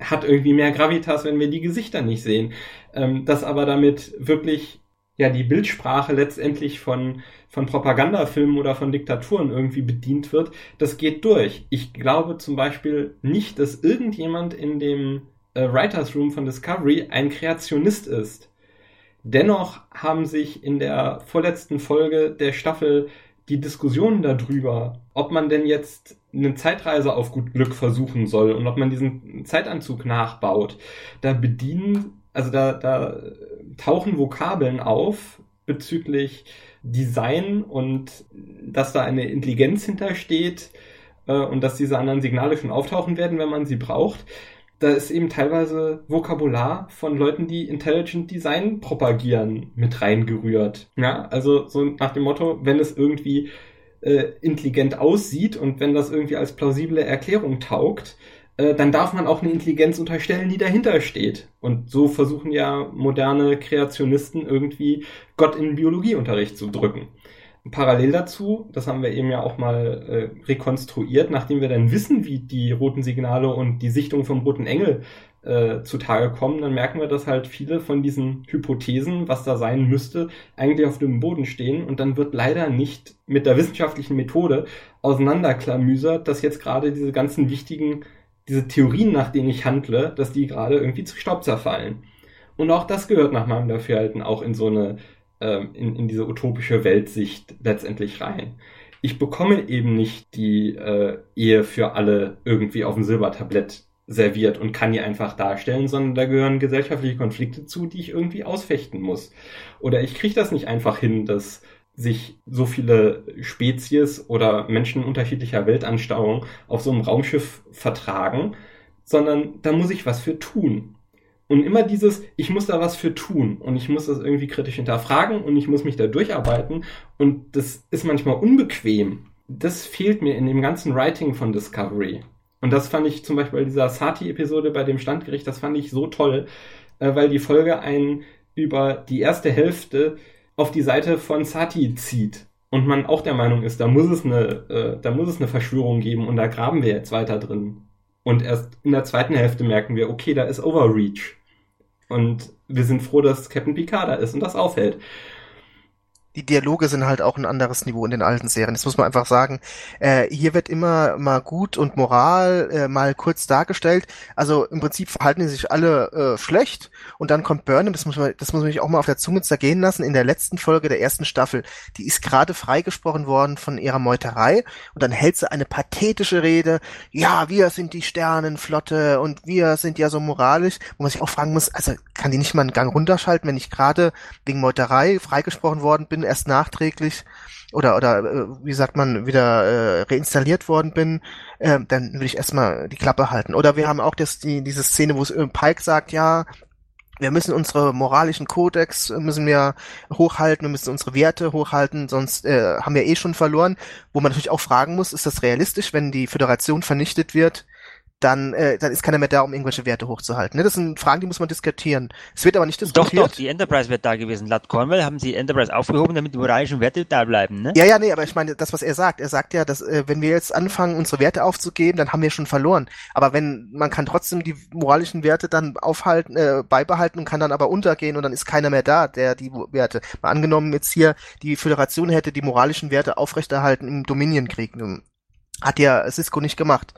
hat irgendwie mehr Gravitas, wenn wir die Gesichter nicht sehen. Ähm, dass aber damit wirklich ja die Bildsprache letztendlich von von Propagandafilmen oder von Diktaturen irgendwie bedient wird, das geht durch. Ich glaube zum Beispiel nicht, dass irgendjemand in dem äh, Writers Room von Discovery ein Kreationist ist. Dennoch haben sich in der vorletzten Folge der Staffel die Diskussionen darüber, ob man denn jetzt eine Zeitreise auf gut Glück versuchen soll und ob man diesen Zeitanzug nachbaut, da bedienen, also da, da tauchen Vokabeln auf bezüglich Design und dass da eine Intelligenz hintersteht äh, und dass diese anderen Signale schon auftauchen werden, wenn man sie braucht da ist eben teilweise Vokabular von Leuten, die Intelligent Design propagieren, mit reingerührt. Ja, also so nach dem Motto, wenn es irgendwie äh, intelligent aussieht und wenn das irgendwie als plausible Erklärung taugt, äh, dann darf man auch eine Intelligenz unterstellen, die dahinter steht. Und so versuchen ja moderne Kreationisten irgendwie Gott in Biologieunterricht zu drücken. Parallel dazu, das haben wir eben ja auch mal äh, rekonstruiert, nachdem wir dann wissen, wie die roten Signale und die Sichtung vom roten Engel äh, zutage kommen, dann merken wir, dass halt viele von diesen Hypothesen, was da sein müsste, eigentlich auf dem Boden stehen und dann wird leider nicht mit der wissenschaftlichen Methode auseinanderklamüsert, dass jetzt gerade diese ganzen wichtigen, diese Theorien, nach denen ich handle, dass die gerade irgendwie zu Staub zerfallen. Und auch das gehört nach meinem Dafürhalten auch in so eine ähm, in, in diese utopische Weltsicht letztendlich rein. Ich bekomme eben nicht die äh, Ehe für alle irgendwie auf dem Silbertablett serviert und kann die einfach darstellen, sondern da gehören gesellschaftliche Konflikte zu, die ich irgendwie ausfechten muss. Oder ich kriege das nicht einfach hin, dass sich so viele Spezies oder Menschen unterschiedlicher Weltanstauung auf so einem Raumschiff vertragen, sondern da muss ich was für tun. Und immer dieses, ich muss da was für tun und ich muss das irgendwie kritisch hinterfragen und ich muss mich da durcharbeiten und das ist manchmal unbequem. Das fehlt mir in dem ganzen Writing von Discovery. Und das fand ich zum Beispiel bei dieser Sati-Episode bei dem Standgericht, das fand ich so toll, äh, weil die Folge einen über die erste Hälfte auf die Seite von Sati zieht und man auch der Meinung ist, da muss es eine, äh, da muss es eine Verschwörung geben und da graben wir jetzt weiter drin. Und erst in der zweiten Hälfte merken wir, okay, da ist Overreach. Und wir sind froh, dass Captain Picard da ist und das aufhält die Dialoge sind halt auch ein anderes Niveau in den alten Serien. Das muss man einfach sagen. Äh, hier wird immer mal gut und Moral äh, mal kurz dargestellt. Also im Prinzip verhalten die sich alle äh, schlecht und dann kommt Burnham, das muss man, das muss man sich auch mal auf der Zunge zergehen lassen, in der letzten Folge der ersten Staffel. Die ist gerade freigesprochen worden von ihrer Meuterei und dann hält sie eine pathetische Rede. Ja, wir sind die Sternenflotte und wir sind ja so moralisch, wo man sich auch fragen muss, also kann die nicht mal einen Gang runterschalten, wenn ich gerade wegen Meuterei freigesprochen worden bin, erst nachträglich oder oder äh, wie sagt man wieder äh, reinstalliert worden bin, äh, dann würde ich erstmal die Klappe halten. Oder wir haben auch das die diese Szene, wo es äh, Pike sagt, ja, wir müssen unsere moralischen Kodex äh, müssen wir hochhalten, wir müssen unsere Werte hochhalten, sonst äh, haben wir eh schon verloren. Wo man natürlich auch fragen muss, ist das realistisch, wenn die Föderation vernichtet wird? Dann, äh, dann ist keiner mehr da, um irgendwelche Werte hochzuhalten. Ne? Das sind Fragen, die muss man diskutieren. Es wird aber nicht diskutiert. Doch, doch, die Enterprise wird da gewesen. Laut Cornwell haben sie Enterprise aufgehoben, damit die moralischen Werte da bleiben. Ne? Ja, ja, nee, aber ich meine, das, was er sagt, er sagt ja, dass äh, wenn wir jetzt anfangen, unsere Werte aufzugeben, dann haben wir schon verloren. Aber wenn man kann trotzdem die moralischen Werte dann aufhalten, äh, beibehalten und kann dann aber untergehen und dann ist keiner mehr da, der die Werte. Mal angenommen jetzt hier die Föderation hätte die moralischen Werte aufrechterhalten im Dominion-Krieg. Hat ja Cisco nicht gemacht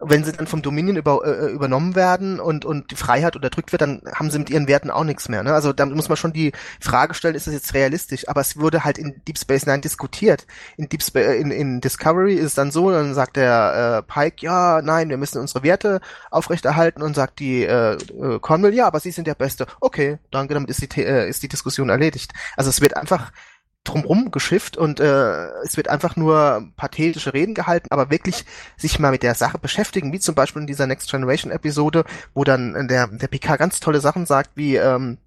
wenn sie dann vom Dominion über, äh, äh, übernommen werden und, und die Freiheit unterdrückt wird, dann haben sie mit ihren Werten auch nichts mehr. Ne? Also da muss man schon die Frage stellen, ist das jetzt realistisch? Aber es wurde halt in Deep Space Nine diskutiert. In Deep Space, äh, in, in Discovery ist es dann so, dann sagt der äh, Pike, ja, nein, wir müssen unsere Werte aufrechterhalten und sagt die äh, äh, Conwell, ja, aber sie sind der Beste. Okay, danke, damit ist die, äh, ist die Diskussion erledigt. Also es wird einfach drumrum geschifft und äh, es wird einfach nur pathetische Reden gehalten, aber wirklich sich mal mit der Sache beschäftigen, wie zum Beispiel in dieser Next Generation Episode, wo dann der, der PK ganz tolle Sachen sagt, wie ähm,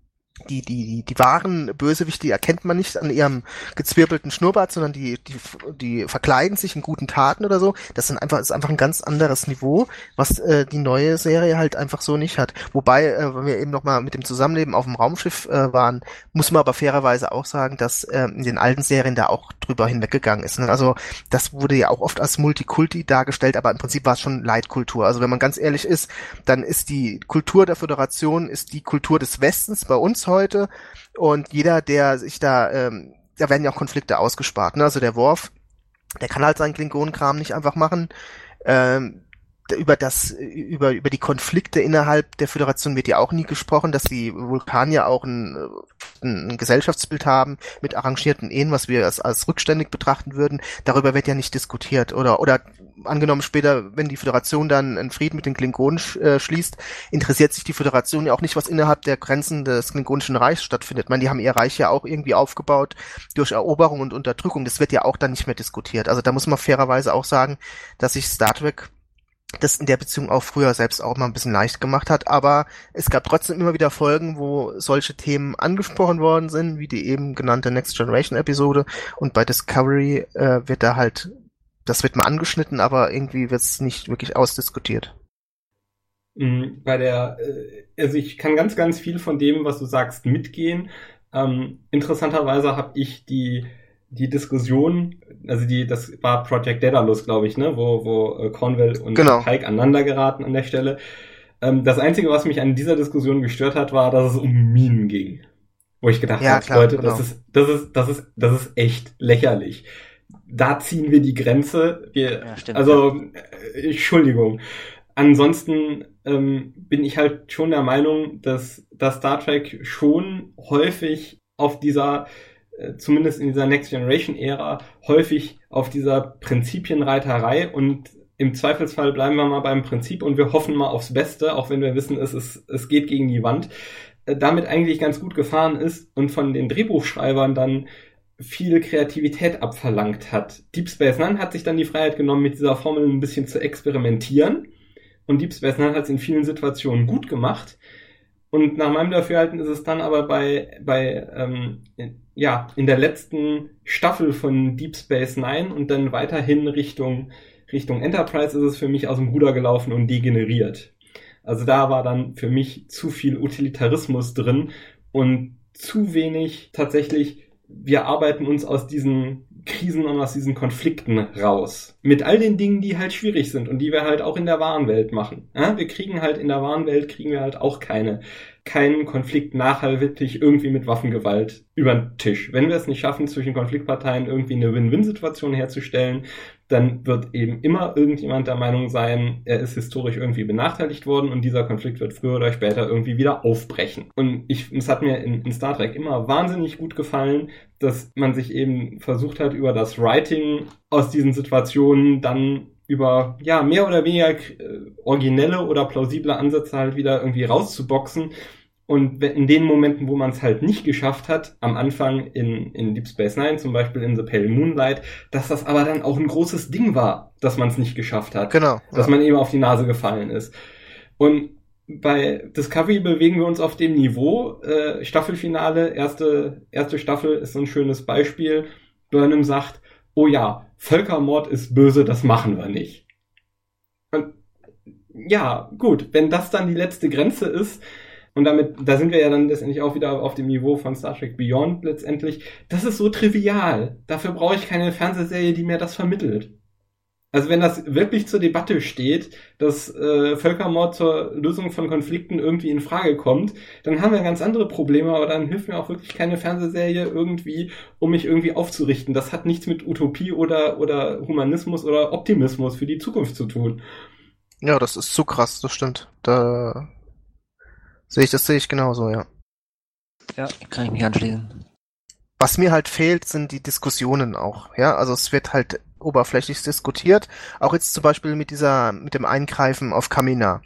die, die, die wahren Bösewichte, die erkennt man nicht an ihrem gezwirbelten Schnurrbart, sondern die, die, die verkleiden sich in guten Taten oder so. Das sind einfach, ist einfach ein ganz anderes Niveau, was äh, die neue Serie halt einfach so nicht hat. Wobei, äh, wenn wir eben nochmal mit dem Zusammenleben auf dem Raumschiff äh, waren, muss man aber fairerweise auch sagen, dass äh, in den alten Serien da auch drüber hinweggegangen ist. Ne? Also das wurde ja auch oft als Multikulti dargestellt, aber im Prinzip war es schon Leitkultur. Also wenn man ganz ehrlich ist, dann ist die Kultur der Föderation, ist die Kultur des Westens bei uns heute und jeder, der sich da, ähm, da werden ja auch Konflikte ausgespart. Ne? Also der Worf, der kann halt seinen Klingonenkram nicht einfach machen. Ähm, über das, über, über die Konflikte innerhalb der Föderation wird ja auch nie gesprochen, dass die Vulkanier auch ein, ein Gesellschaftsbild haben mit arrangierten Ehen, was wir als, als rückständig betrachten würden. Darüber wird ja nicht diskutiert. Oder, oder angenommen später, wenn die Föderation dann einen Frieden mit den Klingonen äh, schließt, interessiert sich die Föderation ja auch nicht, was innerhalb der Grenzen des Klingonischen Reichs stattfindet. Ich meine, die haben ihr Reich ja auch irgendwie aufgebaut durch Eroberung und Unterdrückung. Das wird ja auch dann nicht mehr diskutiert. Also da muss man fairerweise auch sagen, dass sich Star Trek das in der Beziehung auch früher selbst auch mal ein bisschen leicht gemacht hat, aber es gab trotzdem immer wieder Folgen, wo solche Themen angesprochen worden sind, wie die eben genannte Next Generation Episode und bei Discovery äh, wird da halt das wird mal angeschnitten, aber irgendwie wird es nicht wirklich ausdiskutiert. Mm, bei der, äh, also ich kann ganz, ganz viel von dem, was du sagst, mitgehen. Ähm, interessanterweise habe ich die die Diskussion, also die, das war Project Daedalus, glaube ich, ne, wo wo äh, Cornwell und genau. Pike aneinander geraten an der Stelle. Ähm, das einzige, was mich an dieser Diskussion gestört hat, war, dass es um Minen ging, wo ich gedacht ja, habe, Leute, genau. das ist das ist das ist das ist echt lächerlich da ziehen wir die Grenze. Wir, ja, stimmt, also, äh, Entschuldigung. Ansonsten ähm, bin ich halt schon der Meinung, dass, dass Star Trek schon häufig auf dieser, äh, zumindest in dieser Next Generation Ära, häufig auf dieser Prinzipienreiterei und im Zweifelsfall bleiben wir mal beim Prinzip und wir hoffen mal aufs Beste, auch wenn wir wissen, es, ist, es geht gegen die Wand, äh, damit eigentlich ganz gut gefahren ist und von den Drehbuchschreibern dann viel Kreativität abverlangt hat. Deep Space Nine hat sich dann die Freiheit genommen, mit dieser Formel ein bisschen zu experimentieren. Und Deep Space Nine hat es in vielen Situationen gut gemacht. Und nach meinem Dafürhalten ist es dann aber bei, bei ähm, ja, in der letzten Staffel von Deep Space Nine und dann weiterhin Richtung, Richtung Enterprise ist es für mich aus dem Ruder gelaufen und degeneriert. Also da war dann für mich zu viel Utilitarismus drin und zu wenig tatsächlich, wir arbeiten uns aus diesen Krisen und aus diesen Konflikten raus. Mit all den Dingen, die halt schwierig sind und die wir halt auch in der wahren Welt machen. Ja, wir kriegen halt in der wahren Welt, kriegen wir halt auch keine, keinen Konflikt nachhaltig irgendwie mit Waffengewalt über den Tisch. Wenn wir es nicht schaffen, zwischen Konfliktparteien irgendwie eine Win-Win-Situation herzustellen, dann wird eben immer irgendjemand der Meinung sein, er ist historisch irgendwie benachteiligt worden und dieser Konflikt wird früher oder später irgendwie wieder aufbrechen. Und ich, es hat mir in, in Star Trek immer wahnsinnig gut gefallen, dass man sich eben versucht hat, über das Writing aus diesen Situationen dann über ja mehr oder weniger äh, originelle oder plausible Ansätze halt wieder irgendwie rauszuboxen und in den Momenten, wo man es halt nicht geschafft hat, am Anfang in, in Deep Space Nine, zum Beispiel in The Pale Moonlight, dass das aber dann auch ein großes Ding war, dass man es nicht geschafft hat. Genau. Dass ja. man eben auf die Nase gefallen ist. Und bei Discovery bewegen wir uns auf dem Niveau. Äh, Staffelfinale, erste, erste Staffel ist so ein schönes Beispiel. Burnham sagt, oh ja, Völkermord ist böse, das machen wir nicht. Und ja, gut, wenn das dann die letzte Grenze ist, und damit, da sind wir ja dann letztendlich auch wieder auf dem Niveau von Star Trek Beyond letztendlich. Das ist so trivial. Dafür brauche ich keine Fernsehserie, die mir das vermittelt. Also wenn das wirklich zur Debatte steht, dass äh, Völkermord zur Lösung von Konflikten irgendwie in Frage kommt, dann haben wir ganz andere Probleme, aber dann hilft mir auch wirklich keine Fernsehserie irgendwie, um mich irgendwie aufzurichten. Das hat nichts mit Utopie oder, oder Humanismus oder Optimismus für die Zukunft zu tun. Ja, das ist zu krass, das stimmt. Da Sehe ich, das sehe ich genauso, ja. Ja, kann ich mich anschließen. Was mir halt fehlt, sind die Diskussionen auch, ja. Also es wird halt oberflächlich diskutiert. Auch jetzt zum Beispiel mit dieser, mit dem Eingreifen auf Kamina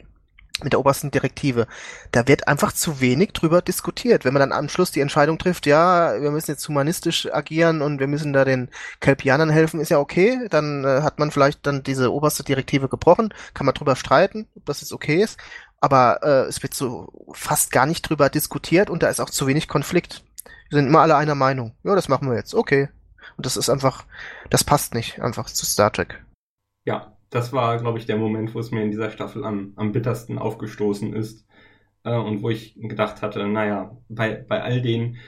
mit der obersten Direktive. Da wird einfach zu wenig drüber diskutiert. Wenn man dann am Schluss die Entscheidung trifft, ja, wir müssen jetzt humanistisch agieren und wir müssen da den Kelpianern helfen, ist ja okay. Dann äh, hat man vielleicht dann diese oberste Direktive gebrochen. Kann man drüber streiten, ob das jetzt okay ist aber äh, es wird so fast gar nicht drüber diskutiert und da ist auch zu wenig Konflikt. Wir sind immer alle einer Meinung. Ja, das machen wir jetzt. Okay. Und das ist einfach, das passt nicht einfach zu Star Trek. Ja, das war, glaube ich, der Moment, wo es mir in dieser Staffel am, am bittersten aufgestoßen ist. Äh, und wo ich gedacht hatte, naja, bei, bei all den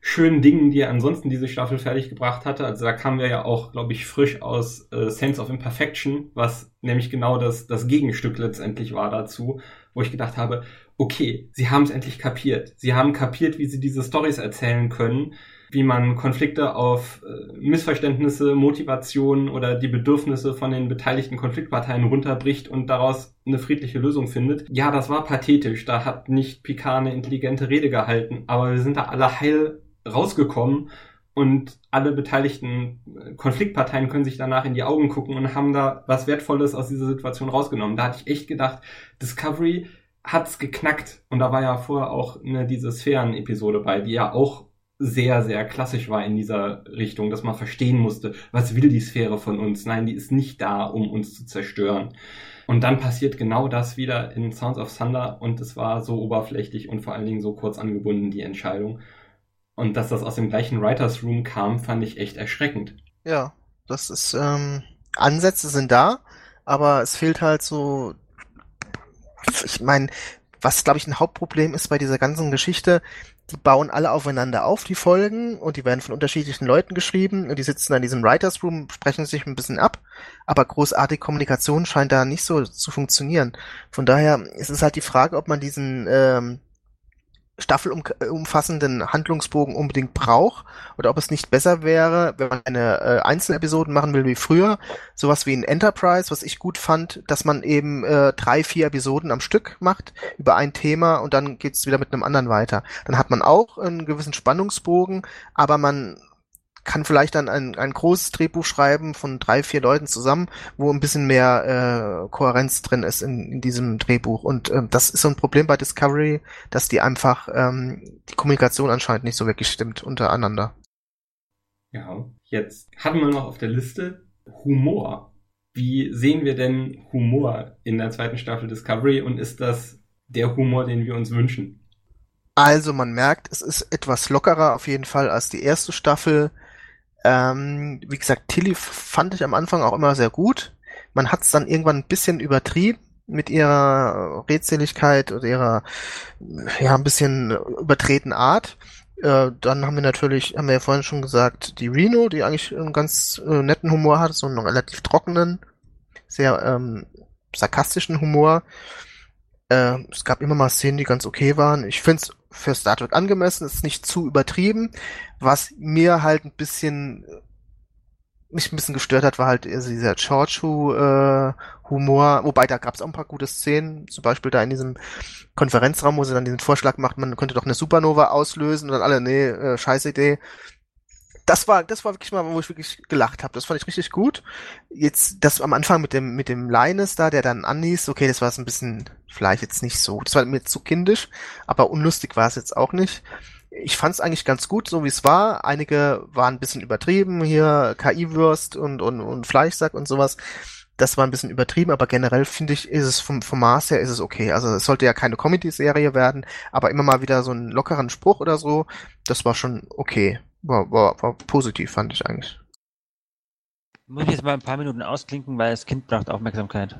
schönen Dingen, die er ansonsten diese Staffel fertiggebracht hatte. Also da kamen wir ja auch, glaube ich, frisch aus äh, Sense of Imperfection, was nämlich genau das, das Gegenstück letztendlich war dazu, wo ich gedacht habe, okay, sie haben es endlich kapiert. Sie haben kapiert, wie sie diese Stories erzählen können, wie man Konflikte auf äh, Missverständnisse, Motivationen oder die Bedürfnisse von den beteiligten Konfliktparteien runterbricht und daraus eine friedliche Lösung findet. Ja, das war pathetisch. Da hat nicht Picard eine intelligente Rede gehalten, aber wir sind da alle heil rausgekommen und alle beteiligten äh, Konfliktparteien können sich danach in die Augen gucken und haben da was Wertvolles aus dieser Situation rausgenommen. Da hatte ich echt gedacht, Discovery hat's geknackt. Und da war ja vorher auch ne, diese Sphären-Episode bei, die ja auch sehr, sehr klassisch war in dieser Richtung, dass man verstehen musste, was will die Sphäre von uns? Nein, die ist nicht da, um uns zu zerstören. Und dann passiert genau das wieder in Sounds of Thunder und es war so oberflächlich und vor allen Dingen so kurz angebunden, die Entscheidung. Und dass das aus dem gleichen Writers Room kam, fand ich echt erschreckend. Ja, das ist, ähm, Ansätze sind da, aber es fehlt halt so, ich meine, was glaube ich ein Hauptproblem ist bei dieser ganzen Geschichte, die bauen alle aufeinander auf, die Folgen, und die werden von unterschiedlichen Leuten geschrieben, und die sitzen in diesem Writers Room, sprechen sich ein bisschen ab, aber großartige Kommunikation scheint da nicht so zu funktionieren. Von daher ist es halt die Frage, ob man diesen ähm, staffelumfassenden Handlungsbogen unbedingt braucht oder ob es nicht besser wäre, wenn man eine äh, Einzelepisoden machen will wie früher, sowas wie in Enterprise, was ich gut fand, dass man eben äh, drei, vier Episoden am Stück macht über ein Thema und dann geht's wieder mit einem anderen weiter. Dann hat man auch einen gewissen Spannungsbogen, aber man kann vielleicht dann ein, ein großes Drehbuch schreiben von drei, vier Leuten zusammen, wo ein bisschen mehr äh, Kohärenz drin ist in, in diesem Drehbuch. Und ähm, das ist so ein Problem bei Discovery, dass die einfach ähm, die Kommunikation anscheinend nicht so wirklich stimmt untereinander. Ja, jetzt hatten wir noch auf der Liste Humor. Wie sehen wir denn Humor in der zweiten Staffel Discovery und ist das der Humor, den wir uns wünschen? Also man merkt, es ist etwas lockerer auf jeden Fall als die erste Staffel. Ähm, wie gesagt, Tilly fand ich am Anfang auch immer sehr gut. Man hat es dann irgendwann ein bisschen übertrieben mit ihrer Redseligkeit oder ihrer ja ein bisschen übertreten Art. Äh, dann haben wir natürlich, haben wir ja vorhin schon gesagt, die Reno, die eigentlich einen ganz äh, netten Humor hat, so einen relativ trockenen, sehr ähm, sarkastischen Humor. Äh, es gab immer mal Szenen, die ganz okay waren. Ich finde es für Star Trek angemessen, ist nicht zu übertrieben. Was mir halt ein bisschen mich ein bisschen gestört hat, war halt also dieser Chorchu-Humor, äh, wobei da gab es auch ein paar gute Szenen, zum Beispiel da in diesem Konferenzraum, wo sie dann diesen Vorschlag macht, man könnte doch eine Supernova auslösen und dann alle, nee, äh, scheiß Idee. Das war, das war wirklich mal, wo ich wirklich gelacht habe. Das fand ich richtig gut. Jetzt, das am Anfang mit dem, mit dem Linus da, der dann anliest, okay, das war es ein bisschen, vielleicht jetzt nicht so, das war mir zu kindisch, aber unlustig war es jetzt auch nicht ich fand es eigentlich ganz gut, so wie es war. Einige waren ein bisschen übertrieben, hier KI-Würst und, und, und Fleischsack und sowas. Das war ein bisschen übertrieben, aber generell finde ich, ist es vom, vom Maß her ist es okay. Also es sollte ja keine Comedy-Serie werden, aber immer mal wieder so einen lockeren Spruch oder so, das war schon okay. War, war, war positiv, fand ich eigentlich. Muss ich jetzt mal ein paar Minuten ausklinken, weil das Kind braucht Aufmerksamkeit.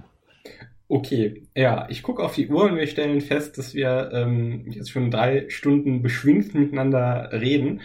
Okay, ja, ich gucke auf die Uhr und wir stellen fest, dass wir ähm, jetzt schon drei Stunden beschwingt miteinander reden.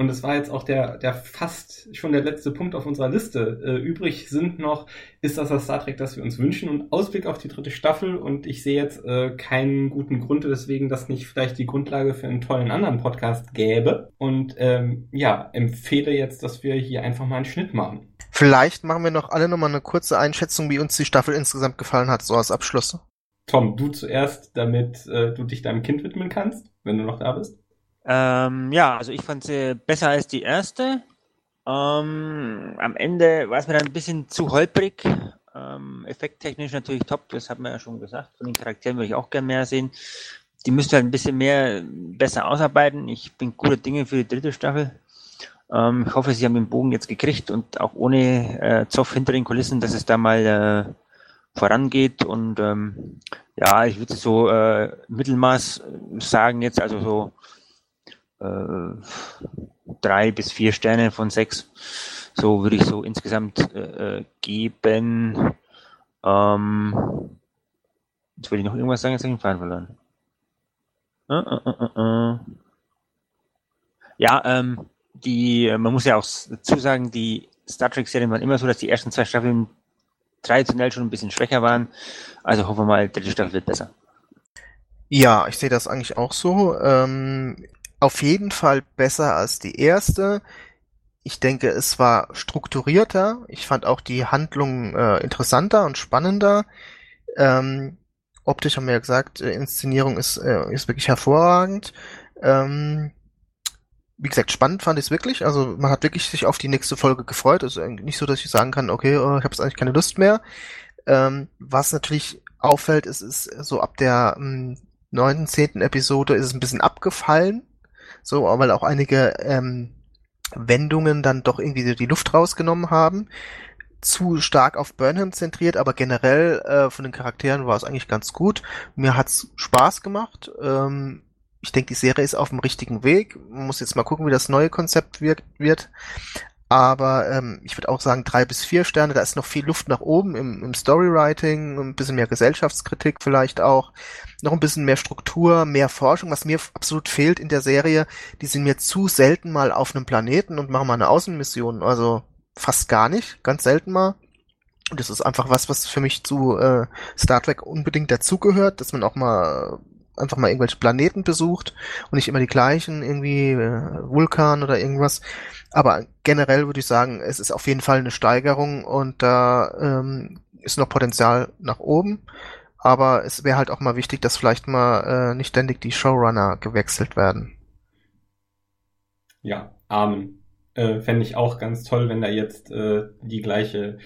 Und es war jetzt auch der, der fast schon der letzte Punkt auf unserer Liste. Äh, übrig sind noch, ist das das Star Trek, das wir uns wünschen? Und Ausblick auf die dritte Staffel. Und ich sehe jetzt äh, keinen guten Grund, weswegen das nicht vielleicht die Grundlage für einen tollen anderen Podcast gäbe. Und ähm, ja, empfehle jetzt, dass wir hier einfach mal einen Schnitt machen. Vielleicht machen wir noch alle nochmal eine kurze Einschätzung, wie uns die Staffel insgesamt gefallen hat, so als Abschluss. Tom, du zuerst, damit äh, du dich deinem Kind widmen kannst, wenn du noch da bist. Ähm, ja, also ich fand sie besser als die erste. Ähm, am Ende war es mir dann ein bisschen zu holprig. Ähm, effekttechnisch natürlich top, das hat man ja schon gesagt. Von den Charakteren würde ich auch gerne mehr sehen. Die müsste halt ein bisschen mehr besser ausarbeiten. Ich bin guter Dinge für die dritte Staffel. Ähm, ich hoffe, sie haben den Bogen jetzt gekriegt und auch ohne äh, Zoff hinter den Kulissen, dass es da mal äh, vorangeht. Und ähm, ja, ich würde so äh, Mittelmaß sagen jetzt, also so äh, drei bis vier Sterne von sechs. So würde ich so insgesamt äh, äh geben. Ähm, jetzt will ich noch irgendwas sagen, jetzt habe ich den Faden verloren. Äh, äh, äh, ja, ähm, die, man muss ja auch dazu sagen, die Star Trek-Serien waren immer so, dass die ersten zwei Staffeln traditionell schon ein bisschen schwächer waren. Also hoffen wir mal, die dritte Staffel wird besser. Ja, ich sehe das eigentlich auch so. Ähm, auf jeden Fall besser als die erste. Ich denke, es war strukturierter. Ich fand auch die Handlung äh, interessanter und spannender. Ähm, optisch haben wir ja gesagt, äh, Inszenierung ist, äh, ist wirklich hervorragend. Ähm, wie gesagt, spannend fand ich es wirklich. Also man hat wirklich sich auf die nächste Folge gefreut. Also nicht so, dass ich sagen kann, okay, oh, ich habe jetzt eigentlich keine Lust mehr. Ähm, was natürlich auffällt, ist, ist so ab der ähm, neunten, zehnten Episode ist es ein bisschen abgefallen. So, weil auch einige ähm, Wendungen dann doch irgendwie die Luft rausgenommen haben. Zu stark auf Burnham zentriert, aber generell äh, von den Charakteren war es eigentlich ganz gut. Mir hat's Spaß gemacht. Ähm, ich denke, die Serie ist auf dem richtigen Weg. Man muss jetzt mal gucken, wie das neue Konzept wird. wird. Aber ähm, ich würde auch sagen, drei bis vier Sterne, da ist noch viel Luft nach oben im, im Storywriting, ein bisschen mehr Gesellschaftskritik vielleicht auch, noch ein bisschen mehr Struktur, mehr Forschung, was mir absolut fehlt in der Serie. Die sind mir zu selten mal auf einem Planeten und machen mal eine Außenmission. Also fast gar nicht, ganz selten mal. Und das ist einfach was, was für mich zu äh, Star Trek unbedingt dazugehört, dass man auch mal einfach mal irgendwelche Planeten besucht und nicht immer die gleichen, irgendwie äh, Vulkan oder irgendwas. Aber generell würde ich sagen, es ist auf jeden Fall eine Steigerung und da ähm, ist noch Potenzial nach oben. Aber es wäre halt auch mal wichtig, dass vielleicht mal äh, nicht ständig die Showrunner gewechselt werden. Ja, Amen. Äh, Fände ich auch ganz toll, wenn da jetzt äh, die gleiche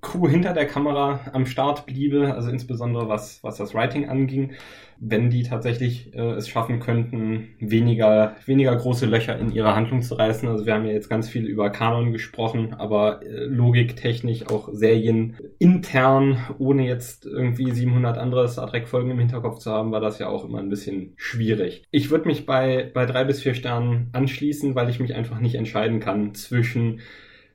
Crew hinter der Kamera am Start bliebe, also insbesondere was, was das Writing anging, wenn die tatsächlich äh, es schaffen könnten, weniger, weniger große Löcher in ihre Handlung zu reißen. Also wir haben ja jetzt ganz viel über Kanon gesprochen, aber äh, logiktechnisch auch Serien intern, ohne jetzt irgendwie 700 andere Star Trek Folgen im Hinterkopf zu haben, war das ja auch immer ein bisschen schwierig. Ich würde mich bei, bei drei bis vier Sternen anschließen, weil ich mich einfach nicht entscheiden kann zwischen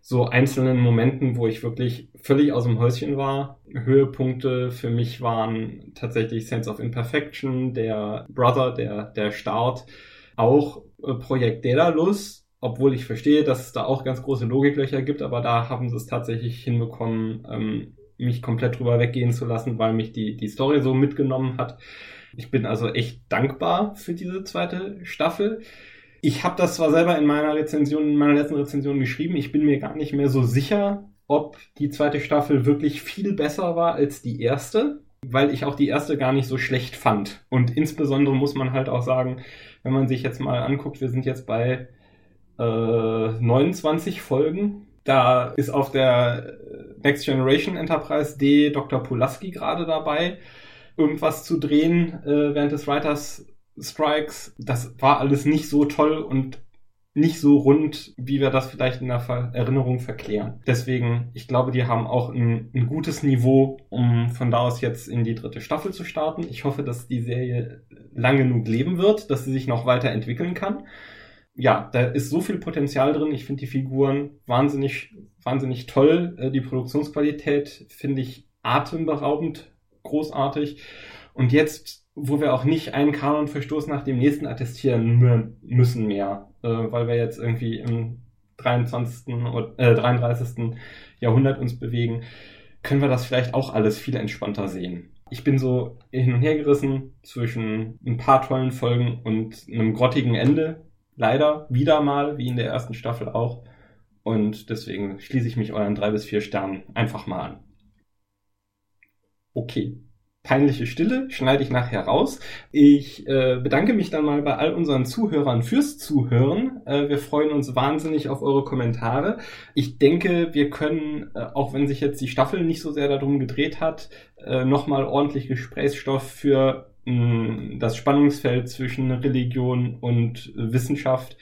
so einzelnen Momenten, wo ich wirklich völlig aus dem Häuschen war. Höhepunkte für mich waren tatsächlich Sense of Imperfection, der Brother, der, der Start, auch äh, Projekt Daedalus, obwohl ich verstehe, dass es da auch ganz große Logiklöcher gibt, aber da haben sie es tatsächlich hinbekommen, ähm, mich komplett drüber weggehen zu lassen, weil mich die, die Story so mitgenommen hat. Ich bin also echt dankbar für diese zweite Staffel. Ich habe das zwar selber in meiner Rezension, in meiner letzten Rezension geschrieben, ich bin mir gar nicht mehr so sicher, ob die zweite Staffel wirklich viel besser war als die erste, weil ich auch die erste gar nicht so schlecht fand. Und insbesondere muss man halt auch sagen, wenn man sich jetzt mal anguckt, wir sind jetzt bei äh, 29 Folgen. Da ist auf der Next Generation Enterprise D Dr. Pulaski gerade dabei, irgendwas zu drehen äh, während des Writers Strikes, das war alles nicht so toll und nicht so rund, wie wir das vielleicht in der Ver Erinnerung verklären. Deswegen, ich glaube, die haben auch ein, ein, gutes Niveau, um von da aus jetzt in die dritte Staffel zu starten. Ich hoffe, dass die Serie lang genug leben wird, dass sie sich noch weiterentwickeln kann. Ja, da ist so viel Potenzial drin. Ich finde die Figuren wahnsinnig, wahnsinnig toll. Äh, die Produktionsqualität finde ich atemberaubend großartig. Und jetzt wo wir auch nicht einen Kanonverstoß nach dem nächsten attestieren müssen mehr, äh, weil wir jetzt irgendwie im 23. Oder, äh, 33. Jahrhundert uns bewegen, können wir das vielleicht auch alles viel entspannter sehen. Ich bin so hin und her gerissen zwischen ein paar tollen Folgen und einem grottigen Ende. Leider wieder mal, wie in der ersten Staffel auch. Und deswegen schließe ich mich euren drei bis vier Sternen einfach mal an. Okay peinliche Stille schneide ich nachher raus. Ich äh, bedanke mich dann mal bei all unseren Zuhörern fürs Zuhören. Äh, wir freuen uns wahnsinnig auf eure Kommentare. Ich denke, wir können, äh, auch wenn sich jetzt die Staffel nicht so sehr darum gedreht hat, äh, nochmal ordentlich Gesprächsstoff für mh, das Spannungsfeld zwischen Religion und Wissenschaft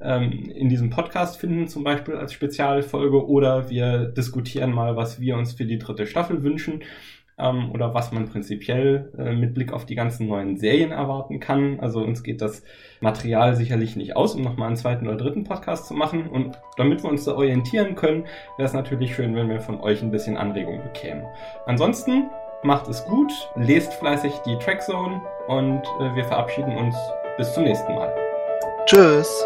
ähm, in diesem Podcast finden, zum Beispiel als Spezialfolge, oder wir diskutieren mal, was wir uns für die dritte Staffel wünschen ähm, oder was man prinzipiell äh, mit Blick auf die ganzen neuen Serien erwarten kann. Also uns geht das Material sicherlich nicht aus, um nochmal einen zweiten oder dritten Podcast zu machen. Und damit wir uns da orientieren können, wäre es natürlich schön, wenn wir von euch ein bisschen Anregung bekämen. Ansonsten macht es gut, lest fleißig die Trackzone und äh, wir verabschieden uns bis zum nächsten Mal. Tschüss.